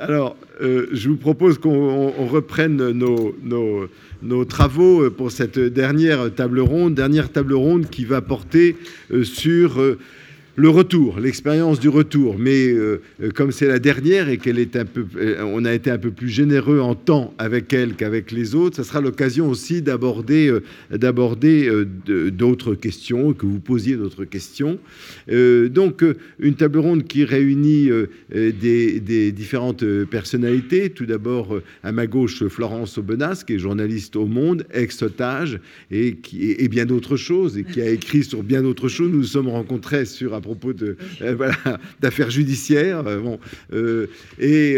Alors, euh, je vous propose qu'on reprenne nos, travaux pour cette dernière table ronde, dernière table ronde qui va porter euh, sur euh, le retour, l'expérience du retour. Mais euh, euh, comme c'est la dernière et qu'elle est un peu, euh, on a été un peu plus généreux en temps avec elle qu'avec les autres, ça sera l'occasion aussi d'aborder, d'aborder d'autres questions, que vous posiez d'autres questions. donc, une table ronde qui réunit des, différentes personnalités. Tout d'abord, à ma gauche, Florence Aubenas, qui est journaliste au Monde, ex-otage, et, qui, et bien d'autres choses, et qui a écrit sur bien d'autres choses. Nous nous sommes rencontrés sur propos euh, d'affaires judiciaires. Euh, bon, euh, et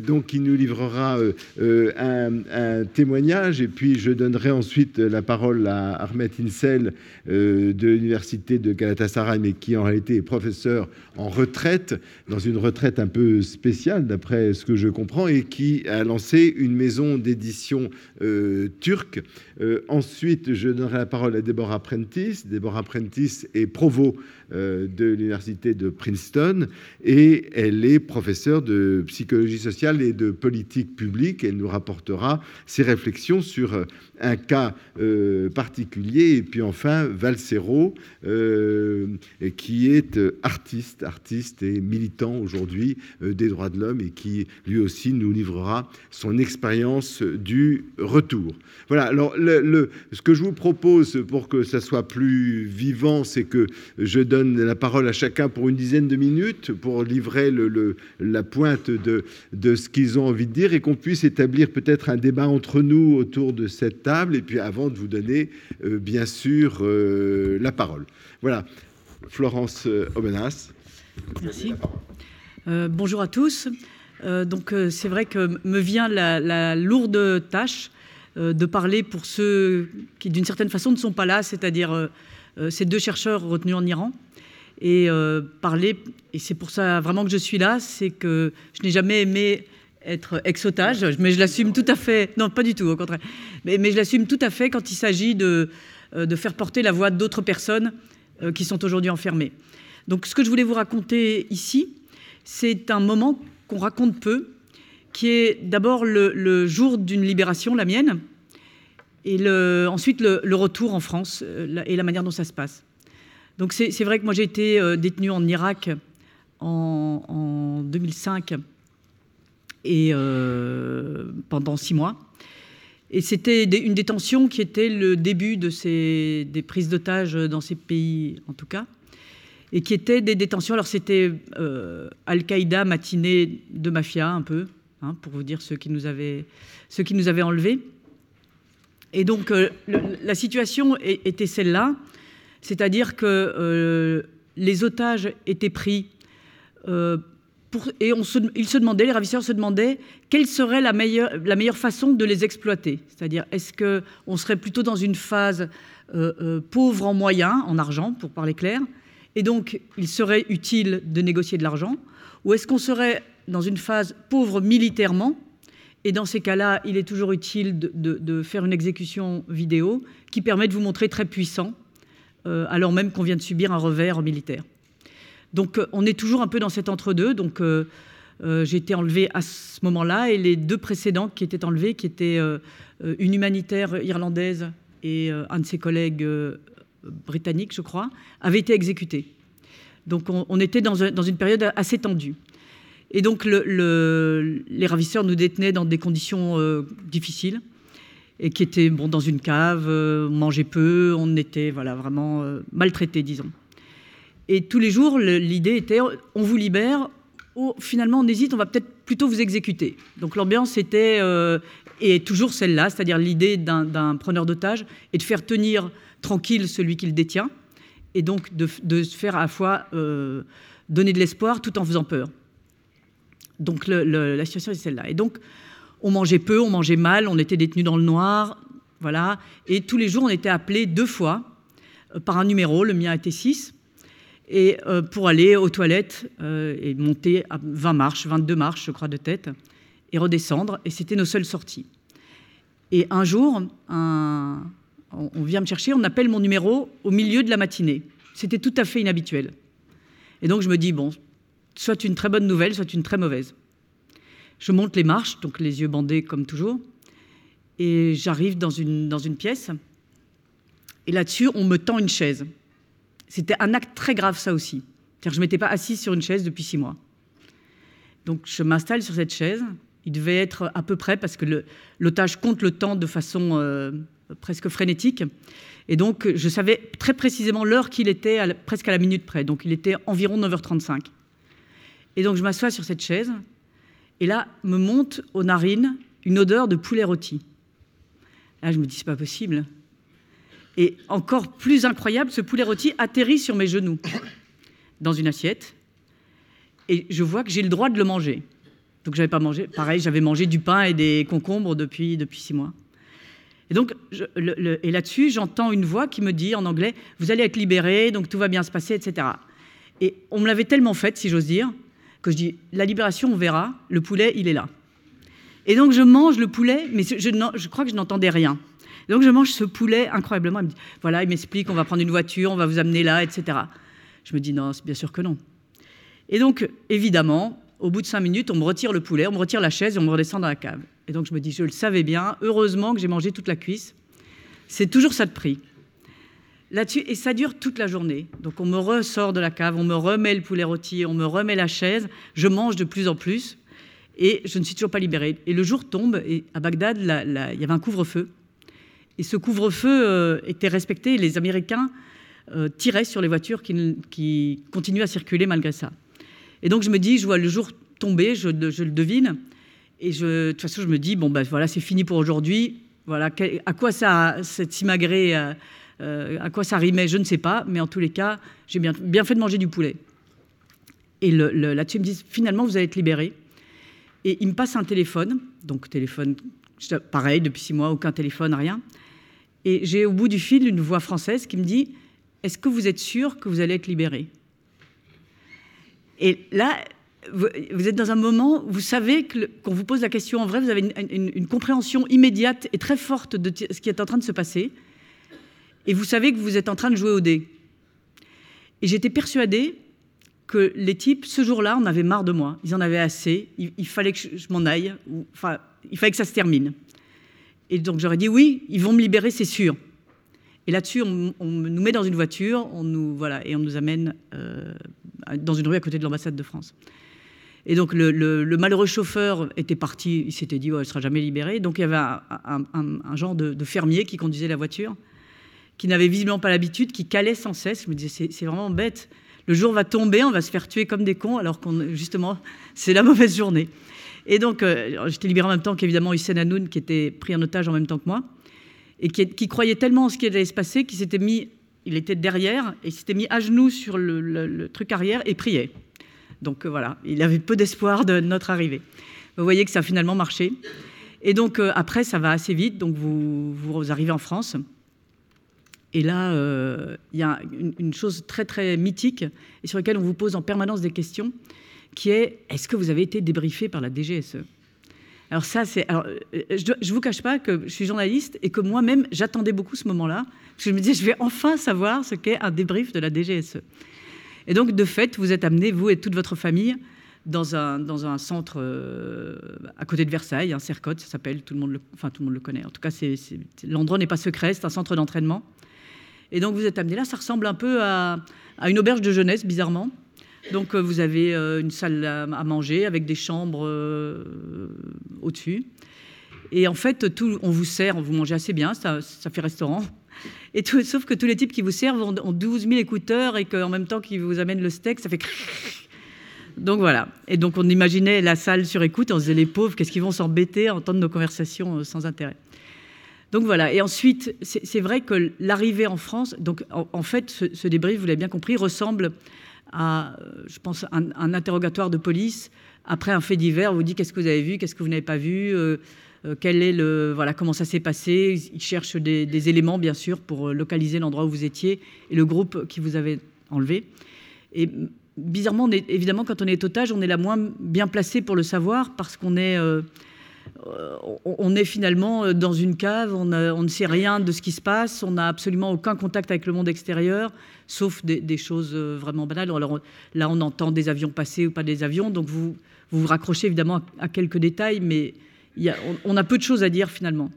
donc il nous livrera un, témoignage et puis je donnerai ensuite la parole à Ahmed Insel de l'université de Galatasaray, mais qui en réalité est professeur en retraite, dans une retraite un peu spéciale d'après ce que je comprends, et qui a lancé une maison d'édition turque. Ensuite, je donnerai la parole à Deborah Prentice. Deborah Prentice est provo de l'université de Princeton et elle est professeure de psychologie sociale et de politique publique. Elle nous rapportera ses réflexions sur un cas euh, particulier. Et puis enfin, Valsero, euh, qui est euh, artiste, artiste et militant aujourd'hui des droits de l'homme et qui lui aussi nous livrera son expérience du retour. Voilà, ce que je vous propose pour que ça soit plus vivant, c'est que je donne la parole à chacun pour une dizaine de minutes pour livrer le, la pointe de, de ce qu'ils ont envie de dire et qu'on puisse établir peut-être un débat entre nous autour de cette et puis avant de vous donner, euh, bien sûr, euh, la parole. Voilà. Florence euh, Obenas. Merci. bonjour à tous. donc c'est vrai que me vient la, lourde tâche de parler pour ceux qui d'une certaine façon ne sont pas là, c'est-à-dire ces deux chercheurs retenus en Iran. Et parler, et c'est pour ça vraiment que je suis là, c'est que je n'ai jamais aimé être ex-otage, mais je l'assume tout à fait. Non, pas du tout, au contraire. Mais, je l'assume tout à fait quand il s'agit de, euh, de, faire porter la voix d'autres personnes euh, qui sont aujourd'hui enfermées. Donc, ce que je voulais vous raconter ici, c'est un moment qu'on raconte peu, qui est d'abord le, jour d'une libération, la mienne, et ensuite le, retour en France euh, et la manière dont ça se passe. Donc, c'est vrai que moi, j'ai été détenu en Irak en, en 2005 et euh, pendant six mois. Et c'était une détention qui était le début de ces, des prises d'otages dans ces pays, en tout cas, et qui étaient des détentions. Alors c'était euh, Al-Qaïda matinée de mafia, un peu, hein, pour vous dire ceux qui nous avaient, ceux qui nous. Et donc euh, la situation était celle-là, c'est-à-dire que les otages étaient pris et on se, ils se demandaient, les ravisseurs se demandaient quelle serait la meilleure, la meilleure façon de les exploiter. C'est-à-dire, est-ce qu'on serait plutôt dans une phase euh, euh, pauvre en moyens, en argent, pour parler clair, et donc il serait utile de négocier de l'argent, ou est-ce qu'on serait dans une phase pauvre militairement, et dans ces cas-là, il est toujours utile de, faire une exécution vidéo qui permet de vous montrer très puissant, euh, alors même qu'on vient de subir un revers militaire. Donc euh, on est toujours un peu dans cet entre-deux. Donc euh, euh, j'ai été enlevée à ce moment-là et les deux précédents qui étaient enlevés, qui étaient une humanitaire irlandaise et un de ses collègues britanniques, je crois, avaient été exécutés. Donc on, était dans, une période assez tendue. Et donc les ravisseurs nous détenaient dans des conditions difficiles et qui étaient bon, dans une cave, on mangeait peu, on était voilà, vraiment maltraités, disons. Et tous les jours, l'idée était on vous libère, ou finalement on hésite, on va peut-être plutôt vous exécuter. Donc l'ambiance était, euh, et toujours celle-là, c'est-à-dire l'idée d'un preneur d'otage et de faire tenir tranquille celui qui le détient, et donc de, se faire à la fois euh, donner de l'espoir tout en faisant peur. Donc la situation est celle-là. Et donc on mangeait peu, on mangeait mal, on était détenus dans le noir, voilà. Et tous les jours on était appelés deux fois euh, par un numéro, le mien était 6 et euh, pour aller aux toilettes euh, et monter à 20 marches, 22 marches, je crois, de tête, et redescendre. Et c'était nos seules sorties. Et un jour, on vient me chercher, on appelle mon numéro au milieu de la matinée. C'était tout à fait inhabituel. Et donc je me dis, bon, soit une très bonne nouvelle, soit une très mauvaise. Je monte les marches, donc les yeux bandés comme toujours, et j'arrive dans une, pièce. Et là-dessus, on me tend une chaise. C'était un acte très grave, ça aussi. Que je ne m'étais pas assise sur une chaise depuis six mois. Donc je m'installe sur cette chaise. Il devait être à peu près, parce que l'otage compte le temps de façon euh, presque frénétique. Et donc je savais très précisément l'heure qu'il était, presque à la minute près. Donc il était environ 9h35. Et donc je m'assois sur cette chaise. Et là me monte aux narines une odeur de poulet rôti. Là je me dis, c'est pas possible. Et encore plus incroyable, ce poulet rôti atterrit sur mes genoux, dans une assiette. Et je vois que j'ai le droit de le manger. Donc j'avais pas mangé. Pareil, j'avais mangé du pain et des concombres depuis, depuis six mois. Et donc, et là-dessus, j'entends une voix qui me dit en anglais Vous allez être libéré, donc tout va bien se passer, etc. Et on me l'avait tellement faite, si j'ose dire, que je dis La libération, on verra, le poulet, il est là. Et donc, je mange le poulet, mais je, crois que je n'entendais rien. donc, je mange ce poulet incroyablement. Il Voilà, il m'explique On va prendre une voiture, on va vous amener là, etc. Je me dis Non, bien sûr que non. Et donc, évidemment, au bout de cinq minutes, on me retire le poulet, on me retire la chaise et on me redescend dans la cave. Et donc, je me dis, je le savais bien, heureusement que j'ai mangé toute la cuisse. C'est toujours ça de prix. Et ça dure toute la journée. Donc, on me ressort de la cave, on me remet le poulet rôti, on me remet la chaise, je mange de plus en plus et je ne suis toujours pas libérée. Et le jour tombe, et à Bagdad, il y avait un couvre-feu. Et ce couvre-feu euh, était respecté, les Américains euh, tiraient sur les voitures qui, continuent à circuler malgré ça. Et donc je me dis, je vois le jour tomber, je, le devine, et je, de toute façon je me dis, bon ben voilà, c'est fini pour aujourd'hui. Voilà, à quoi ça, cette simagrée, euh, à quoi ça rimait, je ne sais pas, mais en tous les cas, j'ai bien, fait de manger du poulet. Et là-dessus, ils me disent, finalement, vous allez être libéré. Et il me passe un téléphone, donc téléphone, pareil, depuis six mois, aucun téléphone, rien. Et j'ai au bout du fil une voix française qui me dit, est-ce que vous êtes sûr que vous allez être libéré et là, vous, êtes dans un moment, vous savez que qu'on vous pose la question en vrai, vous avez une, compréhension immédiate et très forte de ce qui est en train de se passer. Et vous savez que vous êtes en train de jouer au dé. Et j'étais persuadée que les types, ce jour-là, en avaient marre de moi. Ils en avaient assez. Il, fallait que je, m'en aille. enfin, il fallait que ça se termine. Et donc j'aurais dit oui, ils vont me libérer, c'est sûr. Et là-dessus, on, nous met dans une voiture, on nous, voilà, et on nous amène euh, dans une rue à côté de l'ambassade de France. Et donc le, malheureux chauffeur était parti, il s'était dit, ouais, elle ne sera jamais libérée. Donc il y avait un, genre de, fermier qui conduisait la voiture, qui n'avait visiblement pas l'habitude, qui calait sans cesse. Je me disais, c'est vraiment bête. Le jour va tomber, on va se faire tuer comme des cons, alors qu'on justement, c'est la mauvaise journée. Et donc euh, j'étais libéré en même temps qu'évidemment Hussein Hanoun, qui était pris en otage en même temps que moi et qui, croyait tellement en ce qui allait se passer qu'il s'était mis, il était derrière et il s'était mis à genoux sur le, truc arrière et priait. Donc euh, voilà, il avait peu d'espoir de notre arrivée. Vous voyez que ça a finalement marché. Et donc euh, après, ça va assez vite. Donc vous, vous arrivez en France. Et là, euh, il y a une, chose très très mythique et sur laquelle on vous pose en permanence des questions, qui est est-ce que vous avez été débriefé par la DGSE alors ça, c'est. Alors, euh, je ne vous cache pas que je suis journaliste et que moi-même, j'attendais beaucoup ce moment-là, parce que je me disais, je vais enfin savoir ce qu'est un débrief de la DGSE. Et donc, de fait, vous êtes amené, vous et toute votre famille, dans un, dans un centre euh, à côté de Versailles, un Cercotte, ça s'appelle, tout, le monde le, enfin, tout le monde le connaît. En tout cas, l'endroit n'est pas secret, c'est un centre d'entraînement. Et donc, vous êtes amené là, ça ressemble un peu à, une auberge de jeunesse, bizarrement. Donc euh, vous avez euh, une salle à manger avec des chambres euh, au-dessus. Et en fait, tout, on vous sert, vous mangez assez bien, ça, fait restaurant. Et tout, sauf que tous les types qui vous servent ont, 12 000 écouteurs et qu'en même temps qu'ils vous amènent le steak, ça fait... Donc voilà. Et donc on imaginait la salle sur écoute, on se disait les pauvres, qu'est-ce qu'ils vont s'embêter à entendre nos conversations sans intérêt. Donc voilà. Et ensuite, c'est vrai que l'arrivée en France, donc en, fait, ce, débrief, vous l'avez bien compris, ressemble à, je pense, un, interrogatoire de police après un fait divers. On vous dit qu'est-ce que vous avez vu, qu'est-ce que vous n'avez pas vu, euh, euh, quel est le, voilà, comment ça s'est passé. Ils cherchent des, éléments, bien sûr, pour euh, localiser l'endroit où vous étiez et le groupe qui vous avait enlevé. Et bizarrement, évidemment, quand on est otage, on est la moins bien placé pour le savoir parce qu'on est on est finalement euh, dans une cave, on, ne sait rien de ce qui se passe, on n'a absolument aucun contact avec le monde extérieur, sauf des, choses euh, vraiment banales. Alors là, on entend des avions passer ou pas des avions, donc vous, vous raccrochez évidemment à, quelques détails, mais on, a peu de choses à dire finalement.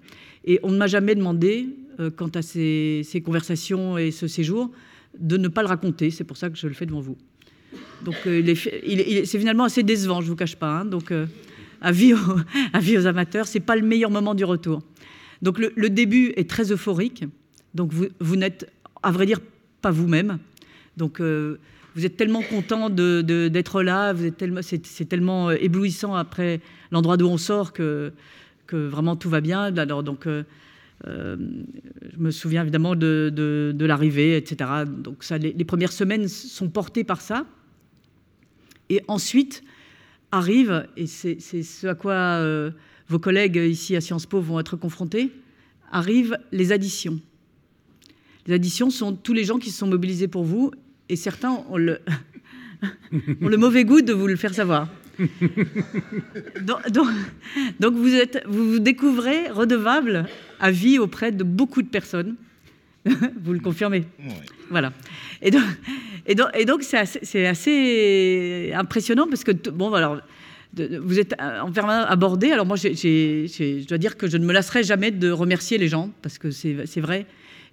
Et on ne m'a jamais demandé, euh, quant à ces, conversations et ce séjour, de ne pas le raconter. C'est pour ça que je le fais devant vous. Donc c'est finalement assez décevant, je ne vous cache pas. Hein. donc avis, aux, avis aux amateurs, c'est pas le meilleur moment du retour. Donc le, début est très euphorique. Donc vous, vous n'êtes, à vrai dire, pas vous-même. Donc euh, vous êtes tellement content d'être là, vous êtes tellement, c'est, tellement euh, éblouissant après l'endroit d'où on sort que, que vraiment tout va bien. Alors donc euh, je me souviens évidemment de, l'arrivée, etc. Donc ça, les, premières semaines sont portées par ça. Et ensuite arrive, et c'est, ce à quoi vos collègues ici à Sciences Po vont être confrontés, arrivent les additions. Les additions sont tous les gens qui se sont mobilisés pour vous, et certains ont le, mauvais goût de vous le faire savoir. donc, vous, êtes, vous vous découvrez redevable à vie auprès de beaucoup de personnes. Vous le confirmez Voilà. Et donc, et donc, c'est assez, assez, impressionnant parce que, bon, alors, vous êtes euh, en permanence abordé. Alors moi, je dois dire que je ne me lasserai jamais de remercier les gens, parce que c'est vrai.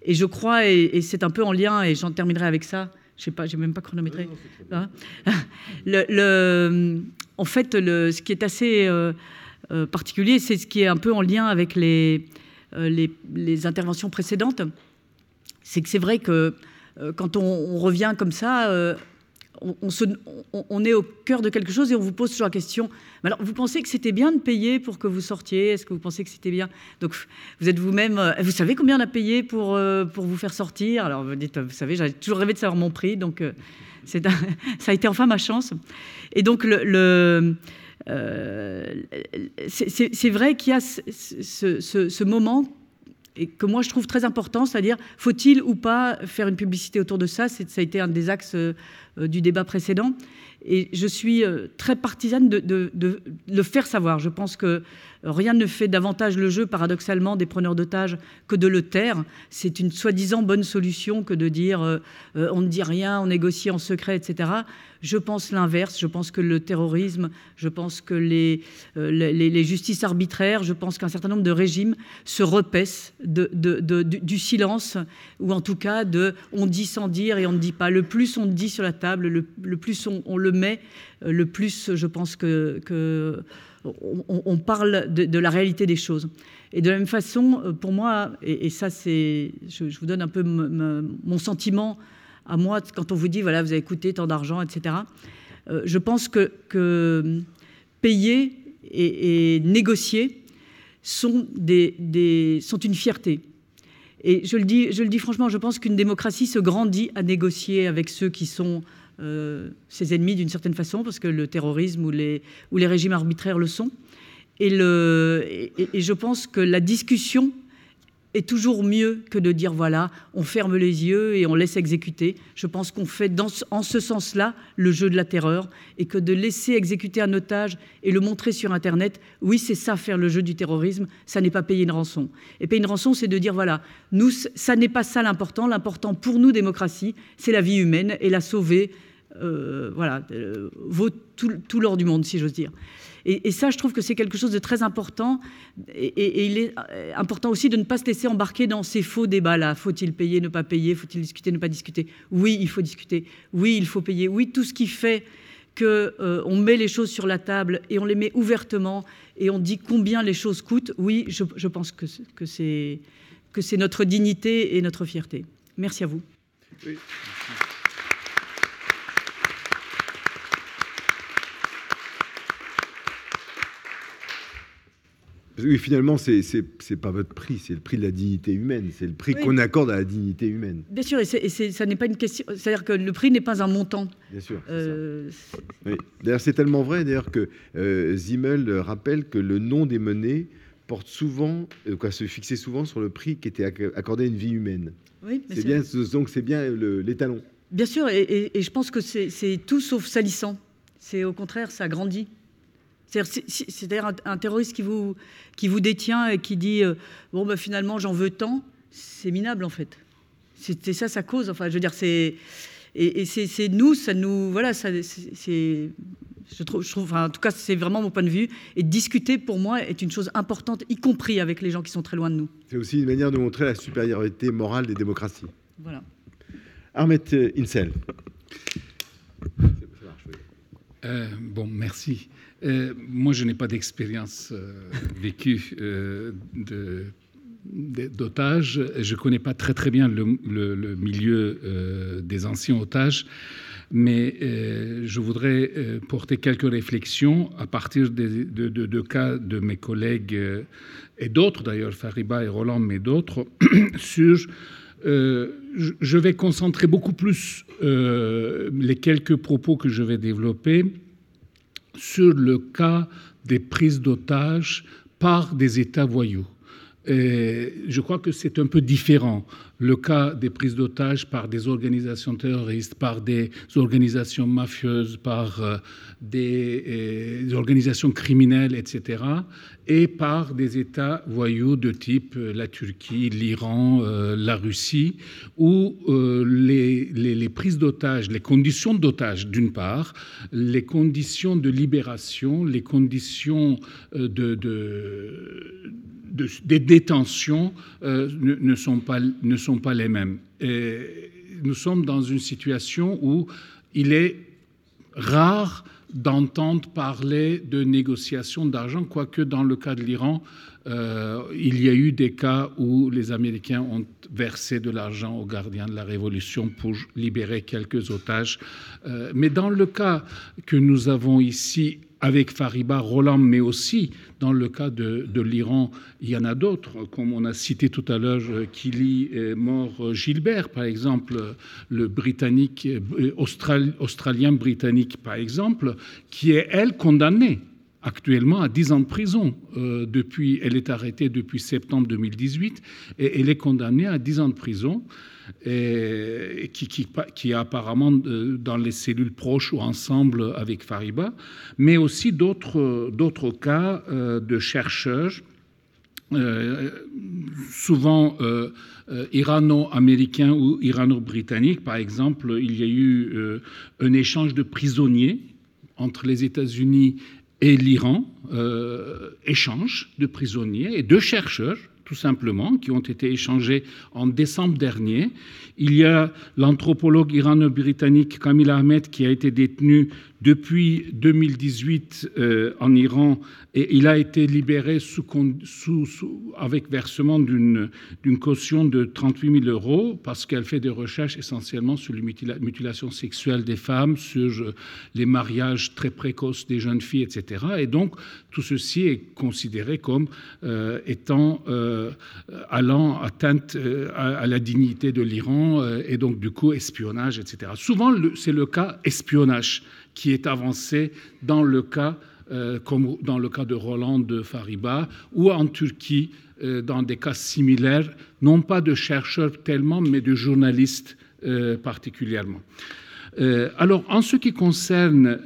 Et je crois, et, c'est un peu en lien, et j'en terminerai avec ça, je sais pas, j'ai même pas chronométré. Hein le, en fait, le, ce qui est assez euh, euh, particulier, c'est ce qui est un peu en lien avec les, les, les interventions précédentes. C'est que c'est vrai que quand on, revient comme ça, on, est au cœur de quelque chose et on vous pose toujours la question. alors, vous pensez que c'était bien de payer pour que vous sortiez? Est-ce que vous pensez que c'était bien? Donc, vous êtes vous-même. Euh, vous savez combien on a payé pour, euh, pour vous faire sortir? Alors, vous dites, vous savez, j'avais toujours rêvé de savoir mon prix, donc euh, ça a été enfin ma chance. Et donc, c'est vrai qu'il y a ce moment et que moi je trouve très important, c'est-à-dire faut-il ou pas faire une publicité autour de ça? Ça a été un des axes euh, du débat précédent. Et je suis euh, très partisane de, le faire savoir. Je pense que rien ne fait davantage le jeu, paradoxalement, des preneurs d'otages que de le taire. C'est une soi-disant bonne solution que de dire euh, on ne dit rien, on négocie en secret, etc. Je pense l'inverse. Je pense que le terrorisme, je pense que les, euh, justices arbitraires, je pense qu'un certain nombre de régimes se repaissent du, silence, ou en tout cas de on dit sans dire et on ne dit pas. Le plus on dit sur la table, le, plus on, le met, euh, le plus je pense que on, parle de, la réalité des choses. Et de la même façon, euh, pour moi, et, ça c'est, je, vous donne un peu mon sentiment à moi quand on vous dit, voilà, vous avez coûté tant d'argent, etc. Euh, je pense que, payer et, négocier sont, une fierté. Et je le dis, je le dis franchement, je pense qu'une démocratie se grandit à négocier avec ceux qui sont euh, ses ennemis d'une certaine façon, parce que le terrorisme ou les, régimes arbitraires le sont. Et je pense que la discussion est toujours mieux que de dire voilà, on ferme les yeux et on laisse exécuter. Je pense qu'on fait en ce sens-là le jeu de la terreur et que de laisser exécuter un otage et le montrer sur Internet, oui, c'est ça faire le jeu du terrorisme, ça n'est pas payer une rançon. Et payer une rançon, c'est de dire voilà, nous, ça n'est pas ça l'important. L'important pour nous, démocratie, c'est la vie humaine et la sauver. Euh, voilà, euh, vaut tout, tout l'or du monde, si j'ose dire. Et, ça, je trouve que c'est quelque chose de très important. Et, il est euh, important aussi de ne pas se laisser embarquer dans ces faux débats-là. Faut-il payer, ne pas payer? Faut-il discuter, ne pas discuter? Oui, il faut discuter. Oui, il faut payer. Oui, tout ce qui fait qu'on euh, met les choses sur la table et on les met ouvertement et on dit combien les choses coûtent. Oui, je, pense que, que c'est notre dignité et notre fierté. Merci à vous. Finalement, c'est n'est pas votre prix, c'est le prix de la dignité humaine, c'est le prix qu'on accorde à la dignité humaine. Bien sûr, et, ça n'est pas une question. C'est-à-dire que le prix n'est pas un montant. Bien sûr. Euh, d'ailleurs, c'est tellement vrai d'ailleurs que euh, Zimmel rappelle que le nom des monnaies porte souvent, euh, quoi, se fixait souvent sur le prix qui était accordé à une vie humaine. Oui, c'est bien. Donc c'est bien l'étalon. Bien sûr, et, et je pense que c'est tout sauf salissant. C'est au contraire, ça grandit. C'est-à-dire un, terroriste qui vous, qui vous détient et qui dit euh, bon ben finalement j'en veux tant, c'est minable en fait. C'est ça sa cause. Enfin, je veux dire c'est et, c'est nous, ça nous voilà, ça c'est Je trouve, je trouve en tout cas, c'est vraiment mon point de vue. Et discuter, pour moi, est une chose importante, y compris avec les gens qui sont très loin de nous. C'est aussi une manière de montrer la supériorité morale des démocraties. Voilà. Ahmed Insel. Euh, bon, merci. Euh, moi, je n'ai pas d'expérience euh, vécue de d'otages. Je ne connais pas très très bien le, milieu des anciens otages, mais je voudrais porter quelques réflexions à partir de, de cas de mes collègues et d'autres d'ailleurs, Fariba et Roland, mais d'autres, sur je vais concentrer beaucoup plus les quelques propos que je vais développer sur le cas des prises d'otages par des États voyous. Je crois que c'est un peu différent le cas des prises d'otages par des organisations terroristes, par des organisations mafieuses, par euh, des, euh, organisations criminelles, etc., et par des États voyous de type euh, la Turquie, l'Iran, la Russie, où les, prises d'otages, les conditions d'otages, d'une part, les conditions de libération, les conditions de des détentions euh, ne, sont pas, ne sont pas les mêmes. Nous sommes dans une situation où il est rare d'entendre parler de négociations d'argent, quoique dans le cas de l'Iran, euh, il y a eu des cas où les Américains ont versé de l'argent aux gardiens de la Révolution pour libérer quelques otages. Euh, mais dans le cas que nous avons ici avec Fariba Roland, mais aussi dans le cas de, l'Iran, il y en a d'autres, comme on a cité tout à l'heure Kili mort Gilbert, par exemple, le britannique, euh, australien britannique, par exemple, qui est, elle, condamnée actuellement à 10 ans de prison. Euh, depuis, elle est arrêtée depuis septembre 2018 et elle est condamnée à 10 ans de prison qui, est apparemment euh, dans les cellules proches ou ensemble avec Fariba, mais aussi d'autres cas euh, de chercheurs, euh, souvent irano-américains ou irano-britanniques. Par exemple, il y a eu un échange de prisonniers entre les États-Unis et l'Iran, échange de prisonniers et de chercheurs tout simplement, qui ont été échangés en décembre dernier. Il y a l'anthropologue irano-britannique Kamil Ahmed qui a été détenu depuis 2018 euh, en Iran et il a été libéré avec versement d'une caution de 38 000 euros parce qu'elle fait des recherches essentiellement sur les mutilations sexuelles des femmes, sur les mariages très précoces des jeunes filles, etc. Et donc tout ceci est considéré comme euh, étant euh, allant atteinte à, la dignité de l'Iran et donc du coup espionnage, etc. Souvent c'est le cas espionnage qui est avancé dans le cas, euh, comme dans le cas de Roland de Fariba, ou en Turquie, euh, dans des cas similaires, non pas de chercheurs tellement, mais de journalistes euh, particulièrement. alors, en ce qui concerne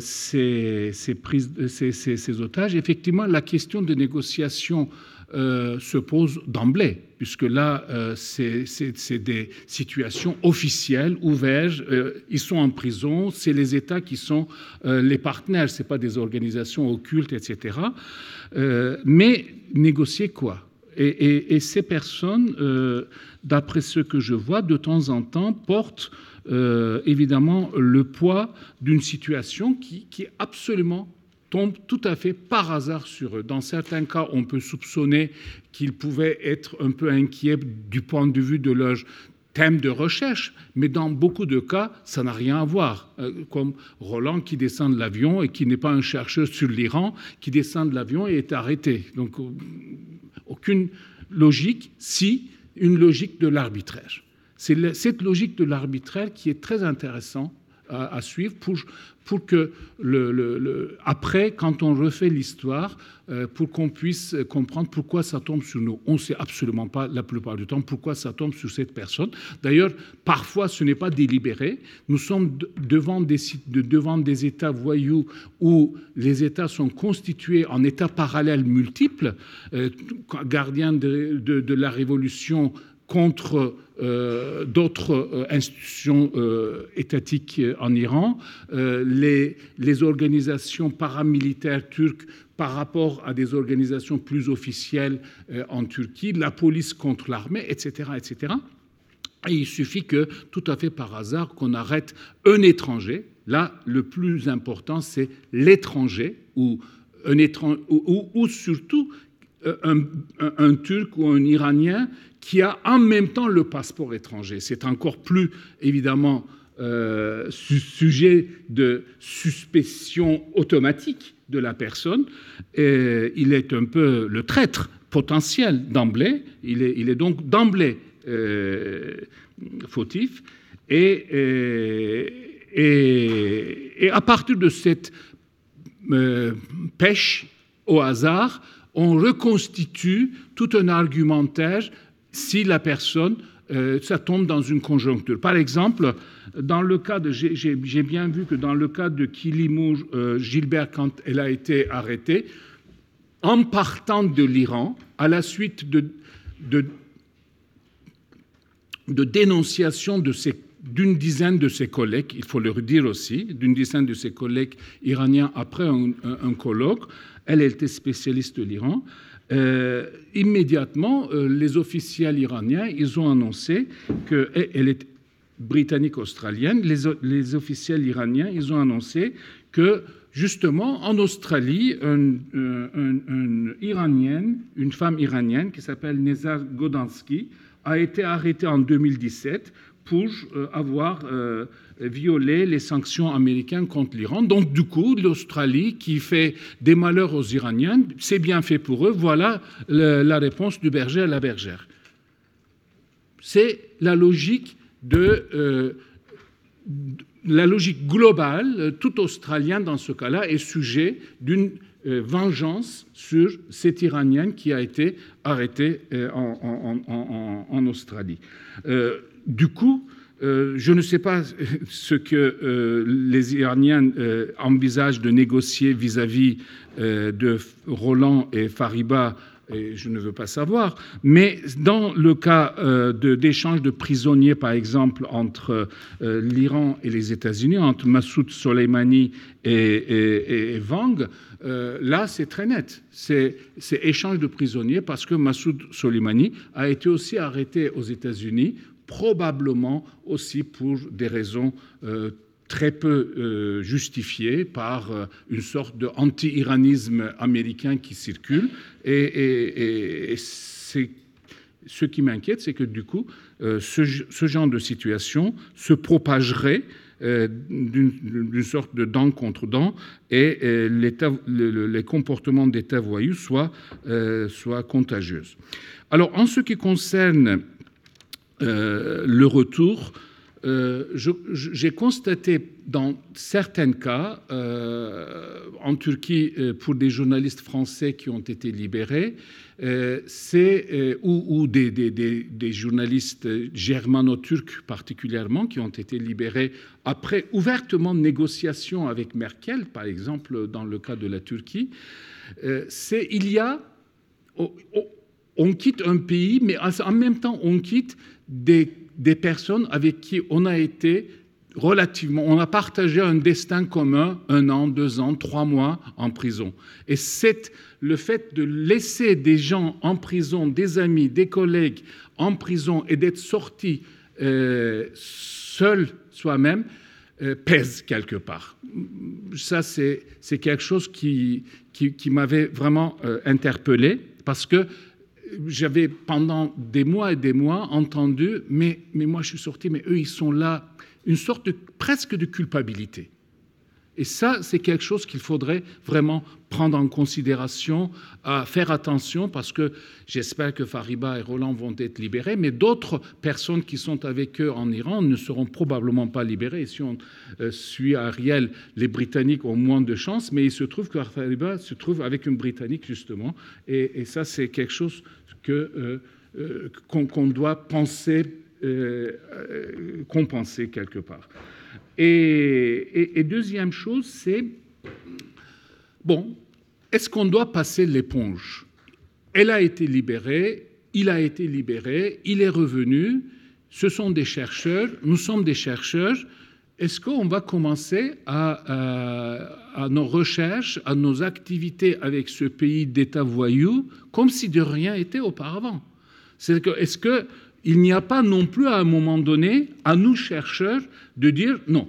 ces, ces, ces, otages, effectivement, la question de négociation euh, se pose d'emblée, puisque là, euh, c'est des situations officielles, ouvertes. Euh, ils sont en prison, c'est les États qui sont les partenaires, ce pas des organisations occultes, etc. mais négocier quoi? Et, ces personnes, d'après ce que je vois, de temps en temps, portent évidemment le poids d'une situation qui est absolument tombe tout à fait par hasard sur eux. Dans certains cas, on peut soupçonner qu'ils pouvaient être un peu inquiets du point de vue de leur thème de recherche, mais dans beaucoup de cas, ça n'a rien à voir. Euh, comme Roland qui descend de l'avion et qui n'est pas un chercheur sur l'Iran, qui descend de l'avion et est arrêté. Donc, euh, aucune logique, si une logique de l'arbitraire. C'est cette logique de l'arbitraire qui est très intéressante à, suivre pour, que après, quand on refait l'histoire, euh, pour qu'on puisse comprendre pourquoi ça tombe sur nous. On ne sait absolument pas la plupart du temps pourquoi ça tombe sur cette personne. D'ailleurs, parfois, ce n'est pas délibéré. Nous sommes devant des, États voyous où les États sont constitués en États parallèles multiples, euh, gardiens de la Révolution contre d'autres institutions étatiques en Iran, les, organisations paramilitaires turques par rapport à des organisations plus officielles en Turquie, la police contre l'armée, etc., etc. Et il suffit que, tout à fait par hasard, qu'on arrête un étranger. Là, le plus important, c'est l'étranger, ou, ou, surtout euh, un, Turc ou un Iranien qui a en même temps le passeport étranger. C'est encore plus, évidemment, euh, sujet de suspicion automatique de la personne. Il est un peu le traître potentiel d'emblée. Il est, donc d'emblée euh, fautif. Euh, et, à partir de cette pêche au hasard, on reconstitue tout un argumentaire si la personne, ça tombe dans une conjoncture. Par exemple, dans le cas de, j'ai bien vu que dans le cas de Kilimou Gilbert, quand elle a été arrêtée, en partant de l'Iran, à la suite de, de de dénonciation d'une dizaine de ses collègues, il faut le redire aussi, d'une dizaine de ses collègues iraniens après un, colloque. Elle était spécialiste de l'Iran. Euh, immédiatement, euh, les officiels iraniens, ils ont annoncé qu'elle est britannique-australienne. Les, les, officiels iraniens, ils ont annoncé que justement, en Australie, une, une iranienne, une femme iranienne qui s'appelle Nezar Godansky, a été arrêté en 2017 pour euh, avoir euh, violé les sanctions américaines contre l'Iran. Donc, du coup, l'Australie, qui fait des malheurs aux Iraniens, c'est bien fait pour eux. Voilà la réponse du berger à la bergère. C'est la logique de. Euh, la logique globale, tout Australien dans ce cas-là est sujet d'une vengeance sur cette Iranienne qui a été arrêtée en, Australie. Du coup, je ne sais pas ce que les Iraniens envisagent de négocier vis-à-vis de Roland et Fariba et je ne veux pas savoir. Mais dans le cas euh, d'échange de, prisonniers, par exemple, entre euh, l'Iran et les États-Unis, entre Massoud Soleimani et, Wang, euh, là, c'est très net. C'est échange de prisonniers parce que Massoud Soleimani a été aussi arrêté aux États-Unis, probablement aussi pour des raisons très peu euh, justifié par euh, une sorte de anti-iranisme américain qui circule. Et, c'est ce qui m'inquiète, c'est que du coup, euh, ce, genre de situation se propagerait d'une sorte de dent contre dent et les comportements d'État voyous soient, soient contagieux. Alors, en ce qui concerne le retour, euh, j'ai constaté dans certains cas, euh, en Turquie, euh, pour des journalistes français qui ont été libérés, c'est ou, des, des, journalistes germano-turcs particulièrement qui ont été libérés après ouvertement négociation avec Merkel, par exemple dans le cas de la Turquie, c'est il y a on quitte un pays, mais en même temps on quitte des des personnes avec qui on a été relativement, on a partagé un destin commun, un an, deux ans, trois mois en prison. Et c'est le fait de laisser des gens en prison, des amis, des collègues en prison et d'être sorti euh, seul soi-même, euh, pèse quelque part. Ça, c'est quelque chose qui, qui, m'avait vraiment euh, interpellé parce que j'avais pendant des mois et des mois entendu, mais, moi je suis sorti, mais eux ils sont là, une sorte de, presque de culpabilité. Et ça, c'est quelque chose qu'il faudrait vraiment prendre en considération, à faire attention, parce que j'espère que Fariba et Roland vont être libérés, mais d'autres personnes qui sont avec eux en Iran ne seront probablement pas libérées. Et si on euh, suit Ariel, les Britanniques ont moins de chance, mais il se trouve que Fariba se trouve avec une Britannique, justement, et, ça, c'est quelque chose euh, euh, qu'on, doit penser, compenser quelque part. Et, deuxième chose, c'est, bon, est-ce qu'on doit passer l'éponge? Elle a été libérée, il a été libéré, il est revenu, ce sont des chercheurs, nous sommes des chercheurs, est-ce qu'on va commencer à, à, nos recherches, à nos activités avec ce pays d'État voyou, comme si de rien était auparavant? C'est que, Est-ce qu'il n'y a pas non plus à un moment donné, à nous chercheurs, de dire non,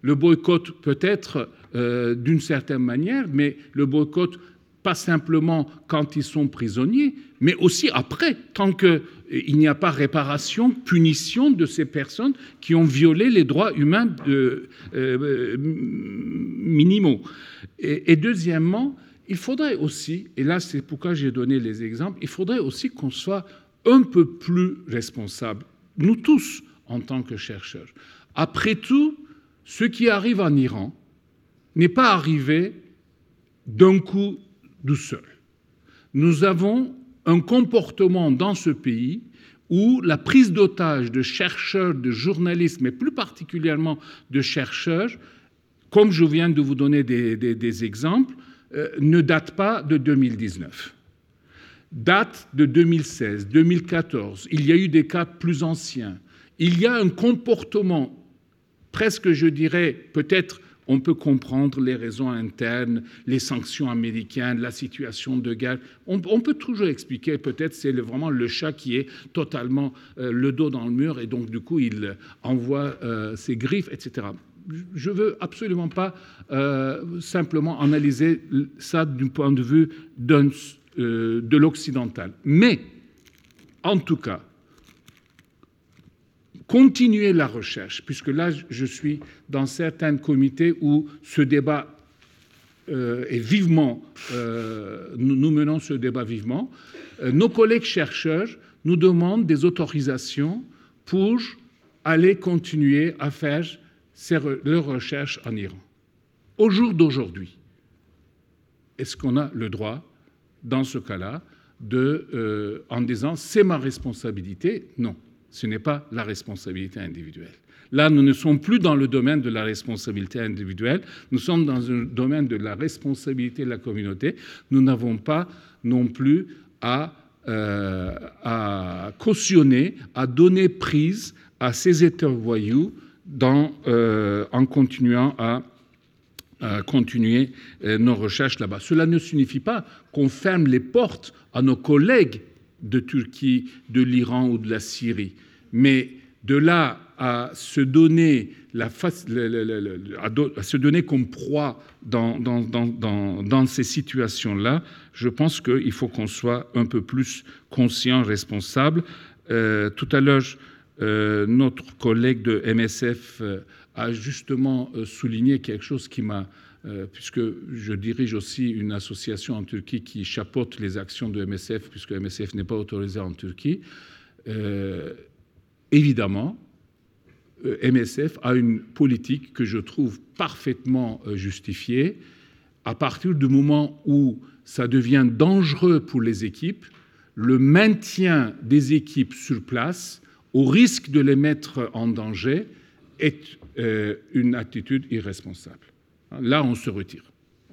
le boycott peut être euh, d'une certaine manière, mais le boycott pas simplement quand ils sont prisonniers, mais aussi après, tant qu'il n'y a pas réparation, punition de ces personnes qui ont violé les droits humains euh, euh, minimaux. Et, et, deuxièmement, il faudrait aussi, et là c'est pourquoi j'ai donné les exemples, il faudrait aussi qu'on soit un peu plus responsable, nous tous en tant que chercheurs. Après tout, ce qui arrive en Iran n'est pas arrivé d'un coup du seul. Nous avons un comportement dans ce pays où la prise d'otage de chercheurs, de journalistes, mais plus particulièrement de chercheurs, comme je viens de vous donner des, exemples, euh, ne date pas de 2019. Date de 2016, 2014. Il y a eu des cas plus anciens. Il y a un comportement presque, je dirais, peut-être on peut comprendre les raisons internes, les sanctions américaines, la situation de guerre. On, peut toujours expliquer, peut-être c'est vraiment le chat qui est totalement euh, le dos dans le mur et donc du coup il envoie euh, ses griffes, etc. Je veux absolument pas euh, simplement analyser ça du point de vue de l'occidental. Mais, en tout cas, continuer la recherche, puisque là, je suis dans certains comités où ce débat euh, est vivement, euh, nous, menons ce débat vivement. Euh, nos collègues chercheurs nous demandent des autorisations pour aller continuer à faire leurs recherches en Iran. Au jour d'aujourd'hui, est-ce qu'on a le droit, dans ce cas-là, de, en disant c'est ma responsabilité Non. Ce n'est pas la responsabilité individuelle. Là, nous ne sommes plus dans le domaine de la responsabilité individuelle, nous sommes dans un domaine de la responsabilité de la communauté. Nous n'avons pas non plus à, euh, cautionner, à donner prise à ces États voyous euh, en continuant à, continuer euh, nos recherches là-bas. Cela ne signifie pas qu'on ferme les portes à nos collègues de Turquie, de l'Iran ou de la Syrie. Mais de là à se donner, la à se donner comme proie dans, ces situations-là, je pense qu'il faut qu'on soit un peu plus conscient, responsable. Euh, tout à l'heure, euh, notre collègue de MSF euh, a justement souligné quelque chose qui m'a euh, puisque je dirige aussi une association en Turquie qui chapeaute les actions de MSF, puisque MSF n'est pas autorisé en Turquie, euh, évidemment, euh, MSF a une politique que je trouve parfaitement justifiée. À partir du moment où ça devient dangereux pour les équipes, le maintien des équipes sur place, au risque de les mettre en danger, est une attitude irresponsable. Là, on se retire.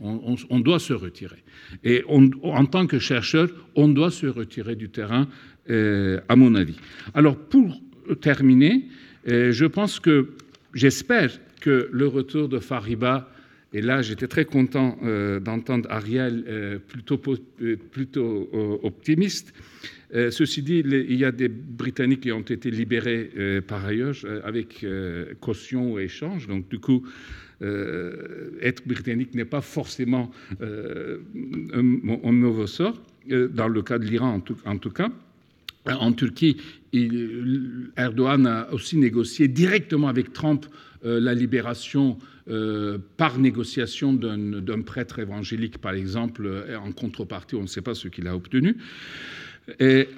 On, doit se retirer. Et en tant que chercheur, on doit se retirer du terrain, euh, à mon avis. Alors, pour terminer, euh, je pense que, j'espère que le retour de Fariba, et là j'étais très content euh, d'entendre Ariel plutôt, plutôt optimiste, ceci dit, il y a des Britanniques qui ont été libérés par ailleurs avec caution ou échange, donc du coup, euh, être britannique n'est pas forcément euh, un, nouveau sort, euh, dans le cas de l'Iran en tout, cas. En Turquie, Erdogan a aussi négocié directement avec Trump la libération par négociation d'un prêtre évangélique, par exemple, en contrepartie, on ne sait pas ce qu'il a obtenu.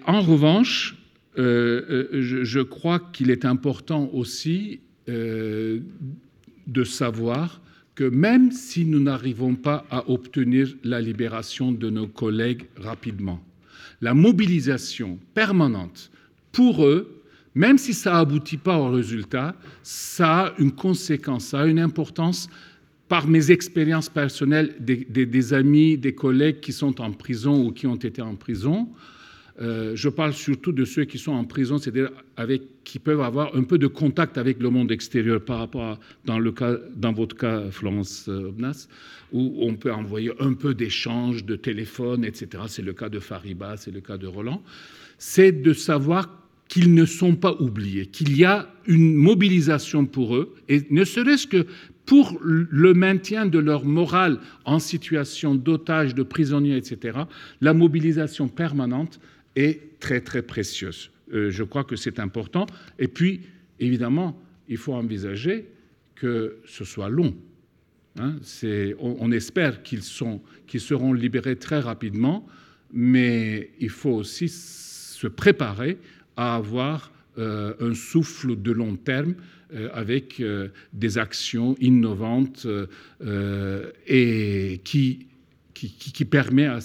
En revanche, je, crois qu'il est important aussi de savoir que même si nous n'arrivons pas à obtenir la libération de nos collègues rapidement, la mobilisation permanente pour eux, même si ça n'aboutit pas au résultat, ça a une conséquence, ça a une importance par mes expériences personnelles des, amis, des collègues qui sont en prison ou qui ont été en prison. Euh, je parle surtout de ceux qui sont en prison, c'est-à-dire avec, qui peuvent avoir un peu de contact avec le monde extérieur par rapport à, dans, le cas, dans votre cas, Florence euh, Obnas, où on peut envoyer un peu d'échanges de téléphone, etc. C'est le cas de Fariba, c'est le cas de Roland. C'est de savoir qu'ils ne sont pas oubliés, qu'il y a une mobilisation pour eux, et ne serait-ce que pour le maintien de leur morale en situation d'otage, de prisonniers, etc., la mobilisation permanente est très très précieuse. Euh, je crois que c'est important. Et puis, évidemment, il faut envisager que ce soit long. Hein. on, espère qu'ils qu'ils seront libérés très rapidement, mais il faut aussi se préparer à avoir euh, un souffle de long terme euh, avec des actions innovantes et qui qui, permet à,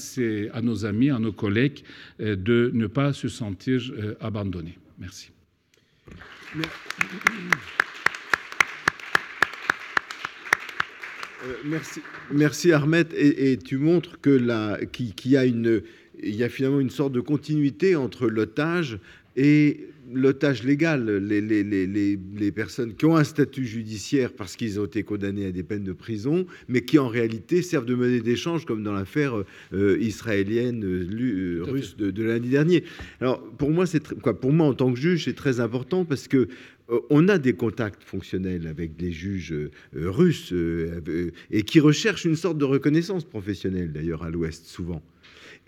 nos amis, à nos collègues euh, de ne pas se sentir euh, abandonnés. Merci. Euh, merci, merci Ahmed. Et, tu montres qu'il y une, il y a finalement une sorte de continuité entre l'otage et l'otage légal, les, les, les, les, personnes qui ont un statut judiciaire parce qu'ils ont été condamnés à des peines de prison, mais qui en réalité servent de monnaie d'échange, comme dans l'affaire euh, israélienne euh, euh, russe de, lundi dernier. Alors pour moi, c'est quoi Pour moi, en tant que juge, c'est très important parce que on a des contacts fonctionnels avec les juges russes et qui recherchent une sorte de reconnaissance professionnelle, d'ailleurs, à l'Ouest, souvent.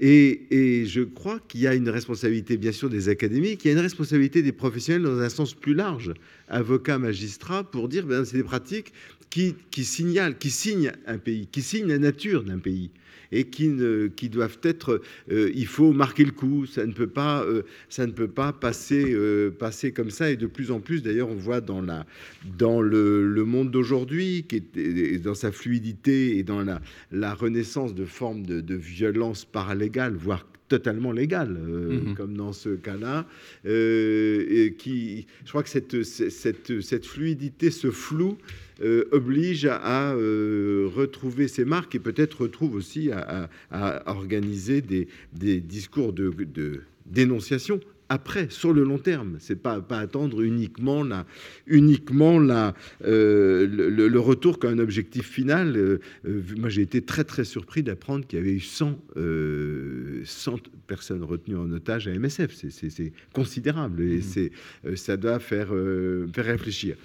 Et, je crois qu'il y a une responsabilité, bien sûr, des académiques, il y a une responsabilité des professionnels dans un sens plus large, avocats, magistrats, pour dire ben, c'est des pratiques qui, qui signalent, qui signent un pays, qui signent la nature d'un pays et qui, ne, qui doivent être. Euh, il faut marquer le coup. Ça ne peut pas, euh, ça ne peut pas passer, euh, passer comme ça. Et de plus en plus, d'ailleurs, on voit dans, la, dans le, monde d'aujourd'hui, qui est dans sa fluidité et dans la, la renaissance de formes de, de violence paralégale, voire totalement légale, mmh comme dans ce cas-là, et qui, je crois que cette, cette, cette fluidité, ce flou, euh, oblige à, euh, retrouver ses marques et peut-être retrouve aussi à, organiser des, discours de, dénonciation après, sur le long terme. C'est pas pas attendre uniquement la, uniquement la, euh, le, retour qu'un objectif final. moi, j'ai été très très surpris d'apprendre qu'il y avait eu 100, 100, personnes retenues en otage à MSF. C'est considérable et mmh. c'est ça doit faire, faire réfléchir.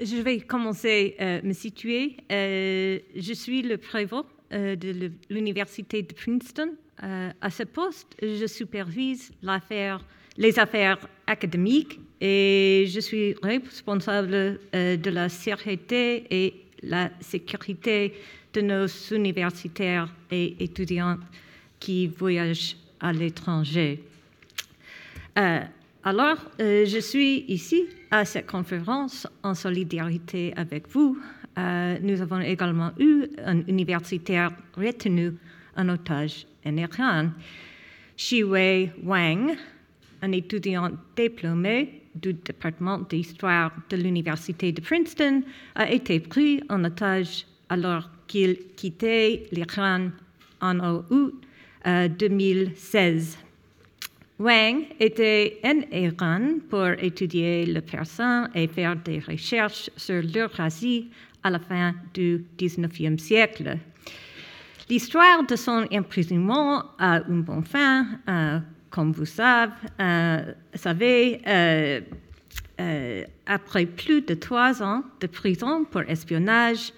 Je vais commencer à euh, me situer. Euh, je suis le prévôt euh, de l'Université de Princeton. À ce poste, je supervise les affaires académiques et je suis responsable de la sécurité et la sécurité de nos universitaires et étudiants qui voyagent à l'étranger. Alors, euh, je suis ici à cette conférence en solidarité avec vous. Euh, nous avons également eu un universitaire retenu en otage en Iran. Wei Wang, un étudiant diplômé du département d'histoire de l'université de Princeton, a été pris en otage alors qu'il quittait l'Iran en août 2016. Euh, Wang était en Iran pour étudier le persan et faire des recherches sur l'Eurasie à la fin du XIXe siècle. L'histoire de son emprisonnement a une bonne fin. Euh, comme vous savez, euh, euh, après plus de trois ans de prison pour espionnage,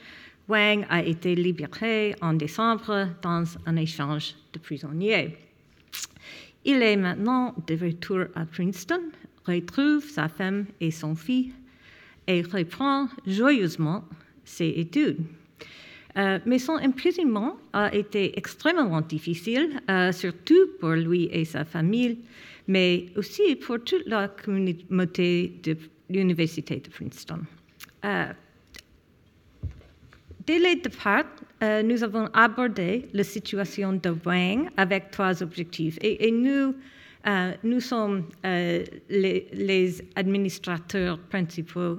Wang a été libéré en décembre dans un échange de prisonniers. Il est maintenant de retour à Princeton, retrouve sa femme et son fils et reprend joyeusement ses études. Euh, mais son emprisonnement a été extrêmement difficile, euh, surtout pour lui et sa famille, mais aussi pour toute la communauté de l'Université de Princeton. Euh, Dès le départ, nous avons abordé la situation de Wang avec trois objectifs. Et, nous, nous sommes les, administrateurs principaux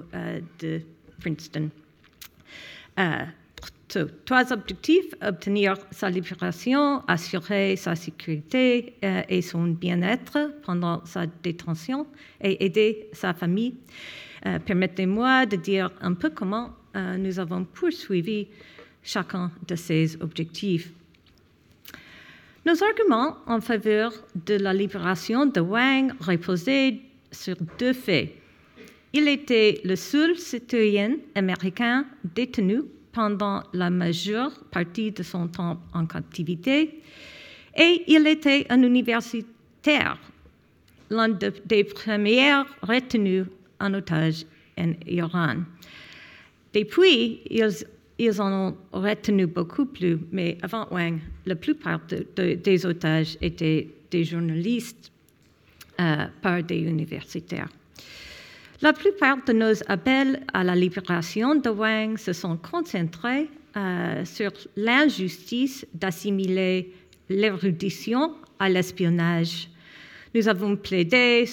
de Princeton. Trois objectifs, obtenir sa libération, assurer sa sécurité euh, et son bien-être pendant sa détention et aider sa famille. Euh, permettez-moi de dire un peu comment euh, nous avons poursuivi chacun de ces objectifs. Nos arguments en faveur de la libération de Wang reposaient sur deux faits. Il était le seul citoyen américain détenu pendant la majeure partie de son temps en captivité et il était un universitaire, l'un des premiers retenus en otage en Iran. Depuis, ils, en ont retenu beaucoup plus, mais avant Wang, la plupart des otages étaient des journalistes, euh, par des universitaires. La plupart de nos appels à la libération de Wang se sont concentrés euh, sur l'injustice d'assimiler l'érudition à l'espionnage. Nous avons plaidé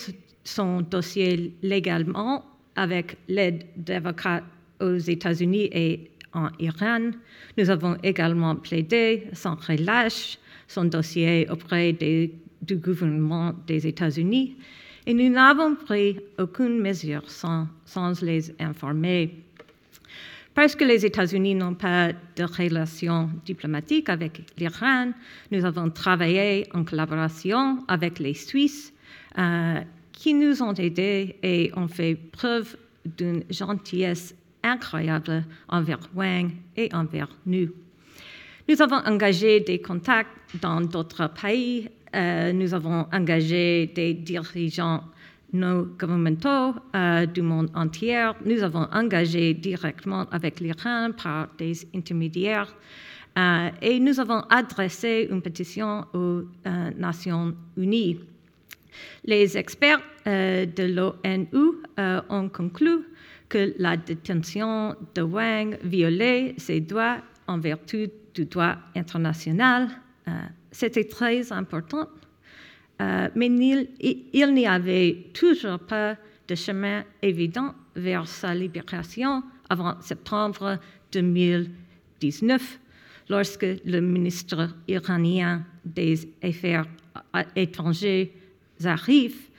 son dossier légalement avec l'aide d'avocats aux États-Unis et en Iran. Nous avons également plaidé sans relâche son dossier auprès du gouvernement des États-Unis et nous n'avons pris aucune mesure sans, les informer. Parce que les États-Unis n'ont pas de relations diplomatiques avec l'Iran, nous avons travaillé en collaboration avec les Suisses euh, qui nous ont aidés et ont fait preuve d'une gentillesse incroyable envers Wang et envers nous. Nous avons engagé des contacts dans d'autres pays euh, nous avons engagé des dirigeants non gouvernementaux euh, du monde entier. Nous avons engagé directement avec l'Iran par des intermédiaires. Euh, et nous avons adressé une pétition aux Nations Unies. Les experts de l'ONU ont conclu que la détention de Wang violait ses droits en vertu du droit international c'était très important, euh, mais il, n'y avait toujours pas de chemin évident vers sa libération avant septembre 2019, lorsque le ministre iranien des Affaires étrangères, Zarif,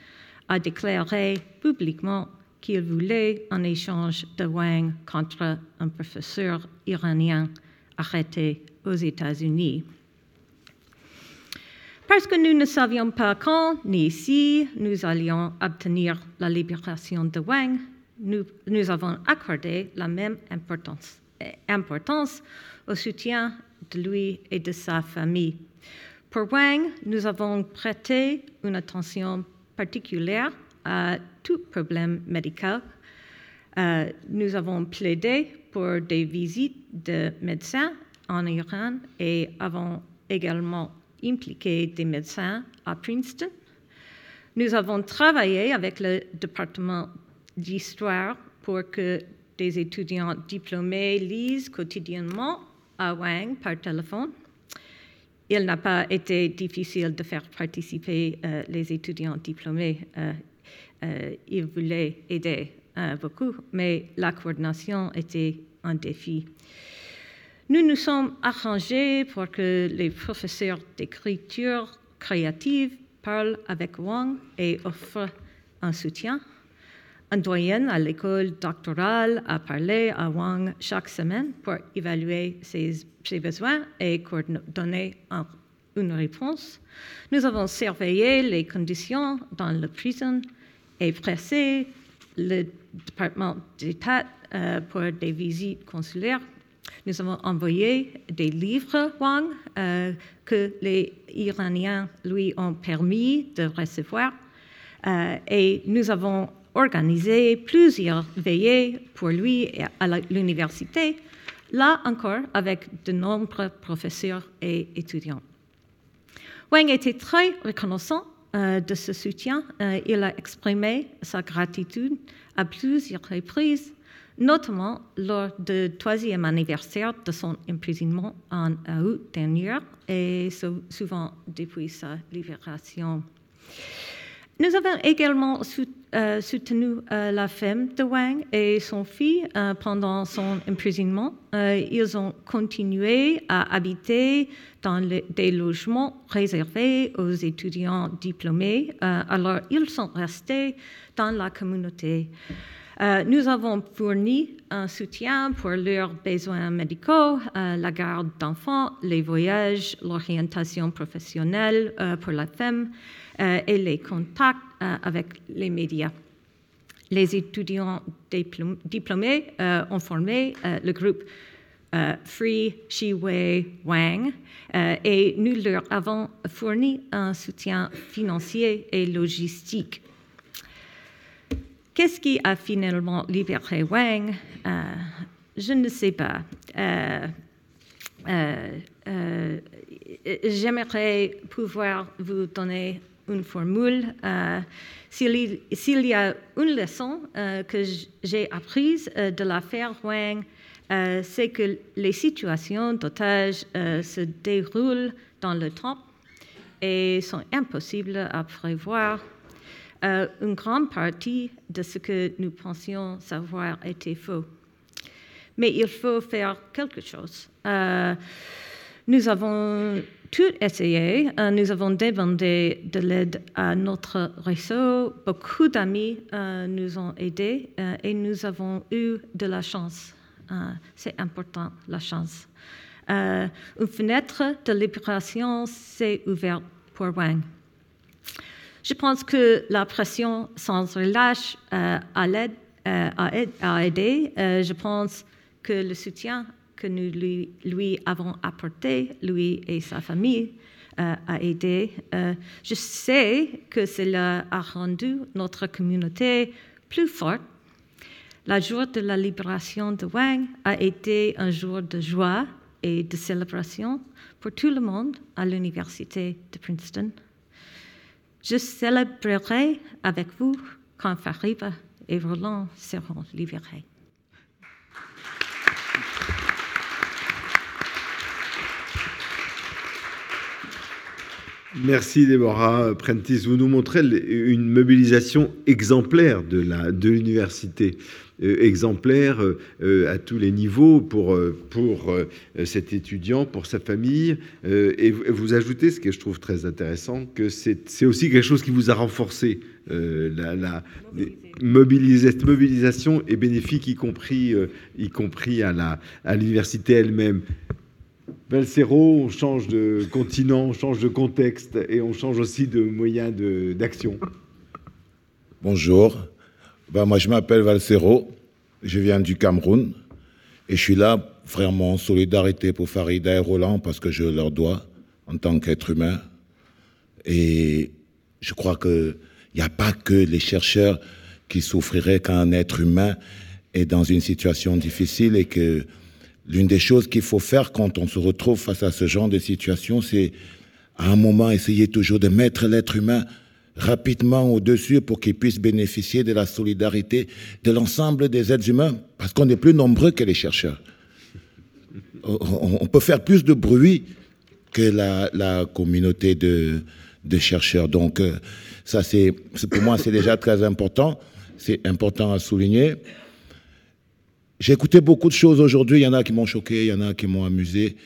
a déclaré publiquement qu'il voulait un échange de Wang contre un professeur iranien arrêté aux États-Unis. Parce que nous ne savions pas quand ni si nous allions obtenir la libération de Wang, nous, avons accordé la même importance, au soutien de lui et de sa famille. Pour Wang, nous avons prêté une attention particulière à tout problème médical. Euh, nous avons plaidé pour des visites de médecins en Iran et avons également impliqué des médecins à Princeton. Nous avons travaillé avec le département d'histoire pour que des étudiants diplômés lisent quotidiennement à Wang par téléphone. Il n'a pas été difficile de faire participer euh, les étudiants diplômés. Euh, euh, ils voulaient aider beaucoup, mais la coordination était un défi. Nous nous sommes arrangés pour que les professeurs d'écriture créative parlent avec Wang et offrent un soutien. Un doyen à l'école doctorale a parlé à Wang chaque semaine pour évaluer ses, besoins et donner une réponse. Nous avons surveillé les conditions dans la prison et pressé le département d'État euh, pour des visites consulaires nous avons envoyé des livres Wang euh, que les Iraniens lui ont permis de recevoir euh, et nous avons organisé plusieurs veillées pour lui à l'université, là encore avec de nombreux professeurs et étudiants. Wang était très reconnaissant euh, de ce soutien. il a exprimé sa gratitude à plusieurs reprises notamment lors du troisième anniversaire de son emprisonnement en août dernier et souvent depuis sa libération. Nous avons également euh, soutenu euh, la femme de Wang et son fils euh, pendant son emprisonnement. ils ont continué à habiter dans des logements réservés aux étudiants diplômés, alors ils sont restés dans la communauté. Nous avons fourni un soutien pour leurs besoins médicaux, la garde d'enfants, les voyages, l'orientation professionnelle pour la femme et les contacts euh, avec les médias. Les étudiants diplômés euh, ont formé euh, le groupe Free Shiwei Wang et nous leur avons fourni un soutien financier et logistique. Qu'est-ce qui a finalement libéré Wang? Je ne sais pas. J'aimerais pouvoir vous donner une formule. Euh, s'il y a une leçon euh, que j'ai apprise euh, de l'affaire Wang, c'est que les situations d'otages se déroulent dans le temps et sont impossibles à prévoir. Une grande partie de ce que nous pensions savoir était faux. Mais il faut faire quelque chose. nous avons tout essayé. Euh, nous avons demandé de l'aide à notre réseau. Beaucoup d'amis euh, nous ont aidés euh, et nous avons eu de la chance. C'est important, la chance. une fenêtre de libération s'est ouverte pour Wang. Je pense que la pression sans relâche a, a, aidé. je pense que le soutien que nous lui, avons apporté, lui et sa famille, euh, a aidé. Euh, je sais que cela a rendu notre communauté plus forte. Le jour de la libération de Wang a été un jour de joie et de célébration pour tout le monde à l'université de Princeton. Je célébrerai avec vous quand Fariba et Roland seront libérés. Merci Déborah Prentice. Vous nous montrez une mobilisation exemplaire de l'université. Exemplaire euh, à tous les niveaux pour, euh, pour cet étudiant, pour sa famille. et vous ajoutez, ce que je trouve très intéressant, que c'est aussi quelque chose qui vous a renforcé. la, la cette mobilisation est bénéfique, y compris, y compris à l'université elle-même. Valsero, on change de continent, on change de contexte et on change aussi de moyens d'action. Bonjour, ben, moi je m'appelle Valsero, je viens du Cameroun et je suis là vraiment en solidarité pour Farida et Roland parce que je leur dois en tant qu'être humain. Et je crois qu'il n'y a pas que les chercheurs qui souffriraient qu'un être humain est dans une situation difficile et que L'une des choses qu'il faut faire quand on se retrouve face à ce genre de situation, c'est à un moment essayer toujours de mettre l'être humain rapidement au-dessus pour qu'il puisse bénéficier de la solidarité de l'ensemble des êtres humains, parce qu'on est plus nombreux que les chercheurs. On peut faire plus de bruit que la, communauté de, chercheurs. Donc, euh, ça, c'est, pour moi, c'est déjà très important. C'est important à souligner. J'ai écouté beaucoup de choses aujourd'hui. Il y en a qui m'ont choqué, il y en a qui m'ont amusé.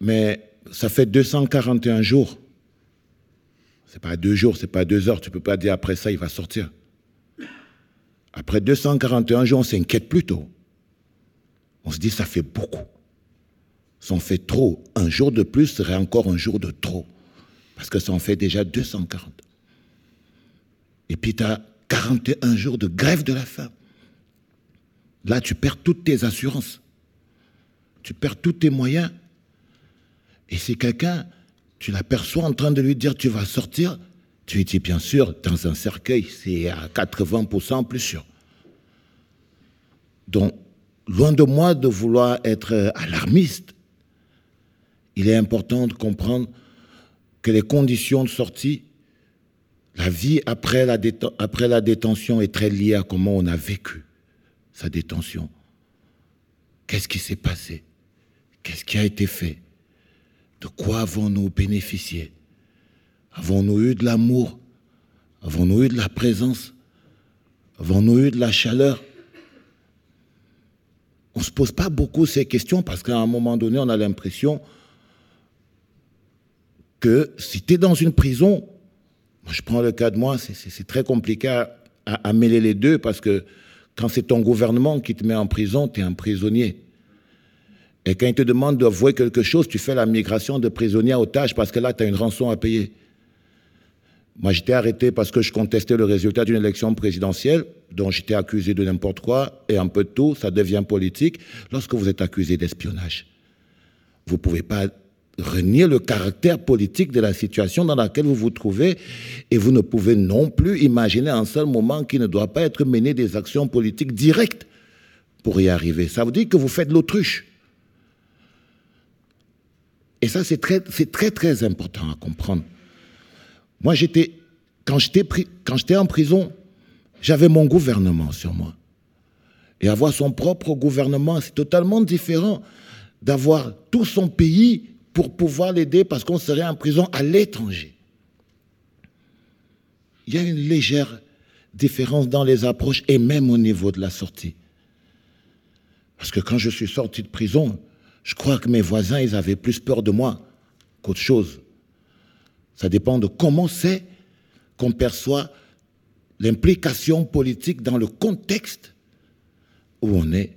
Mais ça fait 241 jours. C'est pas deux jours, c'est pas deux heures. Tu peux pas dire après ça, il va sortir. Après 241 jours, on s'inquiète plutôt. On se dit, ça fait beaucoup. Ça en fait trop. Un jour de plus serait encore un jour de trop. Parce que ça en fait déjà 240. Et puis tu as 41 jours de grève de la faim. Là, tu perds toutes tes assurances. Tu perds tous tes moyens. Et si quelqu'un, tu l'aperçois en train de lui dire tu vas sortir, tu lui dis bien sûr, dans un cercueil, c'est à 80% plus sûr. Donc, loin de moi de vouloir être alarmiste, il est important de comprendre que les conditions de sortie, la vie après la, après la détention est très liée à comment on a vécu sa détention. Qu'est-ce qui s'est passé? Qu'est-ce qui a été fait? De quoi avons-nous bénéficié? Avons-nous eu de l'amour? Avons-nous eu de la présence? Avons-nous eu de la chaleur? On ne se pose pas beaucoup ces questions parce qu'à un moment donné, on a l'impression que si tu es dans une prison, je prends le cas de moi, c'est très compliqué à, à, mêler les deux parce que quand c'est ton gouvernement qui te met en prison, tu es un prisonnier. Et quand il te demande d'avouer quelque chose, tu fais la migration de prisonnier à otage parce que là, tu as une rançon à payer. Moi, j'étais arrêté parce que je contestais le résultat d'une élection présidentielle, dont j'étais accusé de n'importe quoi, et un peu de tout, ça devient politique. Lorsque vous êtes accusé d'espionnage, vous ne pouvez pas renier le caractère politique de la situation dans laquelle vous vous trouvez, et vous ne pouvez non plus imaginer un seul moment qu'il ne doit pas être mené des actions politiques directes pour y arriver. Ça veut dire que vous faites l'autruche. Et ça, c'est très, très, très important à comprendre. Moi, j'étais, quand j'étais en prison, j'avais mon gouvernement sur moi. Et avoir son propre gouvernement, c'est totalement différent d'avoir tout son pays pour pouvoir l'aider parce qu'on serait en prison à l'étranger. Il y a une légère différence dans les approches et même au niveau de la sortie. Parce que quand je suis sorti de prison, je crois que mes voisins, ils avaient plus peur de moi qu'autre chose. Ça dépend de comment c'est qu'on perçoit l'implication politique dans le contexte où on est.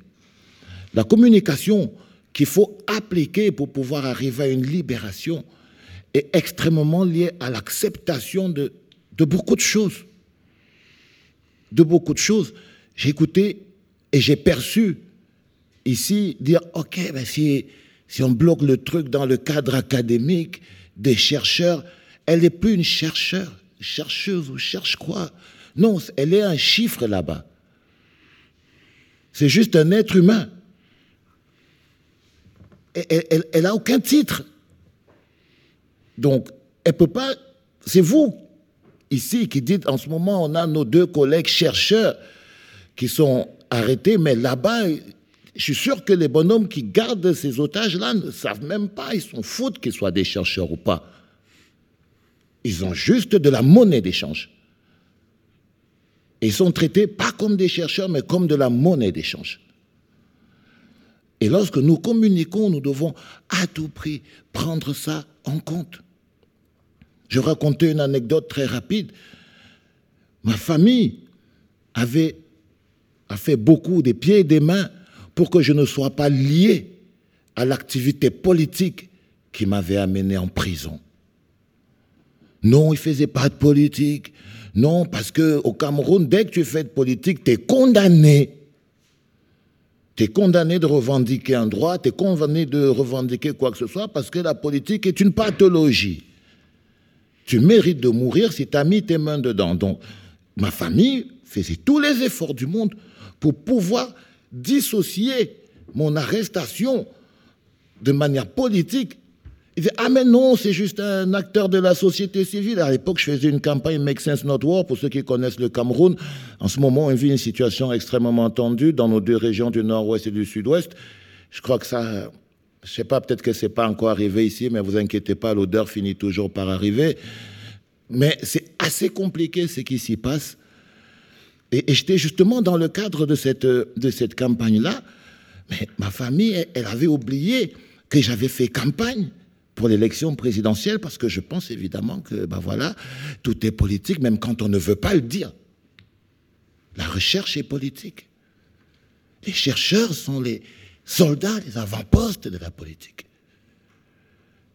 La communication qu'il faut appliquer pour pouvoir arriver à une libération est extrêmement liée à l'acceptation de, beaucoup de choses. De beaucoup de choses. J'ai écouté et j'ai perçu ici dire, OK, ben si, on bloque le truc dans le cadre académique des chercheurs, elle n'est plus une chercheur, chercheuse ou cherche quoi? Non, elle est un chiffre là-bas. C'est juste un être humain. Elle n'a aucun titre. Donc, elle peut pas. C'est vous, ici, qui dites en ce moment, on a nos deux collègues chercheurs qui sont arrêtés, mais là-bas, je suis sûr que les bonhommes qui gardent ces otages-là ne savent même pas, ils sont foutent qu'ils soient des chercheurs ou pas. Ils ont juste de la monnaie d'échange. ils sont traités pas comme des chercheurs, mais comme de la monnaie d'échange. Et lorsque nous communiquons, nous devons à tout prix prendre ça en compte. Je racontais une anecdote très rapide. Ma famille avait a fait beaucoup des pieds et des mains pour que je ne sois pas lié à l'activité politique qui m'avait amené en prison. Non, il faisait pas de politique. Non, parce qu'au Cameroun, dès que tu fais de politique, tu es condamné. Tu es condamné de revendiquer un droit, tu es condamné de revendiquer quoi que ce soit, parce que la politique est une pathologie. Tu mérites de mourir si tu as mis tes mains dedans. Donc, ma famille faisait tous les efforts du monde pour pouvoir dissocier mon arrestation de manière politique il dit Ah, mais non, c'est juste un acteur de la société civile. À l'époque, je faisais une campagne Make Sense Not War pour ceux qui connaissent le Cameroun. En ce moment, on vit une situation extrêmement tendue dans nos deux régions du nord-ouest et du sud-ouest. Je crois que ça. Je sais pas, peut-être que c'est pas encore arrivé ici, mais vous inquiétez pas, l'odeur finit toujours par arriver. Mais c'est assez compliqué ce qui s'y passe. Et, j'étais justement dans le cadre de cette, de cette campagne-là. Mais ma famille, elle avait oublié que j'avais fait campagne pour l'élection présidentielle parce que je pense évidemment que ben voilà, tout est politique, même quand on ne veut pas le dire. La recherche est politique. Les chercheurs sont les soldats, les avant-postes de la politique.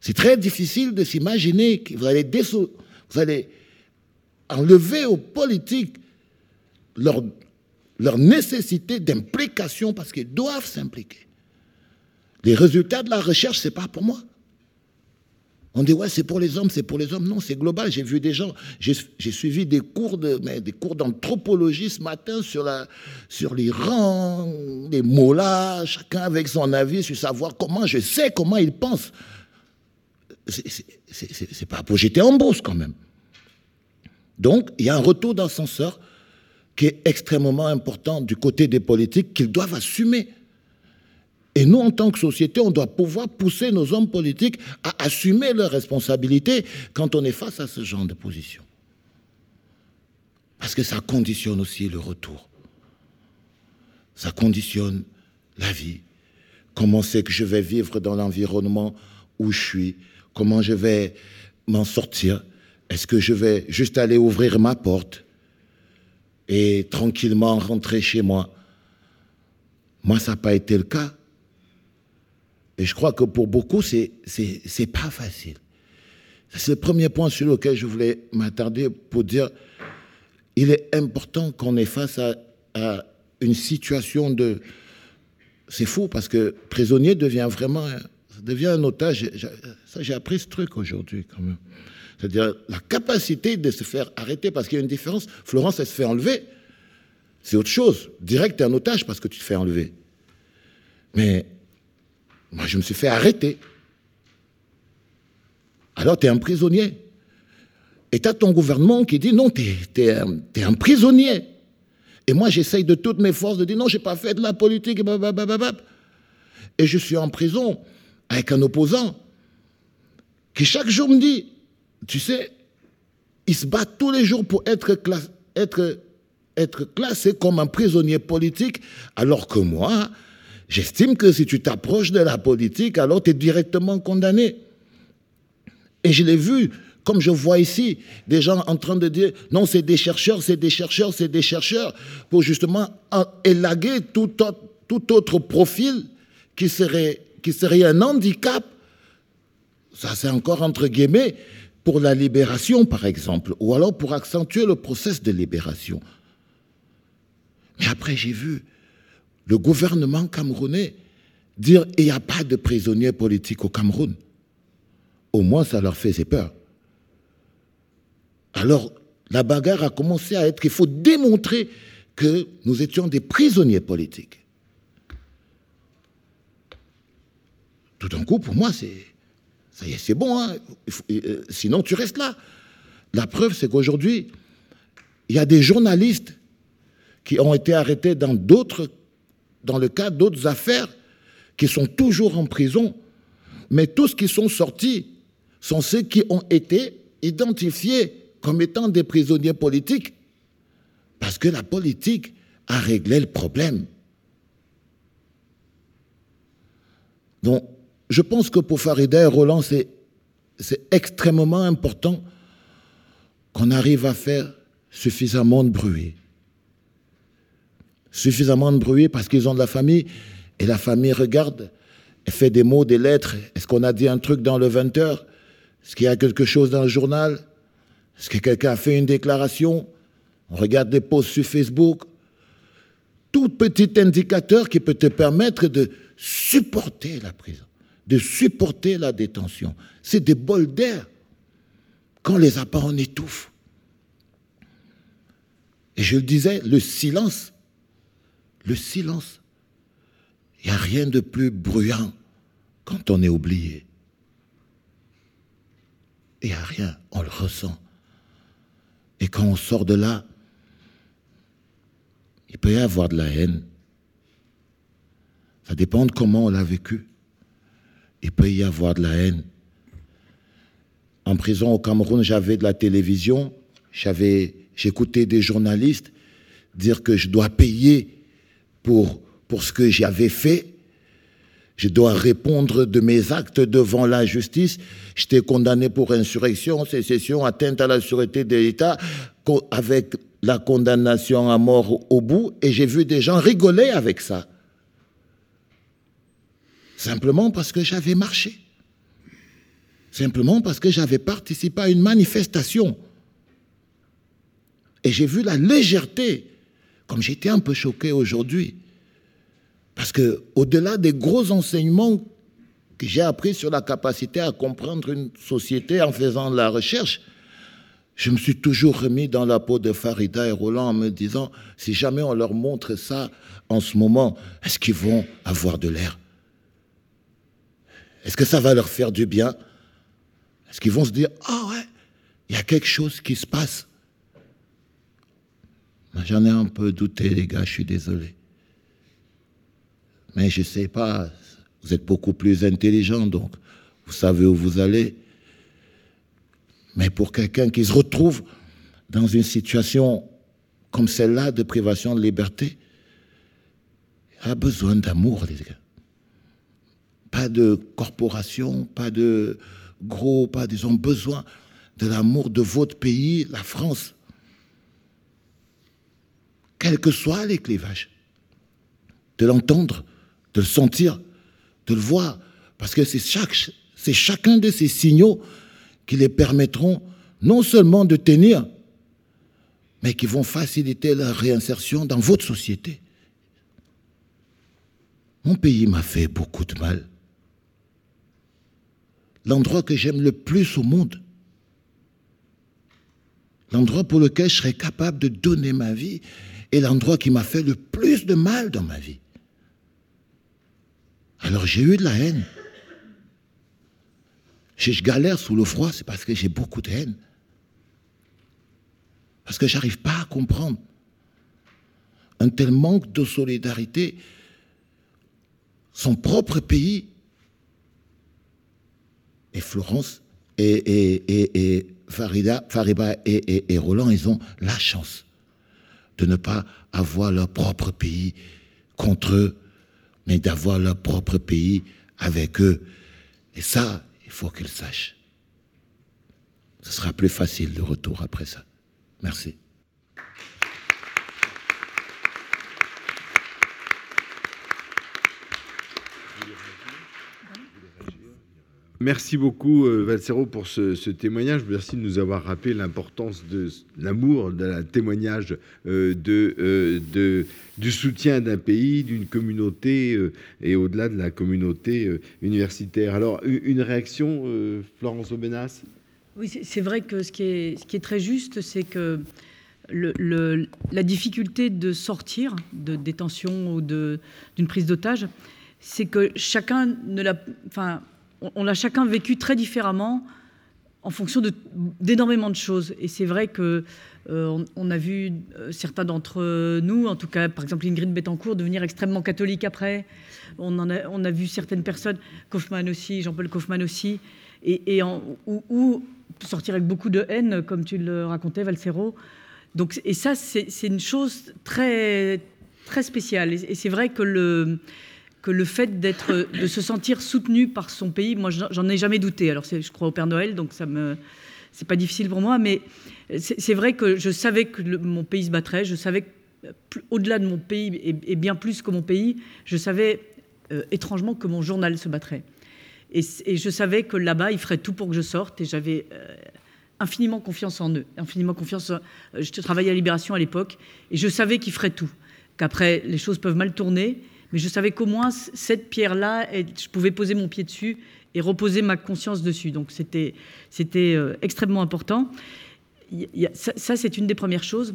C'est très difficile de s'imaginer que vous allez, vous allez enlever aux politiques leur, nécessité d'implication parce qu'ils doivent s'impliquer. Les résultats de la recherche, ce n'est pas pour moi. On dit, ouais, c'est pour les hommes, c'est pour les hommes. Non, c'est global. J'ai vu des gens, j'ai suivi des cours de, des cours d'anthropologie ce matin sur, la, sur les rangs, les mots chacun avec son avis sur savoir comment, je sais comment ils pensent. C'est pas pour jeter en quand même. Donc, il y a un retour d'ascenseur qui est extrêmement important du côté des politiques qu'ils doivent assumer. Et nous, en tant que société, on doit pouvoir pousser nos hommes politiques à assumer leurs responsabilités quand on est face à ce genre de position. Parce que ça conditionne aussi le retour. Ça conditionne la vie. Comment c'est que je vais vivre dans l'environnement où je suis? Comment je vais m'en sortir? Est-ce que je vais juste aller ouvrir ma porte? Et tranquillement rentrer chez moi Moi, ça n'a pas été le cas. Et je crois que pour beaucoup, c'est n'est pas facile. C'est le premier point sur lequel je voulais m'attarder pour dire il est important qu'on est face à, à une situation de. C'est fou parce que prisonnier devient vraiment. devient un otage. Ça, j'ai appris ce truc aujourd'hui quand même. C'est-à-dire la capacité de se faire arrêter parce qu'il y a une différence. Florence, elle se fait enlever. C'est autre chose. Direct, tu es un otage parce que tu te fais enlever. Mais moi, je me suis fait arrêter. Alors, tu es un prisonnier. Et tu as ton gouvernement qui dit non, tu es, un prisonnier. Et moi, j'essaye de toutes mes forces de dire non, je n'ai pas fait de la politique. Et je suis en prison avec un opposant qui chaque jour me dit, tu sais, il se bat tous les jours pour être, être, être classé comme un prisonnier politique, alors que moi, J'estime que si tu t'approches de la politique, alors tu es directement condamné. Et je l'ai vu, comme je vois ici, des gens en train de dire non, c'est des chercheurs, c'est des chercheurs, c'est des chercheurs, pour justement élaguer tout autre, tout autre profil qui serait, qui serait un handicap. Ça, c'est encore entre guillemets pour la libération, par exemple, ou alors pour accentuer le processus de libération. Mais après, j'ai vu le gouvernement camerounais dire il n'y a pas de prisonniers politiques au Cameroun. Au moins, ça leur faisait peur. Alors, la bagarre a commencé à être qu'il faut démontrer que nous étions des prisonniers politiques. Tout d'un coup, pour moi, c'est ça y est, c'est bon. Hein. Euh, sinon, tu restes là. La preuve, c'est qu'aujourd'hui, il y a des journalistes qui ont été arrêtés dans d'autres dans le cas d'autres affaires qui sont toujours en prison, mais tous qui sont sortis sont ceux qui ont été identifiés comme étant des prisonniers politiques, parce que la politique a réglé le problème. Donc, je pense que pour Farida et Roland, c'est extrêmement important qu'on arrive à faire suffisamment de bruit suffisamment de bruit parce qu'ils ont de la famille. Et la famille regarde, elle fait des mots, des lettres. Est-ce qu'on a dit un truc dans le 20 heures? Est-ce qu'il y a quelque chose dans le journal? Est-ce que quelqu'un a fait une déclaration? On regarde des posts sur Facebook. Tout petit indicateur qui peut te permettre de supporter la prison, de supporter la détention. C'est des bols d'air. Quand on les a pas, on étouffe. Et je le disais, le silence le silence. Il n'y a rien de plus bruyant quand on est oublié. Il n'y a rien, on le ressent. Et quand on sort de là, il peut y avoir de la haine. Ça dépend de comment on l'a vécu. Il peut y avoir de la haine. En prison au Cameroun, j'avais de la télévision, j'avais, j'écoutais des journalistes dire que je dois payer pour, pour ce que j'avais fait. Je dois répondre de mes actes devant la justice. J'étais condamné pour insurrection, sécession, atteinte à la sûreté de l'État, avec la condamnation à mort au bout, et j'ai vu des gens rigoler avec ça. Simplement parce que j'avais marché. Simplement parce que j'avais participé à une manifestation. Et j'ai vu la légèreté comme j'étais un peu choqué aujourd'hui. Parce que au-delà des gros enseignements que j'ai appris sur la capacité à comprendre une société en faisant de la recherche, je me suis toujours remis dans la peau de Farida et Roland en me disant, si jamais on leur montre ça en ce moment, est-ce qu'ils vont avoir de l'air? Est-ce que ça va leur faire du bien? Est-ce qu'ils vont se dire, ah ouais, il y a quelque chose qui se passe? J'en ai un peu douté, les gars, je suis désolé. Mais je ne sais pas, vous êtes beaucoup plus intelligent, donc vous savez où vous allez. Mais pour quelqu'un qui se retrouve dans une situation comme celle-là de privation de liberté, a besoin d'amour, les gars. Pas de corporation, pas de gros, pas ils ont besoin de l'amour de votre pays, la France. Quel que soit les clivages. De l'entendre, de le sentir, de le voir. Parce que c'est c'est chacun de ces signaux qui les permettront non seulement de tenir, mais qui vont faciliter leur réinsertion dans votre société. Mon pays m'a fait beaucoup de mal. L'endroit que j'aime le plus au monde, l'endroit pour lequel je serais capable de donner ma vie, est l'endroit qui m'a fait le plus de mal dans ma vie. Alors j'ai eu de la haine. Si je galère sous le froid, c'est parce que j'ai beaucoup de haine. Parce que je n'arrive pas à comprendre un tel manque de solidarité. Son propre pays, et Florence et, Farida, Fariba et, Roland, ils ont la chance de ne pas avoir leur propre pays contre eux, mais d'avoir leur propre pays avec eux. Et ça, il faut qu'ils sachent. Ce sera plus facile le retour après ça. Merci. Merci beaucoup, euh, Valsero, pour ce, témoignage. Merci de nous avoir rappelé l'importance de l'amour, de la témoignage euh, euh, de, du soutien d'un pays, d'une communauté et au-delà de la communauté universitaire. Alors, une réaction, Florence Aubenas? Oui, c'est vrai que ce qui est, très juste, c'est que la difficulté de sortir de détention ou d'une prise d'otage, c'est que chacun ne l'a. On, l'a chacun vécu très différemment en fonction d'énormément de, choses. Et c'est vrai que euh, on, a vu euh, certains d'entre nous, en tout cas, par exemple Ingrid Betancourt, devenir extrêmement catholique après. On, on a vu certaines personnes, Kaufmann aussi, Jean-Paul Kaufmann aussi, et, ou, sortir avec beaucoup de haine, comme tu le racontais, Valsero. Donc, et ça, c'est une chose très, très spéciale. Et, c'est vrai que le, que le fait d'être, de se sentir soutenu par son pays, moi, j'en ai jamais douté. Alors, je crois au Père Noël, donc ça me, c'est pas difficile pour moi, mais c'est vrai que je savais que mon pays se battrait. Je savais au-delà de mon pays et, bien plus que mon pays, je savais euh, étrangement que mon journal se battrait. Et, je savais que là-bas, ils feraient tout pour que je sorte, et j'avais euh, infiniment confiance en eux, infiniment confiance. Euh, je travaillais à Libération à l'époque, et je savais qu'ils feraient tout. Qu'après, les choses peuvent mal tourner, mais je savais qu'au moins cette pierre-là, je pouvais poser mon pied dessus et reposer ma conscience dessus. Donc c'était euh, extrêmement important. ça, c'est une des premières choses.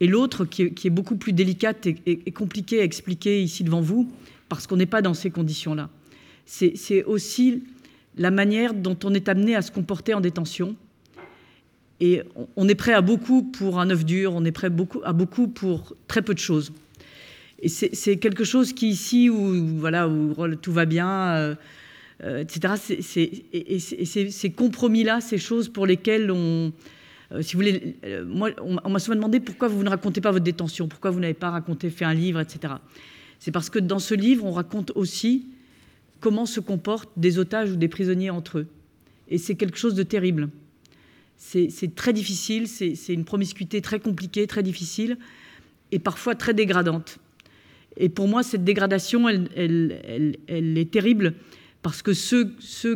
Et l'autre, qui, est beaucoup plus délicate et, et compliquée à expliquer ici devant vous, parce qu'on n'est pas dans ces conditions-là, c'est aussi la manière dont on est amené à se comporter en détention. Et on est prêt à beaucoup pour un œuf dur, on est prêt à beaucoup pour très peu de choses. Et c'est quelque chose qui ici, où, voilà, où tout va bien, euh, euh, etc., et, ces compromis-là, ces choses pour lesquelles on... Euh, si vous voulez, moi, on, m'a souvent demandé pourquoi vous ne racontez pas votre détention, pourquoi vous n'avez pas raconté, fait un livre, etc. C'est parce que dans ce livre, on raconte aussi comment se comportent des otages ou des prisonniers entre eux. Et c'est quelque chose de terrible. C'est très difficile, c'est une promiscuité très compliquée, très difficile, et parfois très dégradante. Et pour moi, cette dégradation, elle, est terrible, parce que ceux,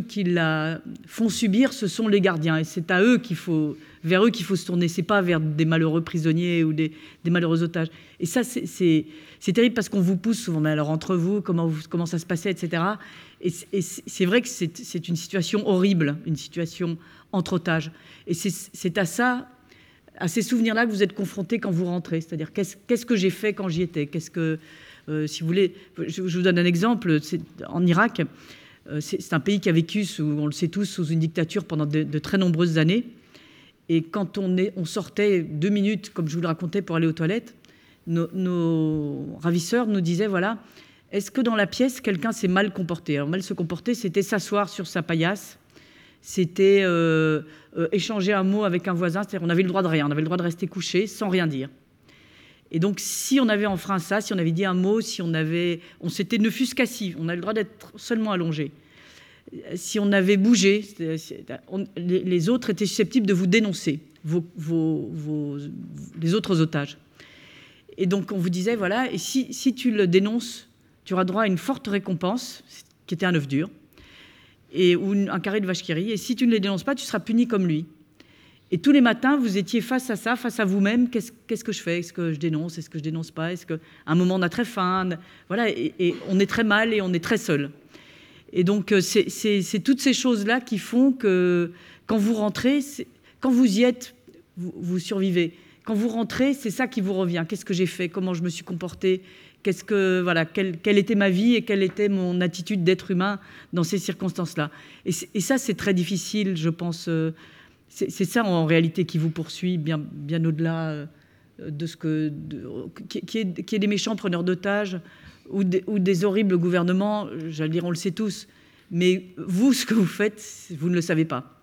qui la font subir, ce sont les gardiens, et c'est à eux qu'il faut, vers eux qu'il faut se tourner. C'est pas vers des malheureux prisonniers ou des, malheureux otages. Et ça, c'est terrible parce qu'on vous pousse souvent. Mais alors entre vous, comment, ça se passait, etc. Et, c'est vrai que c'est une situation horrible, une situation entre otages. Et c'est à ça, à ces souvenirs-là que vous êtes confrontés quand vous rentrez. C'est-à-dire qu'est-ce que j'ai fait quand j'y étais? Qu'est-ce que, si vous voulez, je, vous donne un exemple. En Irak, euh, c'est un pays qui a vécu, on le sait tous, sous une dictature pendant de très nombreuses années. Et quand on, sortait deux minutes, comme je vous le racontais, pour aller aux toilettes, nos, ravisseurs nous disaient, voilà, est-ce que dans la pièce, quelqu'un s'est mal comporté? Alors mal se comporter, c'était s'asseoir sur sa paillasse, c'était euh, euh, échanger un mot avec un voisin, c'est-à-dire on avait le droit de rien, on avait le droit de rester couché sans rien dire. Et donc, si on avait enfreint ça, si on avait dit un mot, si on avait, on s'était ne fût-ce on a le droit d'être seulement allongé. Si on avait bougé, les autres étaient susceptibles de vous dénoncer, les autres otages. Et donc, on vous disait, voilà, et si, si tu le dénonces, tu auras droit à une forte récompense, qui était un œuf dur, et, ou un carré de vache qui rit, et si tu ne les dénonces pas, tu seras puni comme lui. Et tous les matins, vous étiez face à ça, face à vous-même. Qu'est-ce que je fais? Est-ce que je dénonce? Est-ce que je dénonce pas? Est-ce qu'à un moment on a très faim? Voilà, et, on est très mal et on est très seul. Et donc euh, c'est toutes ces choses-là qui font que quand vous rentrez, quand vous y êtes, vous, survivez. Quand vous rentrez, c'est ça qui vous revient. Qu'est-ce que j'ai fait? Comment je me suis comporté Qu'est-ce que voilà quelle, était ma vie et quelle était mon attitude d'être humain dans ces circonstances-là? Et, ça c'est très difficile, je pense. Euh, c'est ça en réalité qui vous poursuit bien, bien au-delà euh, de ce que. qui, est, des méchants preneurs d'otages ou, ou, des horribles gouvernements, j'allais dire, on le sait tous. Mais vous, ce que vous faites, vous ne le savez pas.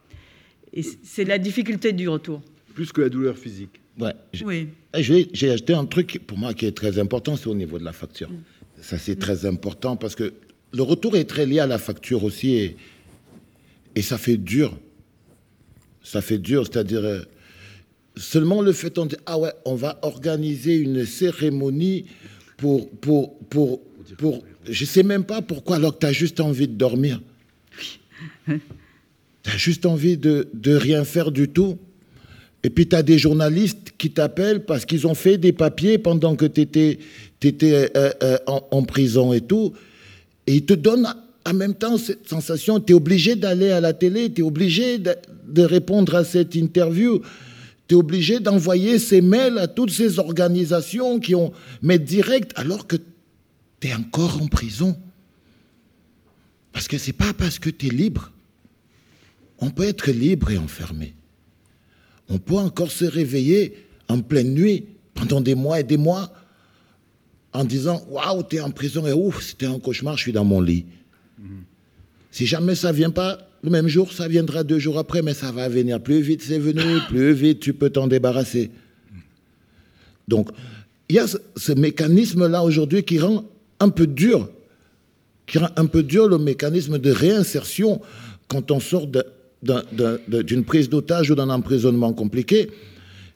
Et c'est la difficulté du retour. Plus que la douleur physique. Ouais, oui. Eh, j'ai acheté un truc pour moi qui est très important, c'est au niveau de la facture. Mm. Ça, c'est très important parce que le retour est très lié à la facture aussi et, et ça fait dur ça fait dur, c'est-à-dire euh, seulement le fait on dit ah ouais, on va organiser une cérémonie pour pour pour pour je sais même pas pourquoi alors que tu as juste envie de dormir. tu as juste envie de, de rien faire du tout. Et puis tu as des journalistes qui t'appellent parce qu'ils ont fait des papiers pendant que tu étais, étais euh, euh, en, en, prison et tout. Et ils te donnent en même temps cette sensation, tu es obligé d'aller à la télé, tu es obligé de, répondre à cette interview. Tu es obligé d'envoyer ces mails à toutes ces organisations qui ont mais direct alors que tu es encore en prison. Parce que c'est pas parce que tu es libre. On peut être libre et enfermé. On peut encore se réveiller en pleine nuit pendant des mois et des mois en disant Waouh, tu es en prison et ouf, c'était un cauchemar, je suis dans mon lit. Si jamais ça vient pas, le même jour, ça viendra deux jours après, mais ça va venir plus vite, c'est venu, plus vite, tu peux t'en débarrasser. Donc, il y a ce, mécanisme-là aujourd'hui qui rend un peu dur, qui rend un peu dur le mécanisme de réinsertion quand on sort d'une prise d'otage ou d'un emprisonnement compliqué.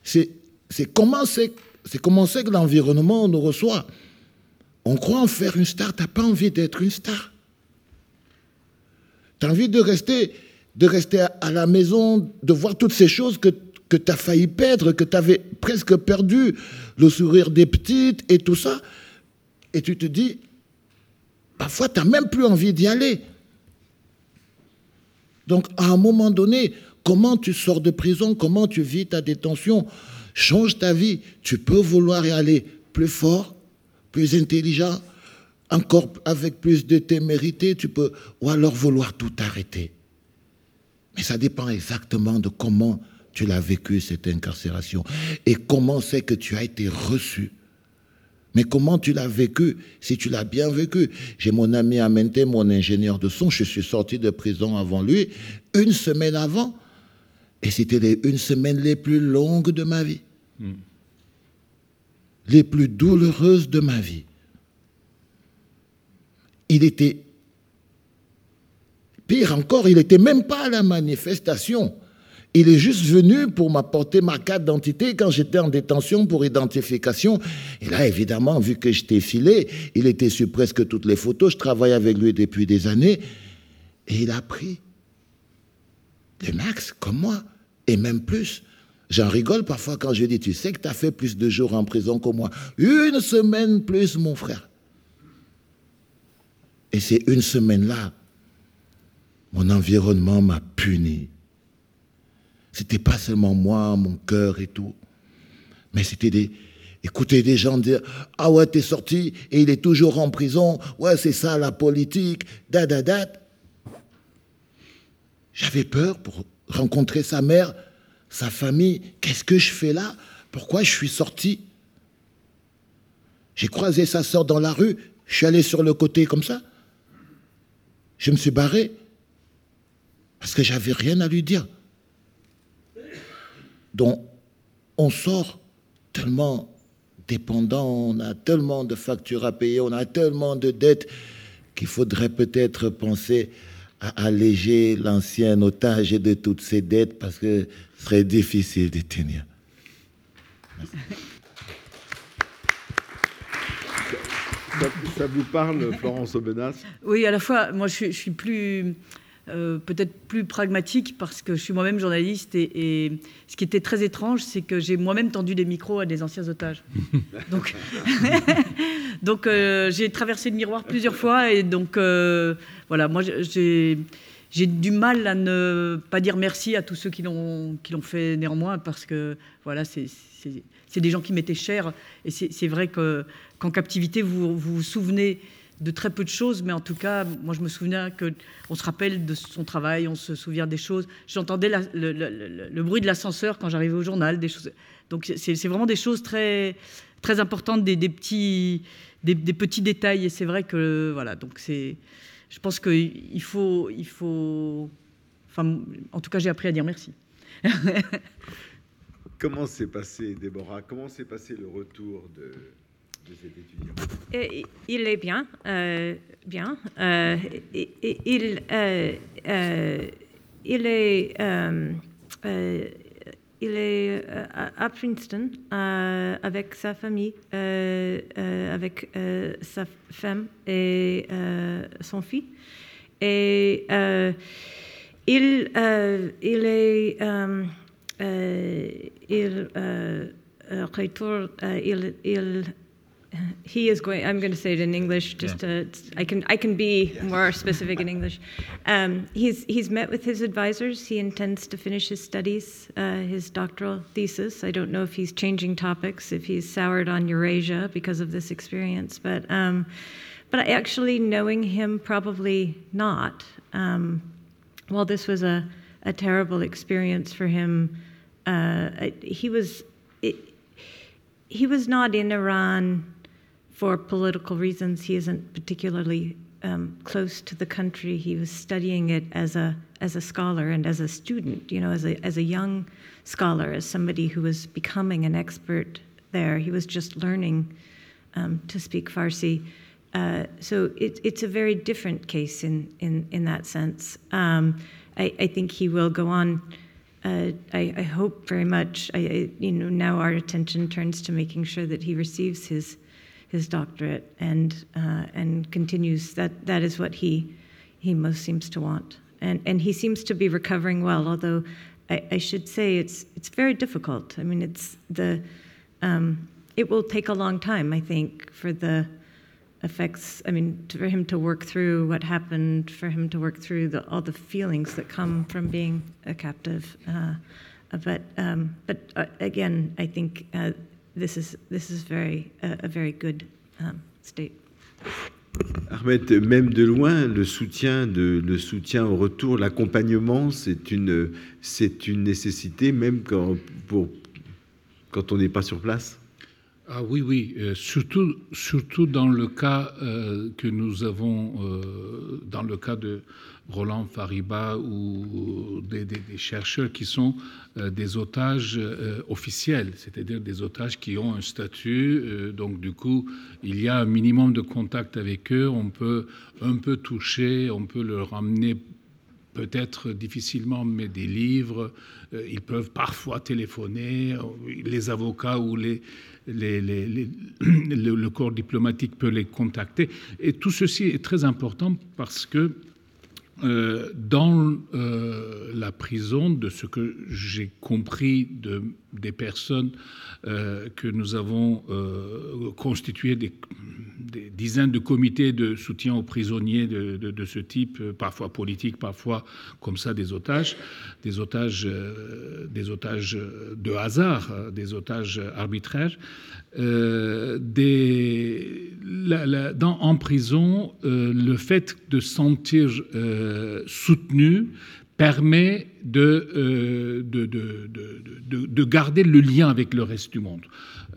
C'est comment c'est comment c'est que l'environnement nous reçoit. On croit en faire une star, tu n'as pas envie d'être une star. Tu as envie de rester, de rester à, la maison, de voir toutes ces choses que, que tu as failli perdre, que tu avais presque perdu, le sourire des petites et tout ça. Et tu te dis, parfois, tu n'as même plus envie d'y aller. Donc, à un moment donné, comment tu sors de prison, comment tu vis ta détention, change ta vie. Tu peux vouloir y aller plus fort, plus intelligent, encore avec plus de témérité, tu peux, ou alors vouloir tout arrêter. Mais ça dépend exactement de comment tu l'as vécu, cette incarcération, et comment c'est que tu as été reçu. Mais comment tu l'as vécu, si tu l'as bien vécu J'ai mon ami Amente, mon ingénieur de son, je suis sorti de prison avant lui, une semaine avant, et c'était les une semaine les plus longues de ma vie, hmm. les plus douloureuses de ma vie il était, pire encore, il n'était même pas à la manifestation. Il est juste venu pour m'apporter ma carte d'identité quand j'étais en détention pour identification. Et là, évidemment, vu que j'étais filé, il était sur presque toutes les photos. Je travaille avec lui depuis des années. Et il a pris le max, comme moi, et même plus. J'en rigole parfois quand je dis, tu sais que tu as fait plus de jours en prison que moi. Une semaine plus, mon frère. Et c'est une semaine-là, mon environnement m'a puni. C'était pas seulement moi, mon cœur et tout, mais c'était des, écouter des gens dire Ah ouais, t'es sorti et il est toujours en prison, ouais, c'est ça la politique, da da da. J'avais peur pour rencontrer sa mère, sa famille. Qu'est-ce que je fais là? Pourquoi je suis sorti? J'ai croisé sa soeur dans la rue, je suis allé sur le côté comme ça je me suis barré parce que j'avais rien à lui dire. Donc, on sort tellement dépendants, on a tellement de factures à payer, on a tellement de dettes qu'il faudrait peut-être penser à alléger l'ancien otage de toutes ces dettes parce que ce serait difficile de tenir. Ça, vous parle, Florence Aubenas Oui, à la fois, moi je suis plus euh, peut-être plus pragmatique parce que je suis moi-même journaliste et, ce qui était très étrange, c'est que j'ai moi-même tendu des micros à des anciens otages. donc, donc euh, j'ai traversé le miroir plusieurs fois et donc euh, voilà, moi j'ai j'ai du mal à ne pas dire merci à tous ceux qui l'ont fait néanmoins parce que voilà c'est des gens qui m'étaient chers et c'est vrai que qu'en captivité vous, vous souvenez de très peu de choses, mais en tout cas, moi je me souviens qu'on se rappelle de son travail, on se souvient des choses. J'entendais le, bruit de l'ascenseur quand j'arrivais au journal, des choses. Donc c'est vraiment des choses très, très importantes, des, petits, des, petits détails. Et c'est vrai que voilà, donc c'est. Je pense qu'il faut, il faut. Enfin, en tout cas, j'ai appris à dire merci. Comment s'est passé, Déborah? Comment s'est passé le retour de, il est bien, euh, bien. Euh, il, euh, il est, il est à Princeton avec sa famille, avec sa femme et son fils. Et il, il est, il retourne, il, il he is going i'm going to say it in english just yeah. to i can i can be yeah. more specific in english um, he's he's met with his advisors he intends to finish his studies uh, his doctoral thesis i don't know if he's changing topics if he's soured on eurasia because of this experience but um, but actually knowing him probably not um, while this was a, a terrible experience for him uh, he was it, he was not in Iran for political reasons, he isn't particularly um, close to the country. He was studying it as a as a scholar and as a student, you know, as a as a young scholar, as somebody who was becoming an expert there. He was just learning um, to speak Farsi. Uh, so it, it's a very different case in in in that sense. Um, I, I, think he will go on. Uh, I, I, hope very much. I, you know, now our attention turns to making sure that he receives his his doctorate and uh, and continues that that is what he he most seems to want. And and he seems to be recovering well although I, I should say it's it's very difficult. I mean it's the um, it will take a long time I think for the effects I mean for him to work through what happened for him to work through the, all the feelings that come from being a captive uh, but um, but uh, again I think uh, this is this is very uh, a very good um, state. Ahmed, même de loin, le soutien, de, le soutien au retour, l'accompagnement, c'est une, c'est une nécessité, même quand, pour, quand on n'est pas sur place? Ah oui, oui, euh, surtout, surtout dans le cas euh, que nous avons, euh, dans le cas de Roland Fariba ou des, chercheurs qui sont des otages officiels, c'est-à-dire des otages qui ont un statut. donc du coup, il y a un minimum de contact avec eux. On peut un peu toucher, on peut leur amener peut-être difficilement, mais des livres. ils peuvent parfois téléphoner. Les avocats ou les le, corps diplomatique peut les contacter. Et tout ceci est très important parce que euh, dans euh, la prison, de ce que j'ai compris de, des personnes euh, que nous avons constituées, des, dizaines de comités de soutien aux prisonniers de, de, ce type, parfois politiques, parfois comme ça des otages, des otages, des otages de hasard, des otages arbitraires. Dans, en prison, le fait de sentir soutenu permet de, de, de, de, garder le lien avec le reste du monde.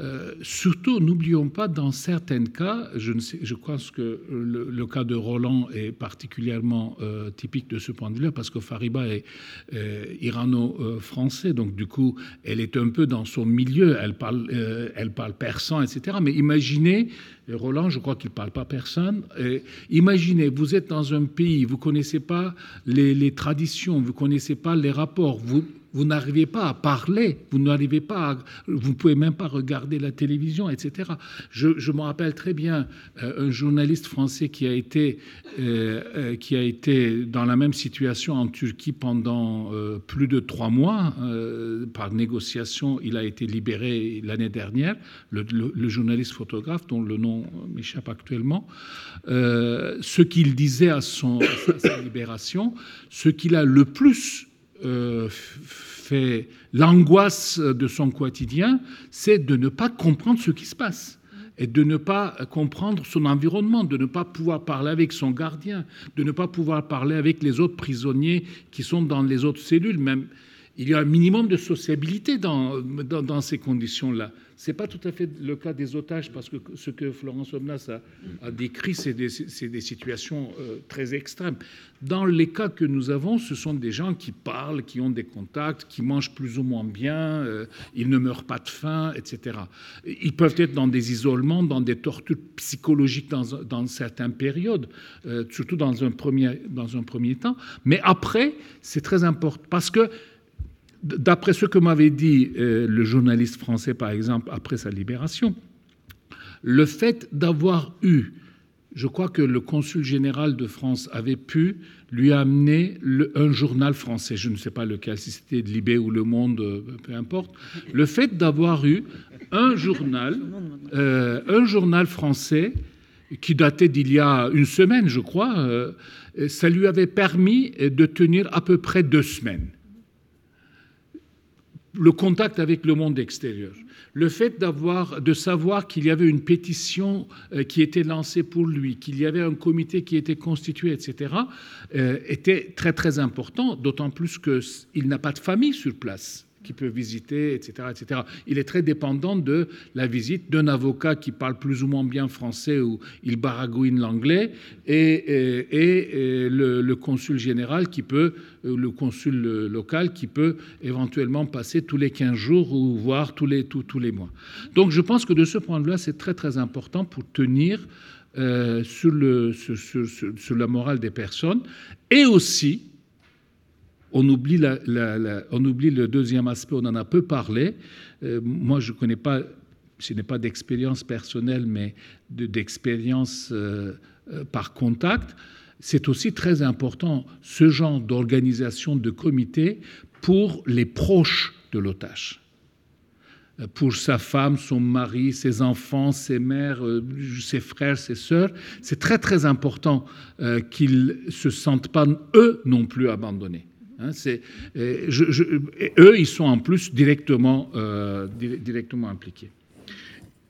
Euh, surtout, n'oublions pas, dans certains cas, je, ne que le, cas de Roland est particulièrement euh, typique de ce point de vue-là, parce que Fariba est euh, irano-français, donc du coup, elle est un peu dans son milieu, elle parle, elle parle persan, etc. Mais imaginez, Roland, je crois qu'il ne parle pas personne, imaginez, vous êtes dans un pays, vous ne connaissez pas les, les traditions, vous ne connaissez pas les rapports, vous vous n'arrivez pas à parler, vous n'arrivez pas, vous ne pouvez même pas regarder la télévision, etc. Je, je me rappelle très bien euh, un journaliste français qui a été euh, euh, qui a été dans la même situation en Turquie pendant plus de trois mois par négociation. Il a été libéré l'année dernière. Le, journaliste photographe dont le nom m'échappe actuellement. ce qu'il disait à, son, à sa libération, ce qu'il a le plus euh, fait l'angoisse de son quotidien, c'est de ne pas comprendre ce qui se passe et de ne pas comprendre son environnement, de ne pas pouvoir parler avec son gardien, de ne pas pouvoir parler avec les autres prisonniers qui sont dans les autres cellules. Même, il y a un minimum de sociabilité dans, ces conditions-là. Ce n'est pas tout à fait le cas des otages, parce que ce que Florence Omnas a, décrit, c'est des, situations euh, très extrêmes. Dans les cas que nous avons, ce sont des gens qui parlent, qui ont des contacts, qui mangent plus ou moins bien, euh, ils ne meurent pas de faim, etc. Ils peuvent être dans des isolements, dans des tortures psychologiques dans, dans certaines périodes, euh, surtout dans un, premier, dans un premier temps. Mais après, c'est très important, parce que D'après ce que m'avait dit euh, le journaliste français, par exemple, après sa libération, le fait d'avoir eu, je crois que le consul général de France avait pu lui amener un journal français, je ne sais pas lequel, si c'était Libé ou Le Monde, euh, peu importe, le fait d'avoir eu un journal, euh, un journal français qui datait d'il y a une semaine, je crois, ça lui avait permis de tenir à peu près deux semaines le contact avec le monde extérieur. Le fait d'avoir, de savoir qu'il y avait une pétition euh, qui était lancée pour lui, qu'il y avait un comité qui était constitué, etc., euh, était très très important, d'autant plus qu'il n'a pas de famille sur place qui peut visiter, etc., etc. Il est très dépendant de la visite d'un avocat qui parle plus ou moins bien français ou il baragouine l'anglais et, le, consul général qui peut, euh, le consul local qui peut éventuellement passer tous les 15 jours ou voir tous les, tous, tous les mois. Donc je pense que de ce point de vue-là, c'est très très important pour tenir euh, sur, le, sur, sur la morale des personnes et aussi on oublie, le deuxième aspect, on en a peu parlé. Euh, moi, je ne connais pas, ce n'est pas d'expérience personnelle, mais d'expérience euh, euh, par contact. C'est aussi très important, ce genre d'organisation de comité pour les proches de l'otage pour sa femme, son mari, ses enfants, ses mères, ses frères, ses sœurs. C'est très très important qu'ils ne se sentent pas, eux non plus, abandonnés. Hein, eux, ils sont en plus directement, euh, impliqués.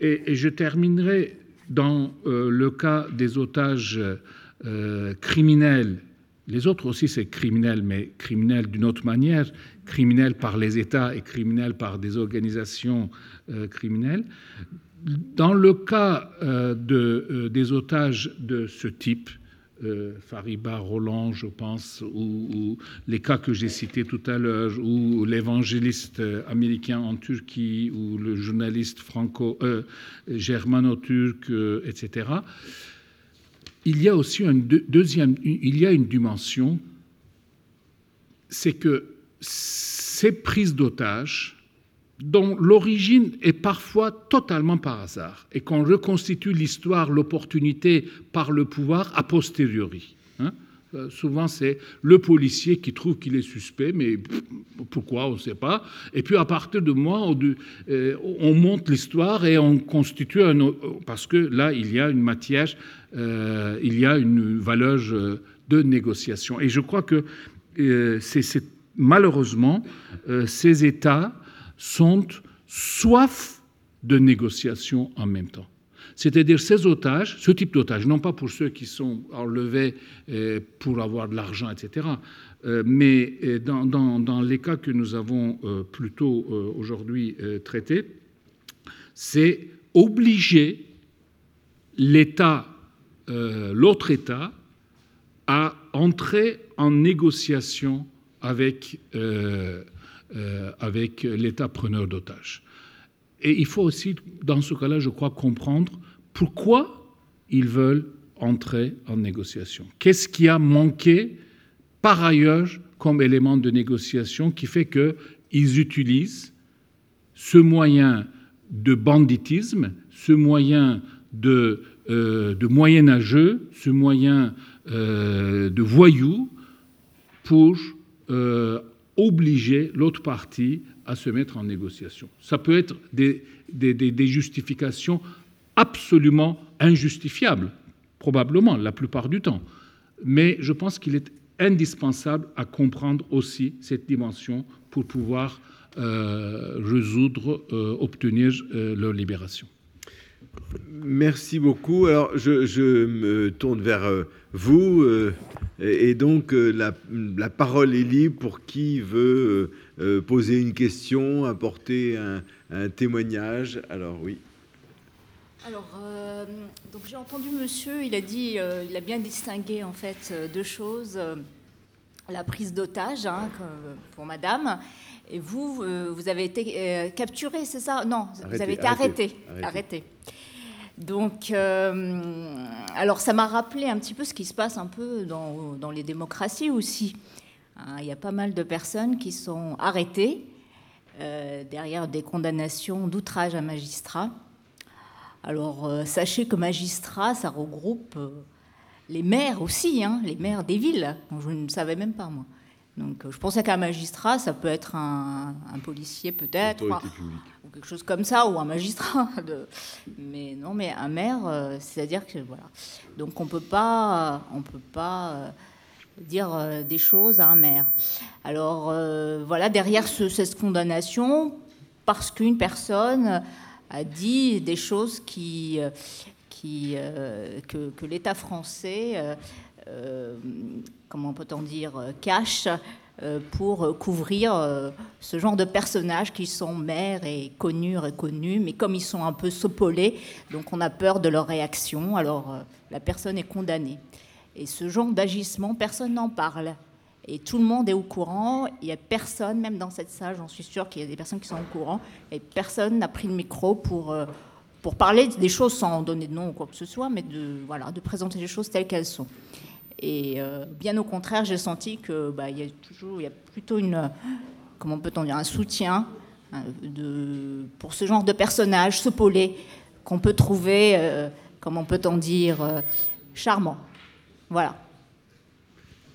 Et, je terminerai dans euh, le cas des otages euh, criminels. Les autres aussi, c'est criminel, mais criminel d'une autre manière, criminel par les États et criminel par des organisations criminelles. Dans le cas de, des otages de ce type, euh, Fariba, Roland, je pense, ou, les cas que j'ai cités tout à l'heure, ou l'évangéliste américain en Turquie, ou le journaliste franco, euh, germano-turc, euh, etc. Il y a aussi une deuxième, il y a une dimension, c'est que ces prises d'otages dont l'origine est parfois totalement par hasard et qu'on reconstitue l'histoire, l'opportunité par le pouvoir a posteriori. Hein. Euh, souvent, c'est le policier qui trouve qu'il est suspect, mais pourquoi, on ne sait pas. Et puis, à partir de moi, on, euh, monte l'histoire et on constitue un... Parce que là, il y a une matière, euh, il y a une valeur de négociation. Et je crois que malheureusement ces États sont soif de négociation en même temps. C'est-à-dire ces otages, ce type d'otages, non pas pour ceux qui sont enlevés euh, pour avoir de l'argent, etc., euh, mais euh, dans, les cas que nous avons plutôt aujourd'hui traités, c'est obliger l'État, l'autre État, à entrer en négociation avec, avec l'État preneur d'otages. Et il faut aussi, dans ce cas-là, je crois, comprendre pourquoi ils veulent entrer en négociation. Qu'est-ce qui a manqué par ailleurs comme élément de négociation qui fait qu'ils utilisent ce moyen de banditisme, ce moyen de, euh, de moyenâgeux, ce moyen euh, de voyou pour euh, obliger l'autre partie à se mettre en négociation. Ça peut être des, justifications absolument injustifiables, probablement la plupart du temps. Mais je pense qu'il est indispensable à comprendre aussi cette dimension pour pouvoir euh, résoudre, euh, obtenir euh, leur libération. Merci beaucoup. Alors, je, me tourne vers vous, et donc la, la, parole est libre pour qui veut euh, poser une question, apporter un, témoignage. Alors oui. Alors, euh, donc j'ai entendu monsieur, il a dit, euh, il a bien distingué en fait deux choses la prise d'otage hein, pour madame, et vous, vous avez été capturé, c'est ça? Non, vous avez été arrêté. arrêté. Donc, alors ça m'a rappelé un petit peu ce qui se passe un peu dans, dans les démocraties aussi. Hein, il y a pas mal de personnes qui sont arrêtées euh, derrière des condamnations d'outrage à magistrat. Alors, euh, sachez que magistrat, ça regroupe euh, les maires aussi, hein, les maires des villes. je ne savais même pas, moi. Donc, je pensais qu'un magistrat, ça peut être un, policier peut-être, ou quelque chose comme ça, ou un magistrat. Mais non, mais un maire, c'est-à-dire que voilà. Donc, on peut pas, on peut pas dire euh, des choses à un maire. Alors euh, voilà, derrière cette condamnation, parce qu'une personne a dit des choses qui, euh, qui, que, l'État français, comment peut-on dire, cache pour couvrir ce genre de personnages qui sont maires et connus, reconnus, mais comme ils sont un peu sopolés, donc on a peur de leur réaction, alors la personne est condamnée. Et ce genre d'agissement, personne n'en parle. Et tout le monde est au courant. Il n'y a personne, même dans cette salle, j'en suis sûre qu'il y a des personnes qui sont au courant. Et personne n'a pris le micro pour, euh, pour parler des choses sans donner de nom ou quoi que ce soit, mais de, voilà, de présenter les choses telles qu'elles sont. Et euh, bien au contraire, j'ai senti que bah, y a toujours, il y a plutôt une, comment peut-on dire, un soutien hein, de, pour ce genre de personnage, ce qu'on peut trouver, euh, comment peut-on dire, charmant. Voilà.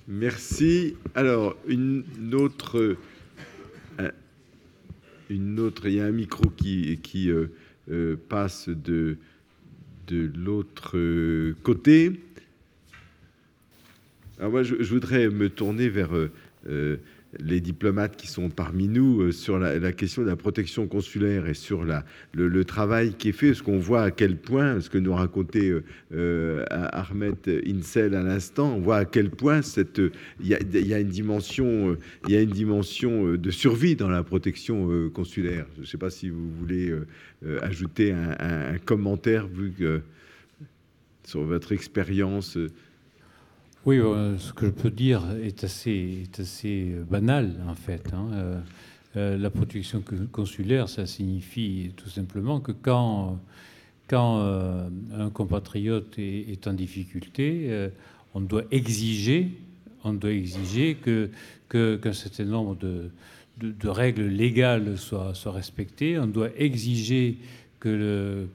Merci. Alors, une autre. Euh, une autre. Il y a un micro qui, euh, euh, passe de, de l'autre côté. Alors, moi, je, voudrais me tourner vers les diplomates qui sont parmi nous euh, sur la, question de la protection consulaire et sur le, travail qui est fait, ce qu'on voit à quel point, ce que nous racontait euh, euh Ahmed Insel à l'instant, on voit à quel point il y, a une dimension il y a une dimension de survie dans la protection consulaire. Je ne sais pas si vous voulez ajouter un, un, commentaire vu que, sur votre expérience. Oui, euh, ce que je peux dire est assez, assez banal, en fait. Hein. Euh, euh, la protection consulaire, ça signifie tout simplement que quand, un compatriote est, en difficulté, on doit exiger, on doit exiger que, qu'un certain nombre de, de, règles légales soient, soient, respectées. On doit exiger que le,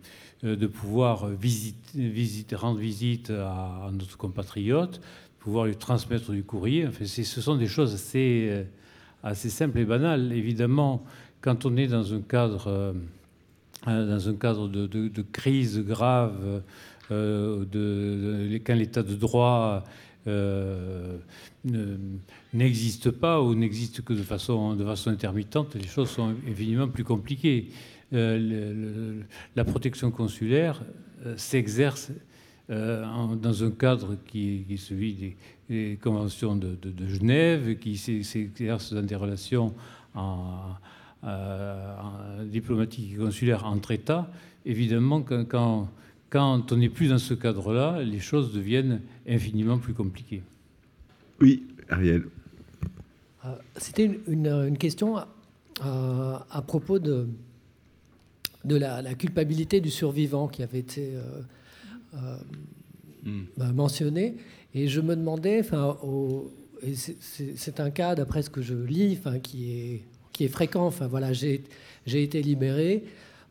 de pouvoir rendre visite à, notre compatriote, pouvoir lui transmettre du courrier. Enfin, ce sont des choses assez, euh, assez simples et banales. Évidemment, quand on est dans un cadre, euh, dans un cadre de, crise grave, euh, quand l'état de droit n'existe pas ou n'existe que de façon, de façon intermittente, les choses sont évidemment plus compliquées. La protection consulaire s'exerce dans un cadre qui, est celui des, conventions de, Genève, qui s'exerce dans des relations en, diplomatiques et consulaires entre États. Évidemment, quand quand on n'est plus dans ce cadre-là, les choses deviennent infiniment plus compliquées. Oui, Ariel. Euh, c'était une, question euh, à, propos de, de la, culpabilité du survivant qui avait été euh, hmm. bah, mentionnée. Et je me demandais, enfin, c'est un cas, d'après ce que je lis, enfin, qui est, qui est fréquent. Enfin, voilà, j'ai été libéré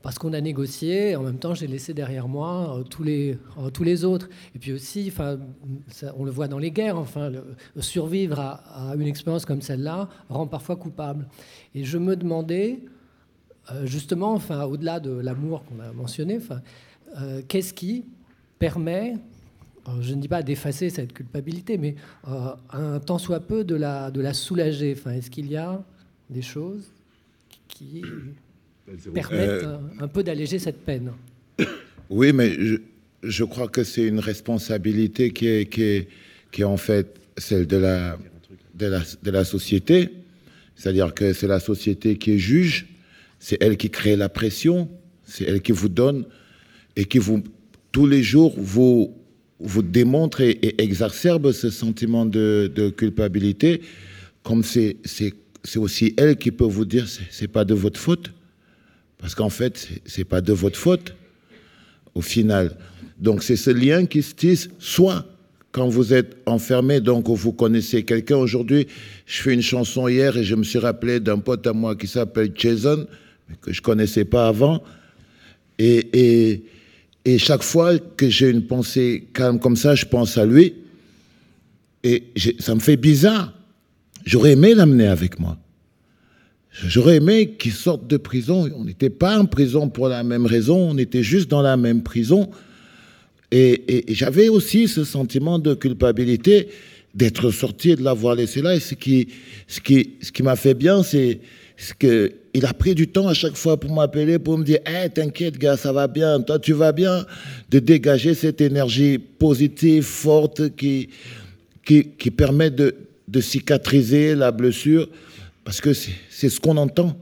parce qu'on a négocié, en même temps j'ai laissé derrière moi euh, tous, les, euh, tous les autres. Et puis aussi, enfin, on le voit dans les guerres, enfin, survivre à, une expérience comme celle-là rend parfois coupable. Et je me demandais, euh, justement, enfin, au-delà de l'amour qu'on a mentionné, enfin, qu'est-ce qui permet, je ne dis pas d'effacer cette culpabilité, mais un tant soit peu de la, de la soulager enfin, Est-ce qu'il y a des choses qui permettent euh, un peu d'alléger cette peine? Oui, mais je, crois que c'est une responsabilité qui est, qui, est, qui est en fait celle de la, de la, de la société. C'est-à-dire que c'est la société qui est juge, c'est elle qui crée la pression, c'est elle qui vous donne et qui vous, tous les jours, vous, vous démontre et, exacerbe ce sentiment de, de culpabilité, comme c'est aussi elle qui peut vous dire c'est pas de votre faute. Parce qu'en fait, ce n'est pas de votre faute, au final. Donc c'est ce lien qui se tisse, soit quand vous êtes enfermé, donc vous connaissez quelqu'un. Aujourd'hui, je fais une chanson hier et je me suis rappelé d'un pote à moi qui s'appelle Jason, que je connaissais pas avant. Et, et, et chaque fois que j'ai une pensée calme comme ça, je pense à lui. Et ça me fait bizarre. J'aurais aimé l'amener avec moi. J'aurais aimé qu'il sorte de prison. On n'était pas en prison pour la même raison, on était juste dans la même prison. Et, j'avais aussi ce sentiment de culpabilité d'être sorti et de l'avoir laissé là. Et ce qui, ce qui, ce qui m'a fait bien, c'est qu'il a pris du temps à chaque fois pour m'appeler, pour me dire hey, T'inquiète, gars, ça va bien, toi, tu vas bien. De dégager cette énergie positive, forte, qui, qui, qui permet de, de cicatriser la blessure. Parce que c'est ce qu'on entend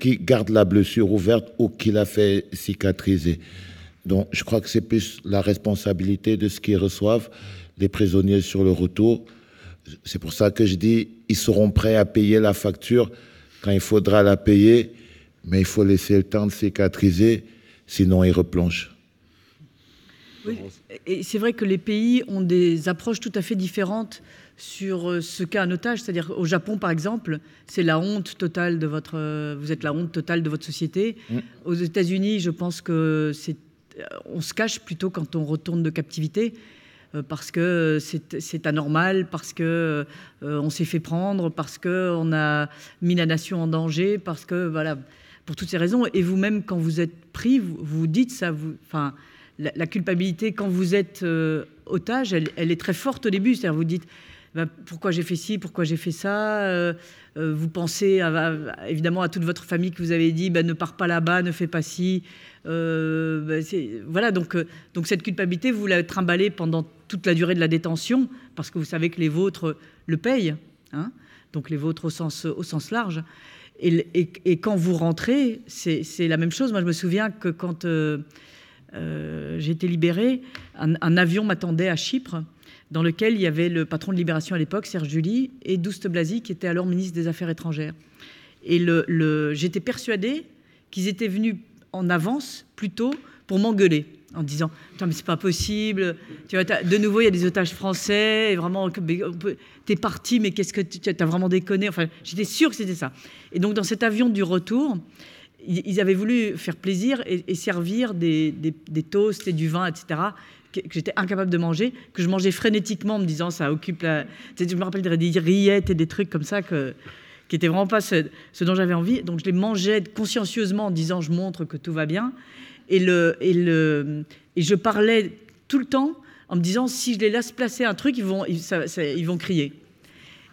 qui garde la blessure ouverte ou qui la fait cicatriser. Donc je crois que c'est plus la responsabilité de ce qu'ils reçoivent, les prisonniers sur le retour. C'est pour ça que je dis, ils seront prêts à payer la facture quand il faudra la payer, mais il faut laisser le temps de cicatriser, sinon ils replongent. Oui, et c'est vrai que les pays ont des approches tout à fait différentes sur euh, ce cas en otage. C'est-à-dire au Japon, par exemple, c'est la honte totale de votre. Euh, vous êtes la honte totale de votre société. Mm. Aux États-Unis, je pense que c'est. Euh, on se cache plutôt quand on retourne de captivité parce que c'est anormal, parce que on s'est fait prendre, parce que on a mis la nation en danger, parce que voilà, pour toutes ces raisons. Et vous-même, quand vous êtes pris, vous, dites ça. Enfin, la, culpabilité, quand vous êtes otage, elle, est très forte au début. C'est-à-dire, vous dites bah, pourquoi j'ai fait ci, pourquoi j'ai fait ça. Euh, euh, vous pensez évidemment à toute votre famille que vous avez dit bah, ne pars pas là-bas, ne fais pas ci. Euh, bah, voilà, donc, donc cette culpabilité, vous la trimballez pendant toute la durée de la détention, parce que vous savez que les vôtres le payent, hein, donc les vôtres au sens, large. Et, quand vous rentrez, c'est la même chose. Moi, je me souviens que quand j'ai été libérée, un, avion m'attendait à Chypre dans lequel il y avait le patron de Libération à l'époque, Serge Julie, et Douste Blasi, qui était alors ministre des Affaires étrangères. Et j'étais persuadée qu'ils étaient venus en avance, plutôt, pour m'engueuler, en disant mais c'est pas possible, tu vois, de nouveau, il y a des otages français, et vraiment, t'es parti, mais qu'est-ce que tu as vraiment déconné? Enfin, j'étais sûre que c'était ça. Et donc, dans cet avion du retour, ils avaient voulu faire plaisir et, servir des, des, toasts et du vin, etc que, j'étais incapable de manger, que je mangeais frénétiquement en me disant ça occupe la. Je me rappelle des rillettes et des trucs comme ça que, qui n'étaient vraiment pas ce, dont j'avais envie. Donc je les mangeais consciencieusement en disant je montre que tout va bien. Et, le, et, le, et je parlais tout le temps en me disant si je les laisse placer un truc, ils vont, ils, ils vont crier.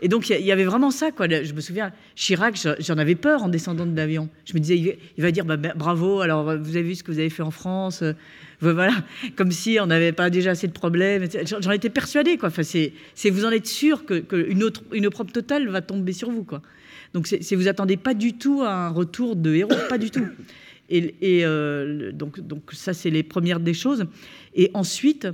Et donc, il y, avait vraiment ça. Quoi. Je me souviens, Chirac, j'en avais peur en descendant de l'avion. Je me disais, il va dire bah, bah, bravo, alors vous avez vu ce que vous avez fait en France. Euh, voilà, comme si on n'avait pas déjà assez de problèmes. J'en étais persuadée. Enfin, c'est vous en êtes sûr qu'une que autre, une opprobre totale va tomber sur vous. Quoi. Donc, c'est vous attendez pas du tout à un retour de héros, pas du tout. Et, euh, donc, ça, c'est les premières des choses. Et ensuite,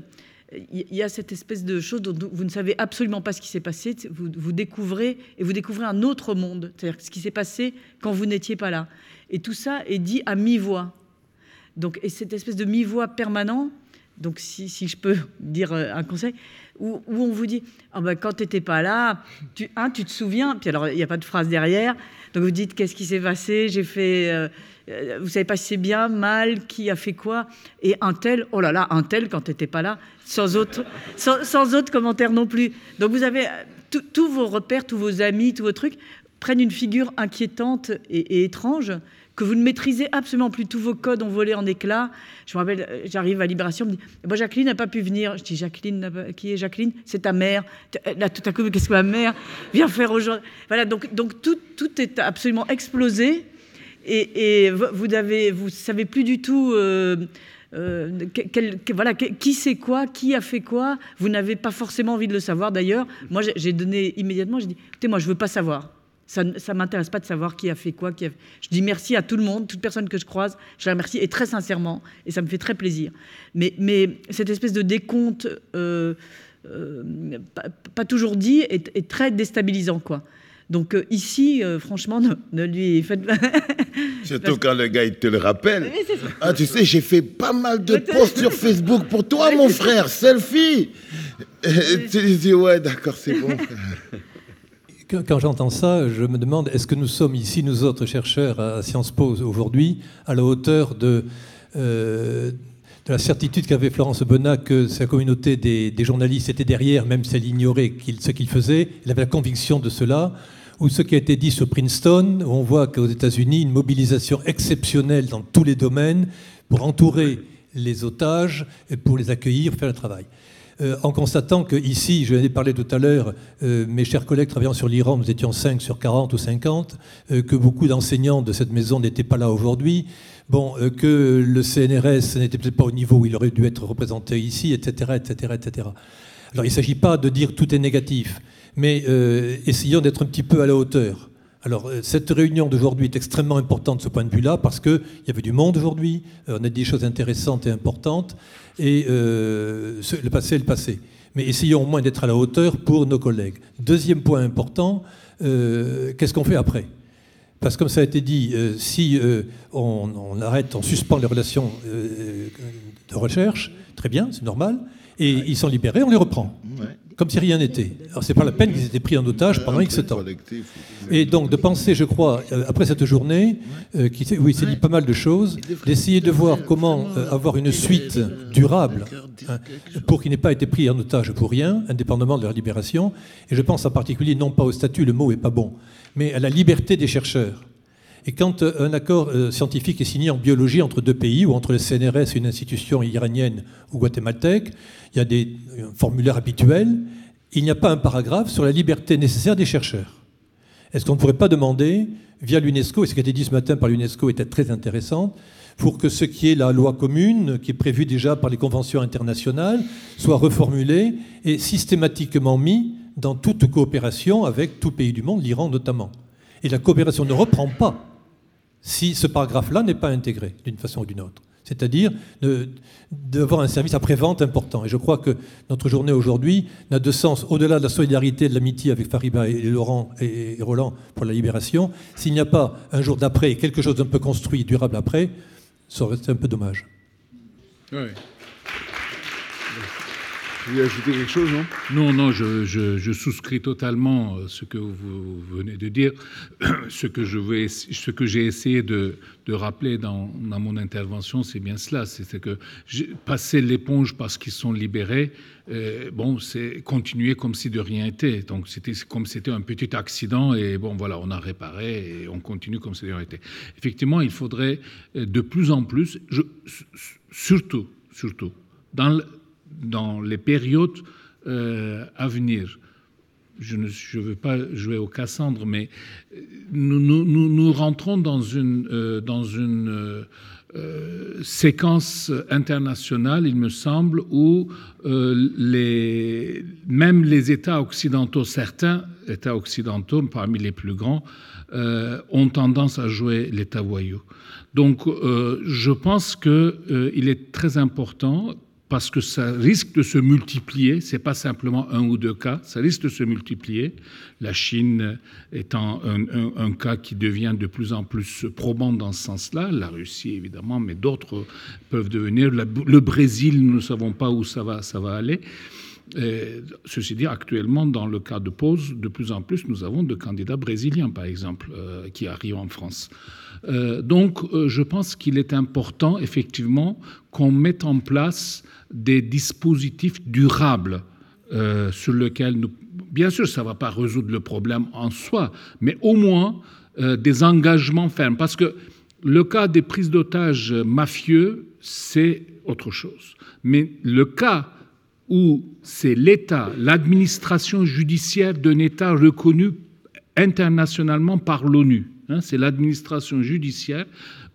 il y a cette espèce de chose dont vous ne savez absolument pas ce qui s'est passé. Vous, découvrez et vous découvrez un autre monde, c'est-à-dire ce qui s'est passé quand vous n'étiez pas là. Et tout ça est dit à mi-voix. Donc, et cette espèce de mi-voix permanent, donc si, si, je peux dire euh, un conseil, où, on vous dit ben, quand tu n'étais pas là, tu, hein, tu te souviens, puis alors il n'y a pas de phrase derrière, donc vous dites qu'est-ce qui s'est passé, j'ai fait. Euh, euh, vous savez pas si c'est bien, mal, qui a fait quoi, et un tel, oh là là, un tel quand tu n'étais pas là, sans autre, sans, autre commentaire non plus. Donc vous avez tous vos repères, tous vos amis, tous vos trucs prennent une figure inquiétante et, étrange que vous ne maîtrisez absolument plus. Tous vos codes ont volé en éclats. Je me rappelle, euh, j'arrive à Libération, on me dit eh ben, Jacqueline n'a pas pu venir. Je dis Jacqueline, qui est Jacqueline? C'est ta mère. Là, tout à coup, qu'est-ce que ma mère vient faire aujourd'hui? Voilà, donc, donc tout, tout est absolument explosé et, vous ne savez plus du tout. Euh, euh, qui c'est quoi, qui a fait quoi. Vous n'avez pas forcément envie de le savoir d'ailleurs. Moi, j'ai donné immédiatement, j'ai dit, écoutez, moi, je veux pas savoir. Ça ne m'intéresse pas de savoir qui a fait quoi. Qui Je dis merci à tout le monde, toute personne que je croise, je la remercie, et très sincèrement, et ça me fait très plaisir. Mais, mais cette espèce de décompte, euh, pas, toujours dit, est, est, très déstabilisant, quoi. Donc euh, ici, euh, franchement, ne, lui faites pas. Surtout quand le gars, il te le rappelle. ah, tu sais, j'ai fait pas mal de posts sur Facebook pour toi, mon frère, selfie. tu dis, ouais, d'accord, c'est bon. Quand j'entends ça, je me demande, est-ce que nous sommes ici, nous autres chercheurs à Sciences Po aujourd'hui, à la hauteur de, euh, la certitude qu'avait Florence Bonnat que sa communauté des, journalistes était derrière, même si elle ignorait ce qu'il faisait? Elle avait la conviction de cela ou ce qui a été dit sur Princeton, où on voit qu'aux États-Unis, une mobilisation exceptionnelle dans tous les domaines pour entourer les otages et pour les accueillir, faire le travail. Euh, en constatant que ici, je l'ai parlé tout à l'heure, euh, mes chers collègues travaillant sur l'Iran, nous étions 5 sur 40 ou 50, euh, que beaucoup d'enseignants de cette maison n'étaient pas là aujourd'hui, bon, que le CNRS n'était peut-être pas au niveau où il aurait dû être représenté ici, etc., etc., etc. Alors il ne s'agit pas de dire tout est négatif mais essayons d'être un petit peu à la hauteur. Alors, euh, cette réunion d'aujourd'hui est extrêmement importante de ce point de vue-là, parce qu'il y avait du monde aujourd'hui, euh, on a dit des choses intéressantes et importantes, et le passé est le passé. Mais essayons au moins d'être à la hauteur pour nos collègues. Deuxième point important, qu'est-ce qu'on fait après? Parce que comme ça a été dit, si on, arrête, on suspend les relations de recherche, très bien, c'est normal, et ils sont libérés, on les reprend comme si rien n'était. Alors c'est pas la peine qu'ils étaient pris en otage pendant X temps. Et donc de penser, je crois, euh, après cette journée, euh, qui, où il s'est dit pas mal de choses, d'essayer de voir comment euh, avoir une suite durable hein, pour qu'il n'ait pas été pris en otage pour rien, indépendamment de leur libération. Et je pense en particulier non pas au statut, le mot est pas bon, mais à la liberté des chercheurs. Et quand un accord scientifique est signé en biologie entre deux pays, ou entre le CNRS et une institution iranienne ou guatémaltèque, il y a des formulaires habituels, il n'y a pas un paragraphe sur la liberté nécessaire des chercheurs. Est-ce qu'on ne pourrait pas demander, via l'UNESCO, et ce qui a été dit ce matin par l'UNESCO était très intéressant, pour que ce qui est la loi commune, qui est prévue déjà par les conventions internationales, soit reformulé et systématiquement mis dans toute coopération avec tout pays du monde, l'Iran notamment. Et la coopération ne reprend pas si ce paragraphe-là n'est pas intégré d'une façon ou d'une autre c'est-à-dire d'avoir un service après-vente important. Et je crois que notre journée aujourd'hui n'a de sens, au-delà de la solidarité de l'amitié avec Fariba et Laurent et Roland pour la libération, s'il n'y a pas un jour d'après quelque chose d'un peu construit, durable après, ça aurait été un peu dommage. Oui. Vous voulez ajouter quelque chose, non? Non, non, je, souscris totalement à ce que vous venez de dire. Ce que, j'ai essayé de, rappeler dans, mon intervention, c'est bien cela. C'est que passer l'éponge parce qu'ils sont libérés, euh, bon, c'est continuer comme si de rien n'était. Donc c'était comme si c'était un petit accident et bon, voilà, on a réparé et on continue comme si de rien n'était. Effectivement, il faudrait euh, de plus en plus, surtout, surtout, dans dans les périodes à venir je ne veux pas jouer au Cassandre, mais nous, nous, rentrons dans une, dans une séquence internationale, il me semble, où les, même les États occidentaux, certains États occidentaux, parmi les plus grands, ont tendance à jouer l'État voyou. Donc euh, je pense qu'il euh, est très important parce que ça risque de se multiplier, ce n'est pas simplement un ou deux cas, ça risque de se multiplier, la Chine étant un, cas qui devient de plus en plus probant dans ce sens-là, la Russie évidemment, mais d'autres peuvent devenir, le Brésil, nous ne savons pas où ça va, ça va aller. ceci dit, actuellement, dans le cas de pause, de plus en plus, nous avons de candidats brésiliens, par exemple, euh, qui arrivent en France. Euh, donc, euh, je pense qu'il est important, effectivement, qu'on mette en place des dispositifs durables euh, sur lesquels nous... Bien sûr, ça ne va pas résoudre le problème en soi, mais au moins des engagements fermes. Parce que le cas des prises d'otages mafieux, c'est autre chose. Mais le cas où c'est l'État, l'administration judiciaire d'un État reconnu internationalement par l'ONU, Hein, c'est l'administration judiciaire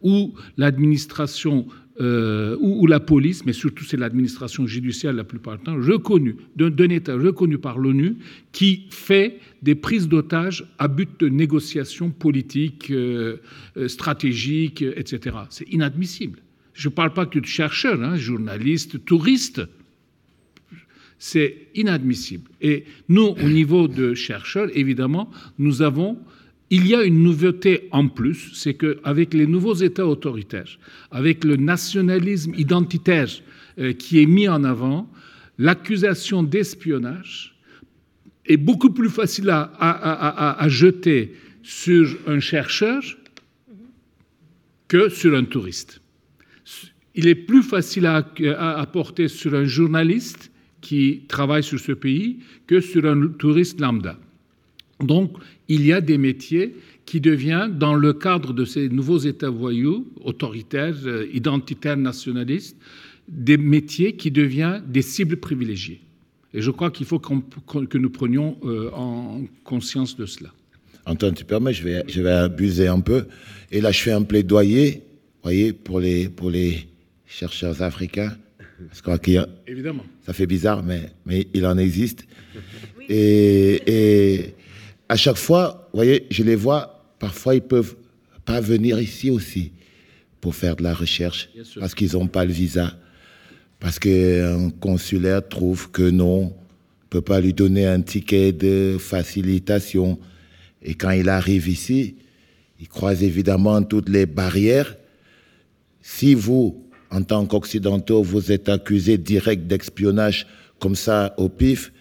ou l'administration euh, ou, la police, mais surtout c'est l'administration judiciaire la plupart du temps, reconnue, d'un État reconnu par l'ONU, qui fait des prises d'otages à but de négociations politiques, euh, euh, stratégiques, etc. C'est inadmissible. Je ne parle pas que de chercheurs, hein, journalistes, touristes. C'est inadmissible. Et nous, au niveau de chercheurs, évidemment, nous avons il y a une nouveauté en plus, c'est qu'avec les nouveaux États autoritaires, avec le nationalisme identitaire euh, qui est mis en avant, l'accusation d'espionnage est beaucoup plus facile à, jeter sur un chercheur que sur un touriste. Il est plus facile à, à porter sur un journaliste qui travaille sur ce pays que sur un touriste lambda. Donc, il y a des métiers qui deviennent, dans le cadre de ces nouveaux États voyous, autoritaires, euh, identitaires, nationalistes, des métiers qui deviennent des cibles privilégiées. Et je crois qu'il faut que nous prenions euh, en conscience de cela. Antoine, tu permets, je vais, je vais abuser un peu. Et là, je fais un plaidoyer, voyez, pour les, pour les chercheurs africains. Parce Évidemment. Ça fait bizarre, mais, mais il en existe. Et, et à chaque fois, vous voyez, je les vois, parfois ils peuvent pas venir ici aussi pour faire de la recherche parce qu'ils n'ont pas le visa. Parce qu'un consulaire trouve que non, ne peut pas lui donner un ticket de facilitation. Et quand il arrive ici, il croise évidemment toutes les barrières. Si vous, en tant qu'Occidentaux, vous êtes accusé direct d'espionnage comme ça au pif,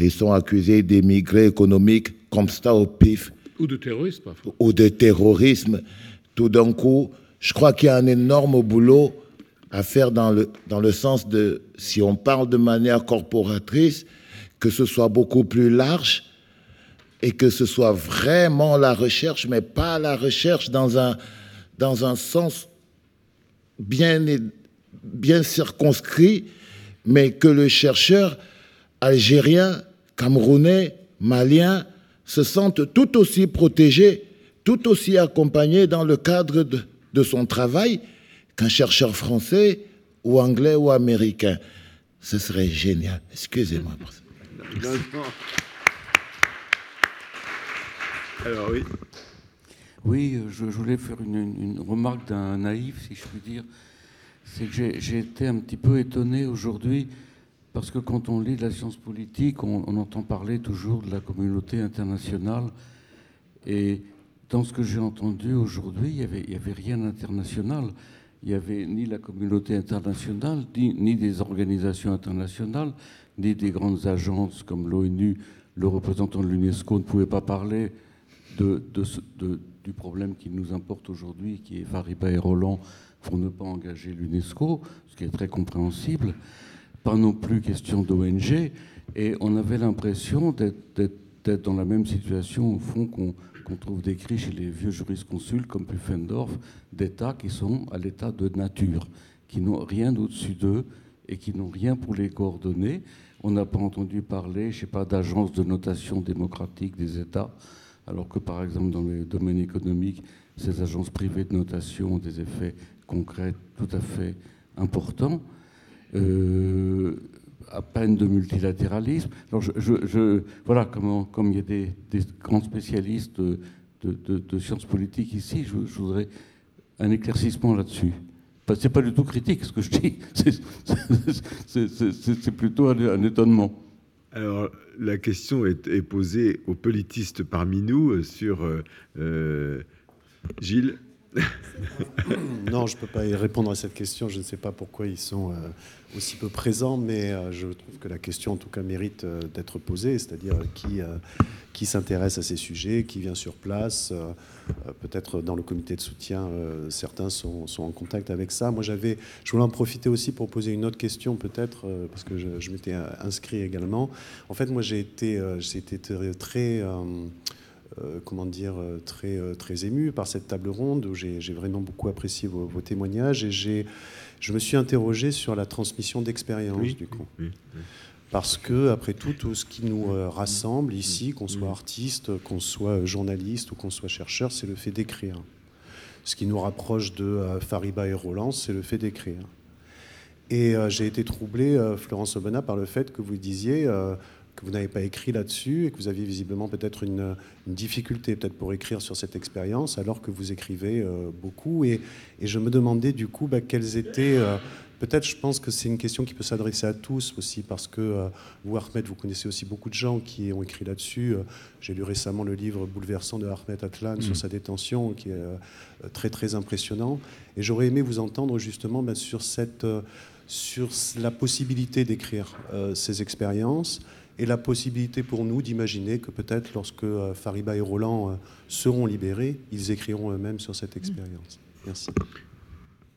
ils sont accusés d'émigrés économiques comme ça au pif. Ou de terrorisme, parfois. Ou de terrorisme. Tout d'un coup, je crois qu'il y a un énorme boulot à faire dans le, dans le sens de, si on parle de manière corporatrice, que ce soit beaucoup plus large et que ce soit vraiment la recherche, mais pas la recherche dans un, dans un sens bien, bien circonscrit, mais que le chercheur algérien, camerounais, malien, se sentent tout aussi protégés, tout aussi accompagnés dans le cadre de, son travail qu'un chercheur français ou anglais ou américain. Ce serait génial. Excusez-moi pour ça. Alors oui. Oui, je, voulais faire une, remarque d'un naïf, si je puis dire. C'est que j'ai été un petit peu étonné aujourd'hui parce que quand on lit la science politique, on, entend parler toujours de la communauté internationale. Et dans ce que j'ai entendu aujourd'hui, il n'y avait, rien d'international. Il n'y avait ni la communauté internationale, ni, des organisations internationales, ni des grandes agences comme l'ONU. Le représentant de l'UNESCO ne pouvait pas parler de, du problème qui nous importe aujourd'hui, qui est Fariba et Roland, pour ne pas engager l'UNESCO, ce qui est très compréhensible pas non plus question d'ONG, et on avait l'impression d'être dans la même situation, au fond, qu'on trouve décrit chez les vieux jurisconsuls comme Pufendorf, d'États qui sont à l'état de nature, qui n'ont rien au-dessus d'eux, et qui n'ont rien pour les coordonner. On n'a pas entendu parler, je sais pas, d'agences de notation démocratique des États, alors que par exemple dans le domaine économique, ces agences privées de notation ont des effets concrets tout à fait importants. Euh, à peine de multilatéralisme. Alors je, voilà, comme, comme il y a des, grands spécialistes de, sciences politiques ici, je, voudrais un éclaircissement là-dessus. C'est pas du tout critique ce que je dis, c'est plutôt un, étonnement. Alors, la question est, posée aux politistes parmi nous euh, sur euh, Gilles. non, je ne peux pas répondre à cette question. Je ne sais pas pourquoi ils sont euh, aussi peu présents, mais euh, je trouve que la question, en tout cas, mérite euh, d'être posée, c'est-à-dire qui, qui s'intéresse à ces sujets, qui vient sur place. Peut-être dans le comité de soutien, certains sont, sont, en contact avec ça. Moi, j'avais, je voulais en profiter aussi pour poser une autre question, peut-être, parce que je, m'étais inscrit également. En fait, moi, j'ai été, été très comment dire, euh, très, euh, très ému par cette table ronde où j'ai vraiment beaucoup apprécié vos, témoignages et je me suis interrogé sur la transmission d'expérience du coup. Parce que, après tout, tout ce qui nous rassemble ici, qu'on soit artiste, qu'on soit journaliste ou qu'on soit chercheur, c'est le fait d'écrire. Ce qui nous rapproche de Fariba et Roland, c'est le fait d'écrire. Et j'ai été troublé, Florence Obana, par le fait que vous disiez que vous n'avez pas écrit là-dessus et que vous aviez visiblement peut-être une, difficulté peut-être pour écrire sur cette expérience alors que vous écrivez euh, beaucoup. Et, je me demandais du coup bah, quelles étaient... Euh, peut-être je pense que c'est une question qui peut s'adresser à tous aussi parce que euh, vous, Ahmed, vous connaissez aussi beaucoup de gens qui ont écrit là-dessus. J'ai lu récemment le livre bouleversant de Ahmed Atlan sur mm. sa détention qui est très très impressionnant. Et j'aurais aimé vous entendre justement bah, sur, cette, sur la possibilité d'écrire ces expériences et la possibilité pour nous d'imaginer que peut-être lorsque euh, Fariba et Roland euh, seront libérés, ils écriront eux-mêmes sur cette expérience. Merci.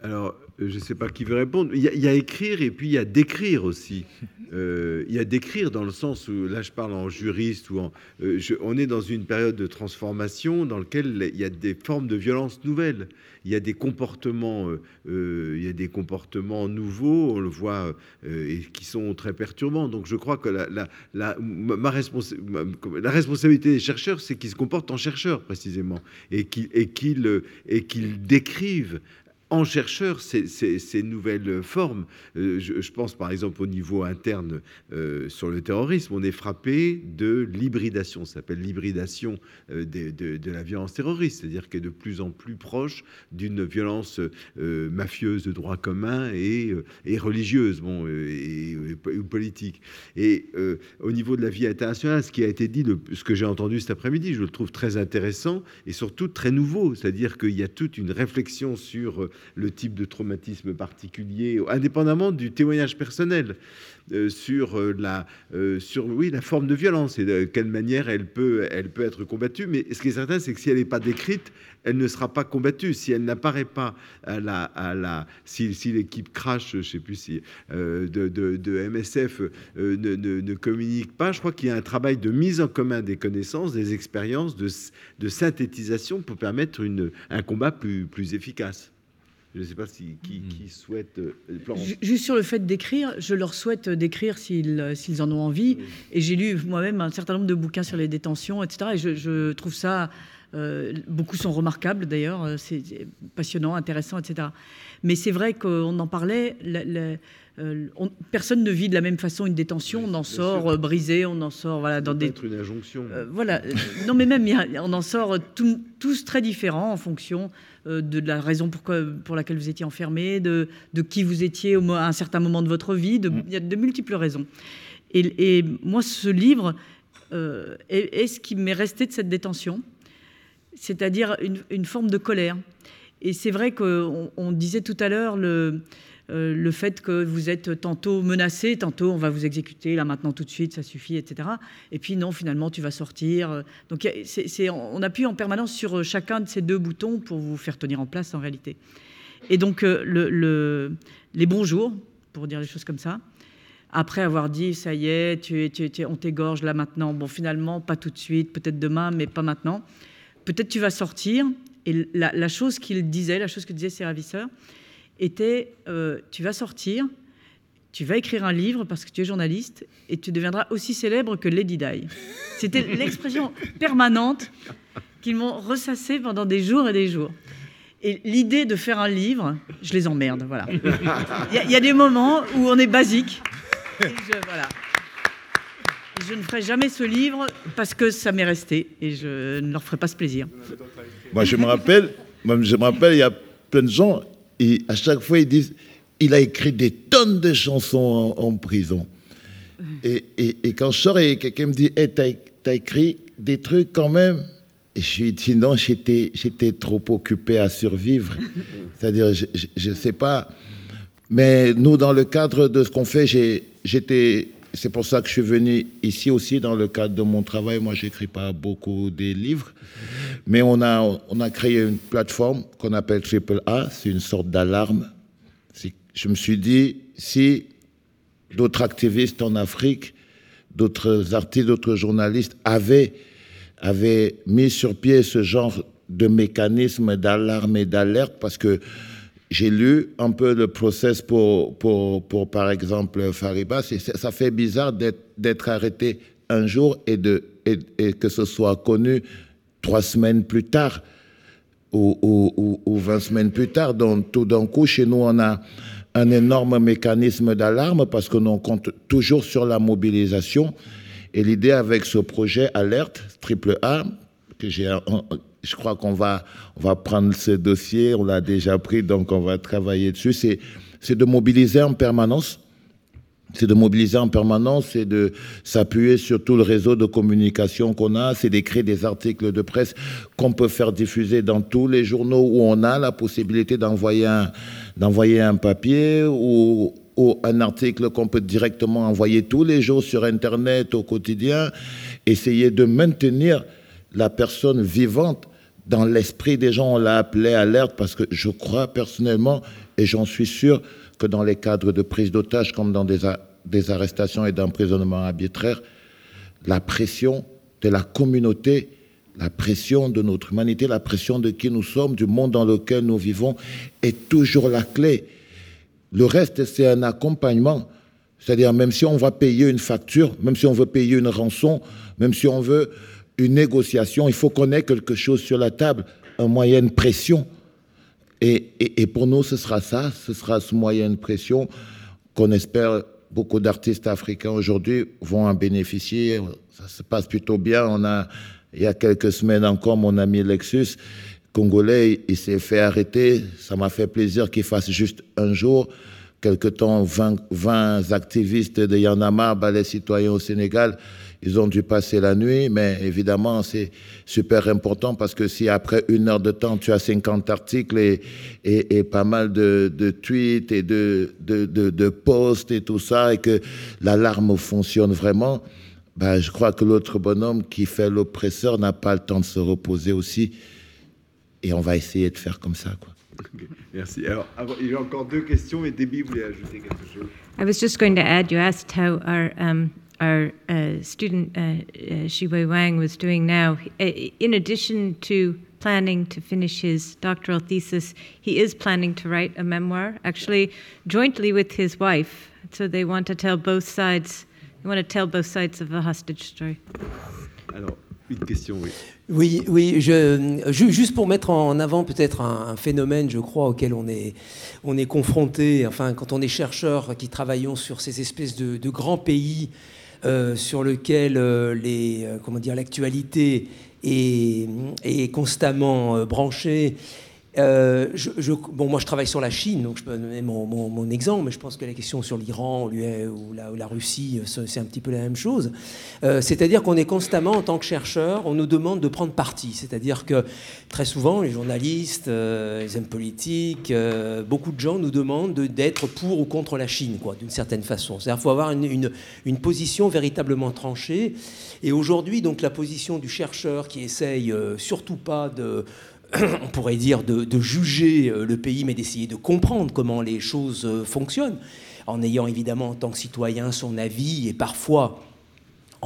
Alors, je ne sais pas qui veut répondre. Il y, a, écrire et puis il y a décrire aussi. Euh, il y a décrire dans le sens où, là je parle en juriste, ou en, euh, on est dans une période de transformation dans laquelle il y a des formes de violence nouvelles. Il y a des comportements, il y a des comportements nouveaux, on le voit, et qui sont très perturbants. Donc je crois que la, la, la ma, la responsabilité des chercheurs, c'est qu'ils se comportent en chercheurs précisément, et qu'ils et qu'ils décrivent en chercheurs ces, nouvelles formes. Euh, je, pense par exemple au niveau interne euh, sur le terrorisme, on est frappé de l'hybridation, ça s'appelle l'hybridation euh, de, la violence terroriste, c'est-à-dire qu'elle est de plus en plus proche d'une violence mafieuse de droit commun et, religieuse bon, et, politique. Et au niveau de la vie internationale, ce qui a été dit, ce que j'ai entendu cet après-midi, je le trouve très intéressant et surtout très nouveau, c'est-à-dire qu'il y a toute une réflexion sur le type de traumatisme particulier, indépendamment du témoignage personnel. Euh, sur euh, la euh, sur oui la forme de violence et de quelle manière elle peut elle peut être combattue mais ce qui est certain c'est que si elle n'est pas décrite elle ne sera pas combattue si elle n'apparaît pas à la si, l'équipe crash je sais plus si de, MSF ne, ne, ne, communique pas je crois qu'il y a un travail de mise en commun des connaissances des expériences de, synthétisation pour permettre un combat plus efficace je ne sais pas si, qui, hmm. souhaite. Euh, juste sur le fait d'écrire, je leur souhaite d'écrire s'ils euh, s'ils en ont envie. Et j'ai lu moi-même un certain nombre de bouquins sur les détentions, etc. Et je, trouve ça. Euh, beaucoup sont remarquables d'ailleurs, c'est passionnant, intéressant, etc. Mais c'est vrai qu'on en parlait. personne ne vit de la même façon une détention. on en sort brisé, on en sort voilà dans des. Être une injonction. voilà. non, mais même on en sort tous très différents en fonction euh, de la raison pour laquelle vous étiez enfermé, de, qui vous étiez à un certain moment de votre vie. De, mm. il y a de multiples raisons. Et, moi, ce livre euh, est, ce qui m'est resté de cette détention, c'est-à-dire une, forme de colère. Et c'est vrai qu'on disait tout à l'heure le euh, le fait que vous êtes tantôt menacé, tantôt on va vous exécuter, là maintenant tout de suite, ça suffit, etc. Et puis non, finalement tu vas sortir. Donc on appuie en permanence sur chacun de ces deux boutons pour vous faire tenir en place en réalité. Et donc euh, les bonjours, pour dire les choses comme ça, après avoir dit ça y est, tu, tu, on t'égorge là maintenant, bon finalement pas tout de suite, peut-être demain, mais pas maintenant. Peut-être tu vas sortir. Et la, la chose qu'il disait, la chose que disaient ses ravisseurs, était euh, tu vas sortir, tu vas écrire un livre parce que tu es journaliste et tu deviendras aussi célèbre que Lady Di. C'était l'expression permanente qu'ils m'ont ressassée pendant des jours et des jours. Et l'idée de faire un livre, je les emmerde, voilà. Il y, a des moments où on est basique. je, voilà. Je ne ferai jamais ce livre parce que ça m'est resté et je ne leur ferai pas ce plaisir. Moi, je me rappelle, je me rappelle, il y a plein de gens, et à chaque fois, ils disent il a écrit des tonnes de chansons en, prison. Et, quand je sors et quelqu'un me dit hey, T'as as écrit des trucs quand même? Et je lui dis Non, j'étais trop occupé à survivre. C'est-à-dire, je ne sais pas. Mais nous, dans le cadre de ce qu'on fait, j'étais. C'est pour ça que je suis venu ici aussi, dans le cadre de mon travail. Moi, j'écris pas beaucoup des livres, mais on a, on a créé une plateforme qu'on appelle Triple A. C'est une sorte d'alarme je me suis dit, si d'autres activistes en Afrique, d'autres artistes, d'autres journalistes avaient, avaient mis sur pied ce genre de mécanisme d'alarme et d'alerte, parce que j'ai lu un peu le process pour, pour, pour par exemple, Fariba. Ça fait bizarre d'être arrêté un jour et, que ce soit connu trois semaines plus tard ou, ou, ou, 20 semaines plus tard. Donc, tout d'un coup, chez nous, on a un énorme mécanisme d'alarme parce que l'on compte toujours sur la mobilisation. Et l'idée avec ce projet Alerte Triple A, que j'ai, je crois qu'on va, on va prendre ce dossier, on l'a déjà pris, donc on va travailler dessus, c'est, c'est de mobiliser en permanence. C'est de mobiliser en permanence, c'est de s'appuyer sur tout le réseau de communication qu'on a, c'est d'écrire des articles de presse qu'on peut faire diffuser dans tous les journaux où on a la possibilité d'envoyer un, d'envoyer un papier ou, un article qu'on peut directement envoyer tous les jours sur Internet au quotidien, essayer de maintenir la personne vivante dans l'esprit des gens. On l'a appelé alerte parce que je crois personnellement, et j'en suis sûr, que dans les cadres de prise d'otages comme dans des, arrestations et d'emprisonnement arbitraire, la pression de la communauté la pression de notre humanité, la pression de qui nous sommes, du monde dans lequel nous vivons, est toujours la clé. Le reste, c'est un accompagnement. C'est-à-dire, même si on va payer une facture, même si on veut payer une rançon, même si on veut une négociation, il faut qu'on ait quelque chose sur la table, un moyen de pression. Et, pour nous, ce sera ça, ce sera ce moyen de pression qu'on espère beaucoup d'artistes africains aujourd'hui vont en bénéficier. Ça se passe plutôt bien. On a il y a quelques semaines encore, mon ami Lexus, congolais, il s'est fait arrêter. Ça m'a fait plaisir qu'il fasse juste un jour. Quelque temps, 20, activistes de Yanama, ballet citoyen au Sénégal, ils ont dû passer la nuit, mais évidemment, c'est super important parce que si après une heure de temps, tu as 50 articles et, et, pas mal de, de, tweets et de, de, de, posts et tout ça, et que l'alarme fonctionne vraiment, ben, je crois que l'autre bonhomme qui fait l'oppresseur n'a pas le temps de se reposer aussi. Et on va essayer de faire comme ça. Quoi. Merci. Alors, il y a encore deux questions, et Debbie voulait ajouter quelque chose. I was just going to add, you asked how our, um, our uh, student, uh, uh, Shiwei Wang, was doing now. In addition to planning to finish his doctoral thesis, he is planning to write a memoir, actually jointly with his wife. So they want to tell both sides You want to tell both sides of the hostage story. Alors, une question, oui. Oui, oui je, juste pour mettre en avant peut-être un, phénomène, je crois, auquel on est, on est confronté, enfin, quand on est chercheur qui travaillons sur ces espèces de, grands pays euh, sur lesquels euh, les, euh, comment dire, l'actualité est, est, constamment branchée euh, bon, moi, je travaille sur la Chine, donc je peux donner mon, exemple, mais je pense que la question sur l'Iran ou la, la, Russie, euh, c'est un petit peu la même chose. Euh, c'est-à-dire qu'on est constamment, en tant que chercheur, on nous demande de prendre parti. C'est-à-dire que très souvent, les journalistes, les hommes politiques, beaucoup de gens nous demandent d'être pour ou contre la Chine, d'une certaine façon. C'est-à-dire qu'il faut avoir une, une, position véritablement tranchée. Et aujourd'hui, donc, la position du chercheur qui essaye surtout pas de on pourrait dire, de, juger euh, le pays, mais d'essayer de comprendre comment les choses euh, fonctionnent, en ayant évidemment en tant que citoyen son avis et parfois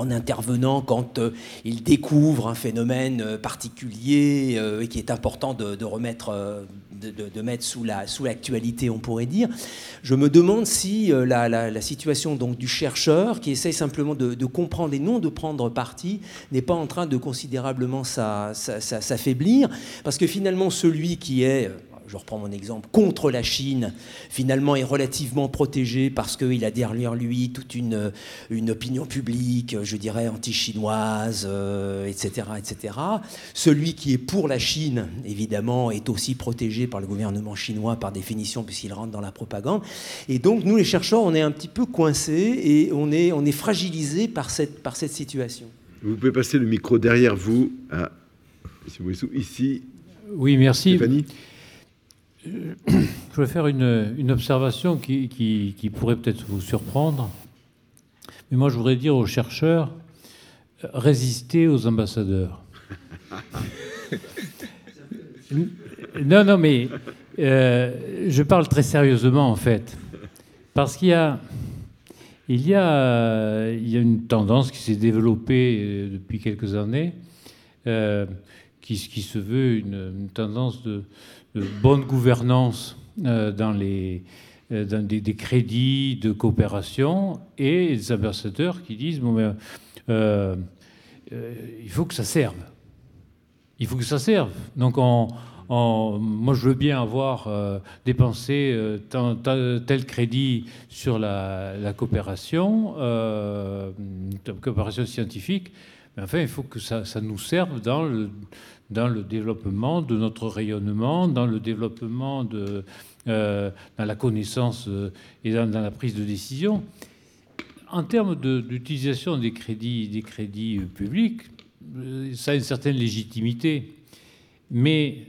en intervenant quand euh, il découvre un phénomène euh, particulier euh, et qui est important de, remettre, de, mettre sous la sous l'actualité, on pourrait dire. Je me demande si la, situation donc du chercheur qui essaye simplement de, comprendre et non de prendre parti n'est pas en train de considérablement s'affaiblir, parce que finalement celui qui est je reprends mon exemple, contre la Chine, finalement est relativement protégé parce qu'il a derrière lui toute une, une opinion publique, je dirais, anti-chinoise, etc., euh, etc. Celui qui est pour la Chine, évidemment, est aussi protégé par le gouvernement chinois par définition puisqu'il rentre dans la propagande. Et donc, nous, les chercheurs, on est un petit peu coincés et on est, on est fragilisés par cette, par cette situation. Vous pouvez passer le micro derrière vous à ici. Oui, merci. Stéphanie je vais faire une, observation qui, pourrait peut-être vous surprendre. Mais moi, je voudrais dire aux chercheurs, résister aux ambassadeurs. non, non, mais euh, je parle très sérieusement, en fait. Parce qu'il y a, il y a, il y a une tendance qui s'est développée euh, depuis quelques années, euh, qui, se veut une tendance de, de bonne gouvernance euh, dans, les, euh, dans des, crédits de coopération et des ambassadeurs qui disent bon, ben, euh, il faut que ça serve. Il faut que ça serve. Donc, moi, je veux bien avoir dépensé tel crédit sur la, la coopération, coopération scientifique, mais enfin, il faut que ça, ça nous serve dans le, dans le développement de notre rayonnement, dans le développement de euh, la connaissance euh, et dans, la prise de décision. En termes d'utilisation des crédits, euh, publics, ça a une certaine légitimité. Mais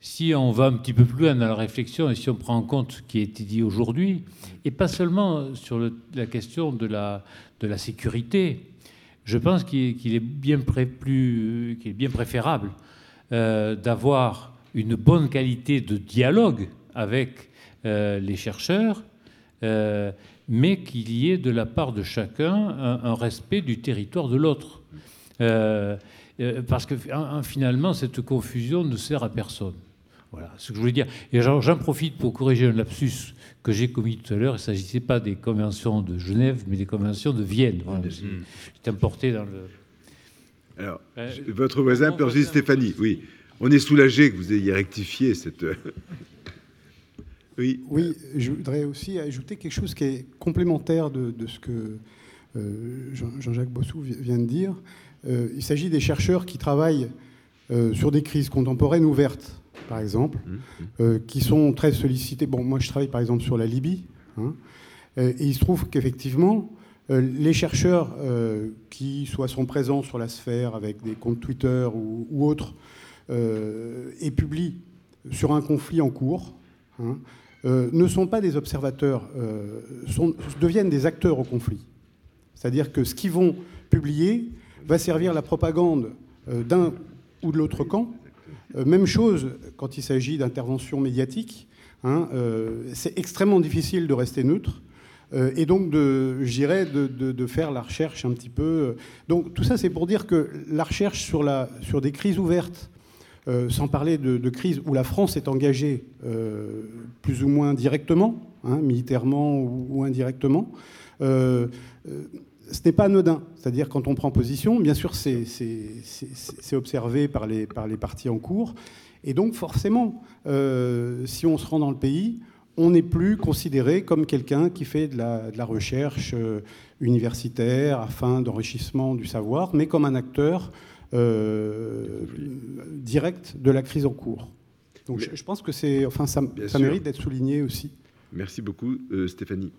si on va un petit peu plus loin dans la réflexion et si on prend en compte ce qui a été dit aujourd'hui, et pas seulement sur la question de la sécurité, je pense qu'il est, bien préférable euh, d'avoir une bonne qualité de dialogue avec euh, les chercheurs, euh, mais qu'il y ait de la part de chacun un, respect du territoire de l'autre. parce que finalement, cette confusion ne sert à personne. Voilà ce que je voulais dire. Et j'en profite pour corriger un lapsus que j'ai commis tout à l'heure. Il ne s'agissait pas des conventions de Genève, mais des conventions de Vienne. Voilà, J'étais importé dans le. Alors, euh, votre voisin, Percy Stéphanie, oui. On est soulagé que vous ayez rectifié cette. oui. Oui, je voudrais aussi ajouter quelque chose qui est complémentaire de, ce que euh, Jean-Jacques Bossou vient de dire. Euh, il s'agit des chercheurs qui travaillent sur des crises contemporaines ouvertes par exemple, mmh, mmh. Euh, qui sont très sollicités. Bon, moi, je travaille par exemple sur la Libye. Hein, euh, et il se trouve qu'effectivement, euh, les chercheurs qui soit sont présents sur la sphère avec des comptes Twitter ou, autres et publient sur un conflit en cours, hein, ne sont pas des observateurs, sont, deviennent des acteurs au conflit. C'est-à-dire que ce qu'ils vont publier va servir la propagande d'un ou de l'autre camp, même chose quand il s'agit d'intervention médiatique. Hein, euh, c'est extrêmement difficile de rester neutre. Euh, et donc, de, je dirais, de, faire la recherche un petit peu. Donc, tout ça, c'est pour dire que la recherche sur, la, sur des crises ouvertes, sans parler de, crises où la France est engagée plus ou moins directement, hein, militairement ou, indirectement, ce n'est pas anodin. C'est-à-dire quand on prend position, bien sûr, c'est observé par les, par les partis en cours. Et donc forcément, euh, si on se rend dans le pays, on n'est plus considéré comme quelqu'un qui fait de la, de la recherche euh, universitaire afin d'enrichissement du savoir, mais comme un acteur euh, direct de la crise en cours. Donc je, pense que c'est, enfin, ça, ça mérite d'être souligné aussi. Merci beaucoup, Stéphanie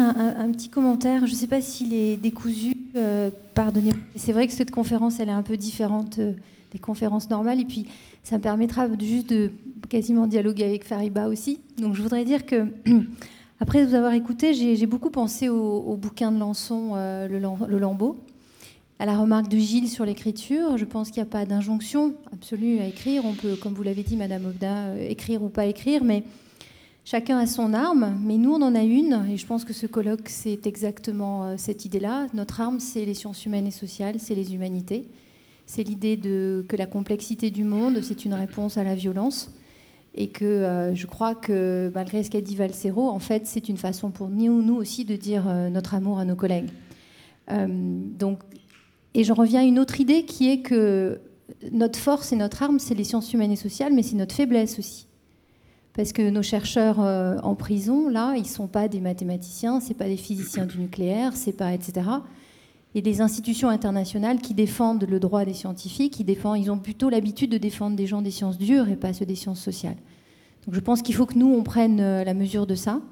un, petit commentaire. Je ne sais pas s'il est décousu, euh, pardonnez. C'est vrai que cette conférence, elle est un peu différente euh, des conférences normales. Et puis, ça me permettra juste de quasiment dialoguer avec Fariba aussi. Donc, je voudrais dire que, après vous avoir écouté, j'ai beaucoup pensé au, bouquin de Lançon, euh, le, le, Lambeau, à la remarque de Gilles sur l'écriture. Je pense qu'il n'y a pas d'injonction absolue à écrire. On peut, comme vous l'avez dit, Madame Obda, écrire ou pas écrire, mais Chacun a son arme, mais nous, on en a une, et je pense que ce colloque, c'est exactement euh, cette idée-là. Notre arme, c'est les sciences humaines et sociales, c'est les humanités. C'est l'idée de, que la complexité du monde, c'est une réponse à la violence. Et que euh, je crois que, malgré ce qu'a dit Valsero, en fait, c'est une façon pour nous, aussi de dire euh, notre amour à nos collègues. Donc, et j'en reviens à une autre idée qui est que notre force et notre arme, c'est les sciences humaines et sociales, mais c'est notre faiblesse aussi. Parce que nos chercheurs en prison, là, ils ne sont pas des mathématiciens, ce pas des physiciens du nucléaire, c'est pas etc et des institutions internationales qui défendent le droit des scientifiques, ils ont plutôt l'habitude de défendre des gens des sciences dures et pas ceux des sciences sociales. Donc je pense qu'il faut que nous, on prenne euh, la mesure de ça.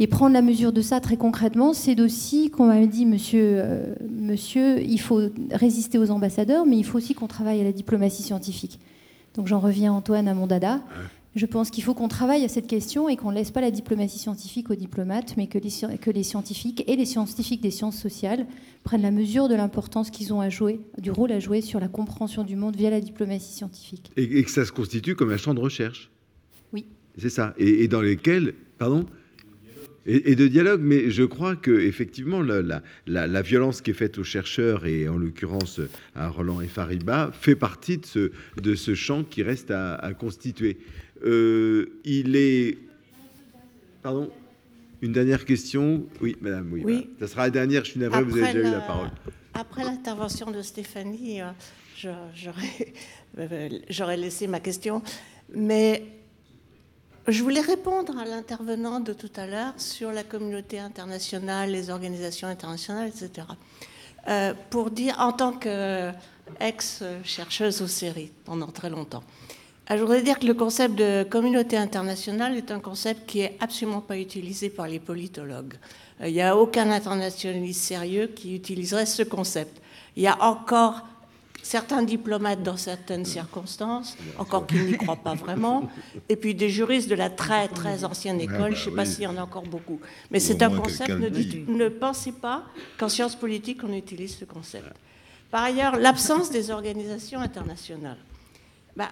Et prendre la mesure de ça très concrètement, c'est aussi qu'on m'a dit, monsieur, euh, monsieur, il faut résister aux ambassadeurs, mais il faut aussi qu'on travaille à la diplomatie scientifique. Donc j'en reviens, Antoine, à mon dada. Je pense qu'il faut qu'on travaille à cette question et qu'on ne laisse pas la diplomatie scientifique aux diplomates, mais que les, que les, scientifiques et les scientifiques des sciences sociales prennent la mesure de l'importance qu'ils ont à jouer, du rôle à jouer sur la compréhension du monde via la diplomatie scientifique. Et, que ça se constitue comme un champ de recherche. Oui. C'est ça. Et, dans lesquels, pardon? Et, de dialogue, mais je crois que effectivement la, la, la, violence qui est faite aux chercheurs et en l'occurrence à Roland et Fariba fait partie de ce, de ce champ qui reste à, à constituer. Euh, il est. Pardon Une dernière question Oui, madame, oui. oui. Ça sera la dernière, je suis navré, vous avez déjà eu la parole. Après l'intervention de Stéphanie, euh, euh, j'aurais laissé ma question. Mais je voulais répondre à l'intervenant de tout à l'heure sur la communauté internationale, les organisations internationales, etc. pour dire, en tant qu'ex-chercheuse aux séries pendant très longtemps, ah, je voudrais dire que le concept de communauté internationale est un concept qui est absolument pas utilisé par les politologues. Euh, il n'y a aucun internationaliste sérieux qui utiliserait ce concept. Il y a encore certains diplomates dans certaines circonstances, encore qu'ils n'y croient pas vraiment, et puis des juristes de la très très ancienne école, je ne sais pas s'il y en a encore beaucoup. Mais c'est un concept, ne, ne pensez pas qu'en sciences politiques on utilise ce concept. Par ailleurs, l'absence des organisations internationales. Bah,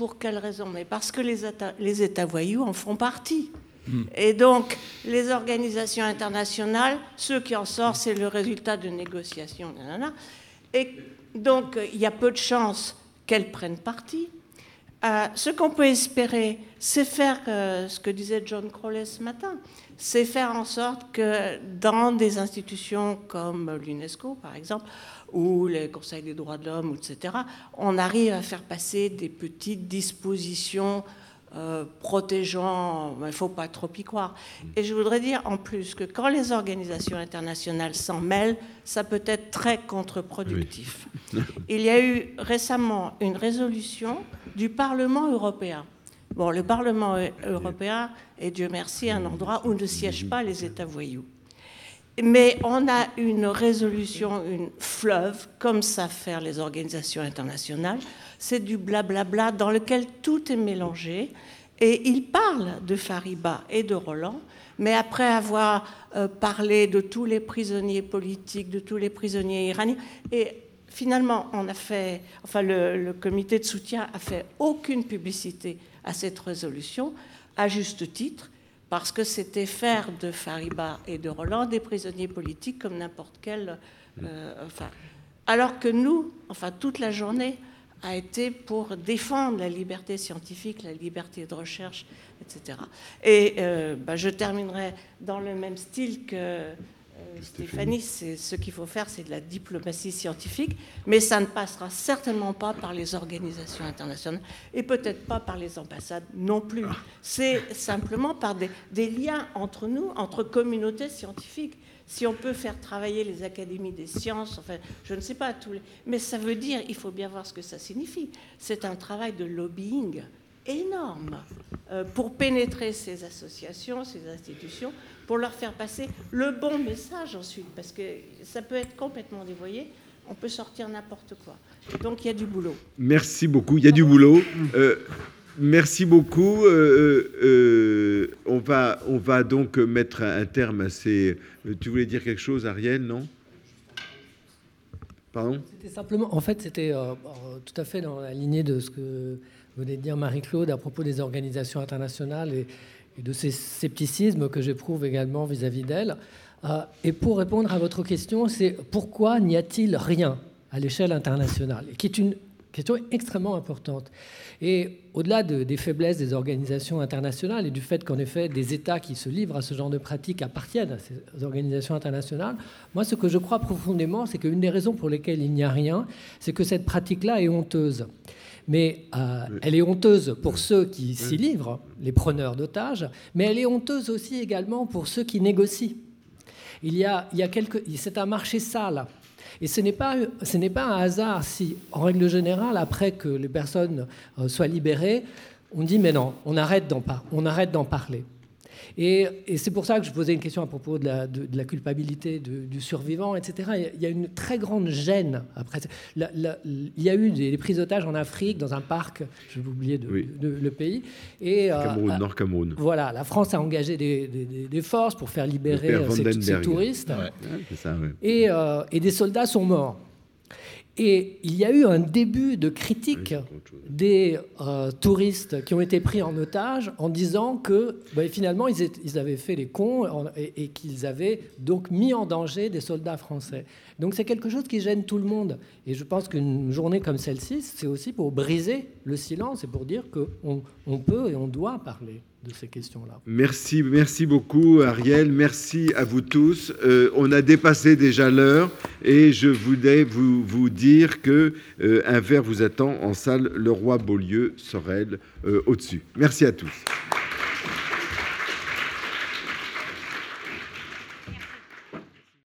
pour quelle raison? Mais parce que les États, les États voyous en font partie. Hmm. Et donc, les organisations internationales, ceux qui en sortent, c'est le résultat de négociations. Et donc, il y a peu de chances qu'elles prennent parti. Euh, ce qu'on peut espérer, c'est faire euh, ce que disait John Crowley ce matin, c'est faire en sorte que dans des institutions comme l'UNESCO, par exemple, ou les conseils des droits de l'homme, etc., on arrive à faire passer des petites dispositions euh, protégeant, il ne faut pas trop y croire. Et je voudrais dire en plus que quand les organisations internationales s'en mêlent, ça peut être très contre-productif. Il y a eu récemment une résolution du Parlement européen. Bon, le Parlement européen est, Dieu merci, un endroit où ne siègent pas les États voyous. Mais on a une résolution, une fleuve, comme ça faire les organisations internationales. C'est du blablabla dans lequel tout est mélangé. Et il parle de Fariba et de Roland, mais après avoir euh, parlé de tous les prisonniers politiques, de tous les prisonniers iraniens, et finalement, on a fait, enfin, le, le comité de soutien a fait aucune publicité à cette résolution, à juste titre parce que c'était faire de Fariba et de Roland des prisonniers politiques comme n'importe quel. Euh, enfin, alors que nous, enfin, toute la journée a été pour défendre la liberté scientifique, la liberté de recherche, etc. Et euh, bah, je terminerai dans le même style que Stéphanie, c'est ce qu'il faut faire, c'est de la diplomatie scientifique, mais ça ne passera certainement pas par les organisations internationales et peut-être pas par les ambassades non plus. C'est simplement par des, liens entre nous, entre communautés scientifiques. Si on peut faire travailler les académies des sciences, enfin, je ne sais pas tous les, mais ça veut dire, il faut bien voir ce que ça signifie. C'est un travail de lobbying énorme euh, pour pénétrer ces associations, ces institutions, pour leur faire passer le bon message ensuite, parce que ça peut être complètement dévoyé, on peut sortir n'importe quoi. Donc il y a du boulot. Merci beaucoup, il y a du boulot. Euh, merci beaucoup. Euh, on, va, on va donc mettre un terme à ces... Tu voulais dire quelque chose, Ariel, non? Pardon? C'était simplement, en fait, c'était tout à fait dans la lignée de ce que venez de dire Marie-Claude à propos des organisations internationales et, de ces scepticismes que j'éprouve également vis-à-vis d'elle. Euh, et pour répondre à votre question, c'est pourquoi n'y a-t-il rien à l'échelle internationale Qui est une question extrêmement importante. Et au-delà des faiblesses des organisations internationales et du fait qu'en effet des États qui se livrent à ce genre de pratiques appartiennent à ces organisations internationales, moi ce que je crois profondément, c'est qu'une des raisons pour lesquelles il n'y a rien, c'est que cette pratique-là est honteuse. Mais euh, elle est honteuse pour ceux qui s'y livrent, les preneurs d'otages, mais elle est honteuse aussi également pour ceux qui négocient. Il y a, il y a quelques, c'est un marché sale. Et ce n'est pas, ce n'est pas un hasard si, en règle générale, après que les personnes euh, soient libérées, on dit mais non, on arrête d'en, on arrête d'en parler. Et, c'est pour ça que je posais une question à propos de la, culpabilité du survivant, etc. Il y a une très grande gêne après. il y a eu des, prises d'otages en Afrique, dans un parc, je vais oublier de, le pays. Et, euh, Cameroun, Nord Cameroun. Voilà, la France a engagé des, forces pour faire libérer euh, ces, touristes. et, euh, et des soldats sont morts. Et il y a eu un début de critique des euh, touristes qui ont été pris en otage en disant que ben, finalement ils, avaient fait les cons et, qu'ils avaient donc mis en danger des soldats français. Donc c'est quelque chose qui gêne tout le monde. Et je pense qu'une journée comme celle-ci, c'est aussi pour briser le silence et pour dire qu'on on peut et on doit parler Merci, merci beaucoup Ariel, merci à vous tous. Euh, on a dépassé déjà l'heure et je voulais vous, vous dire que euh, un verre vous attend en salle Le Roi Beaulieu Sorel euh, au-dessus. Merci à tous.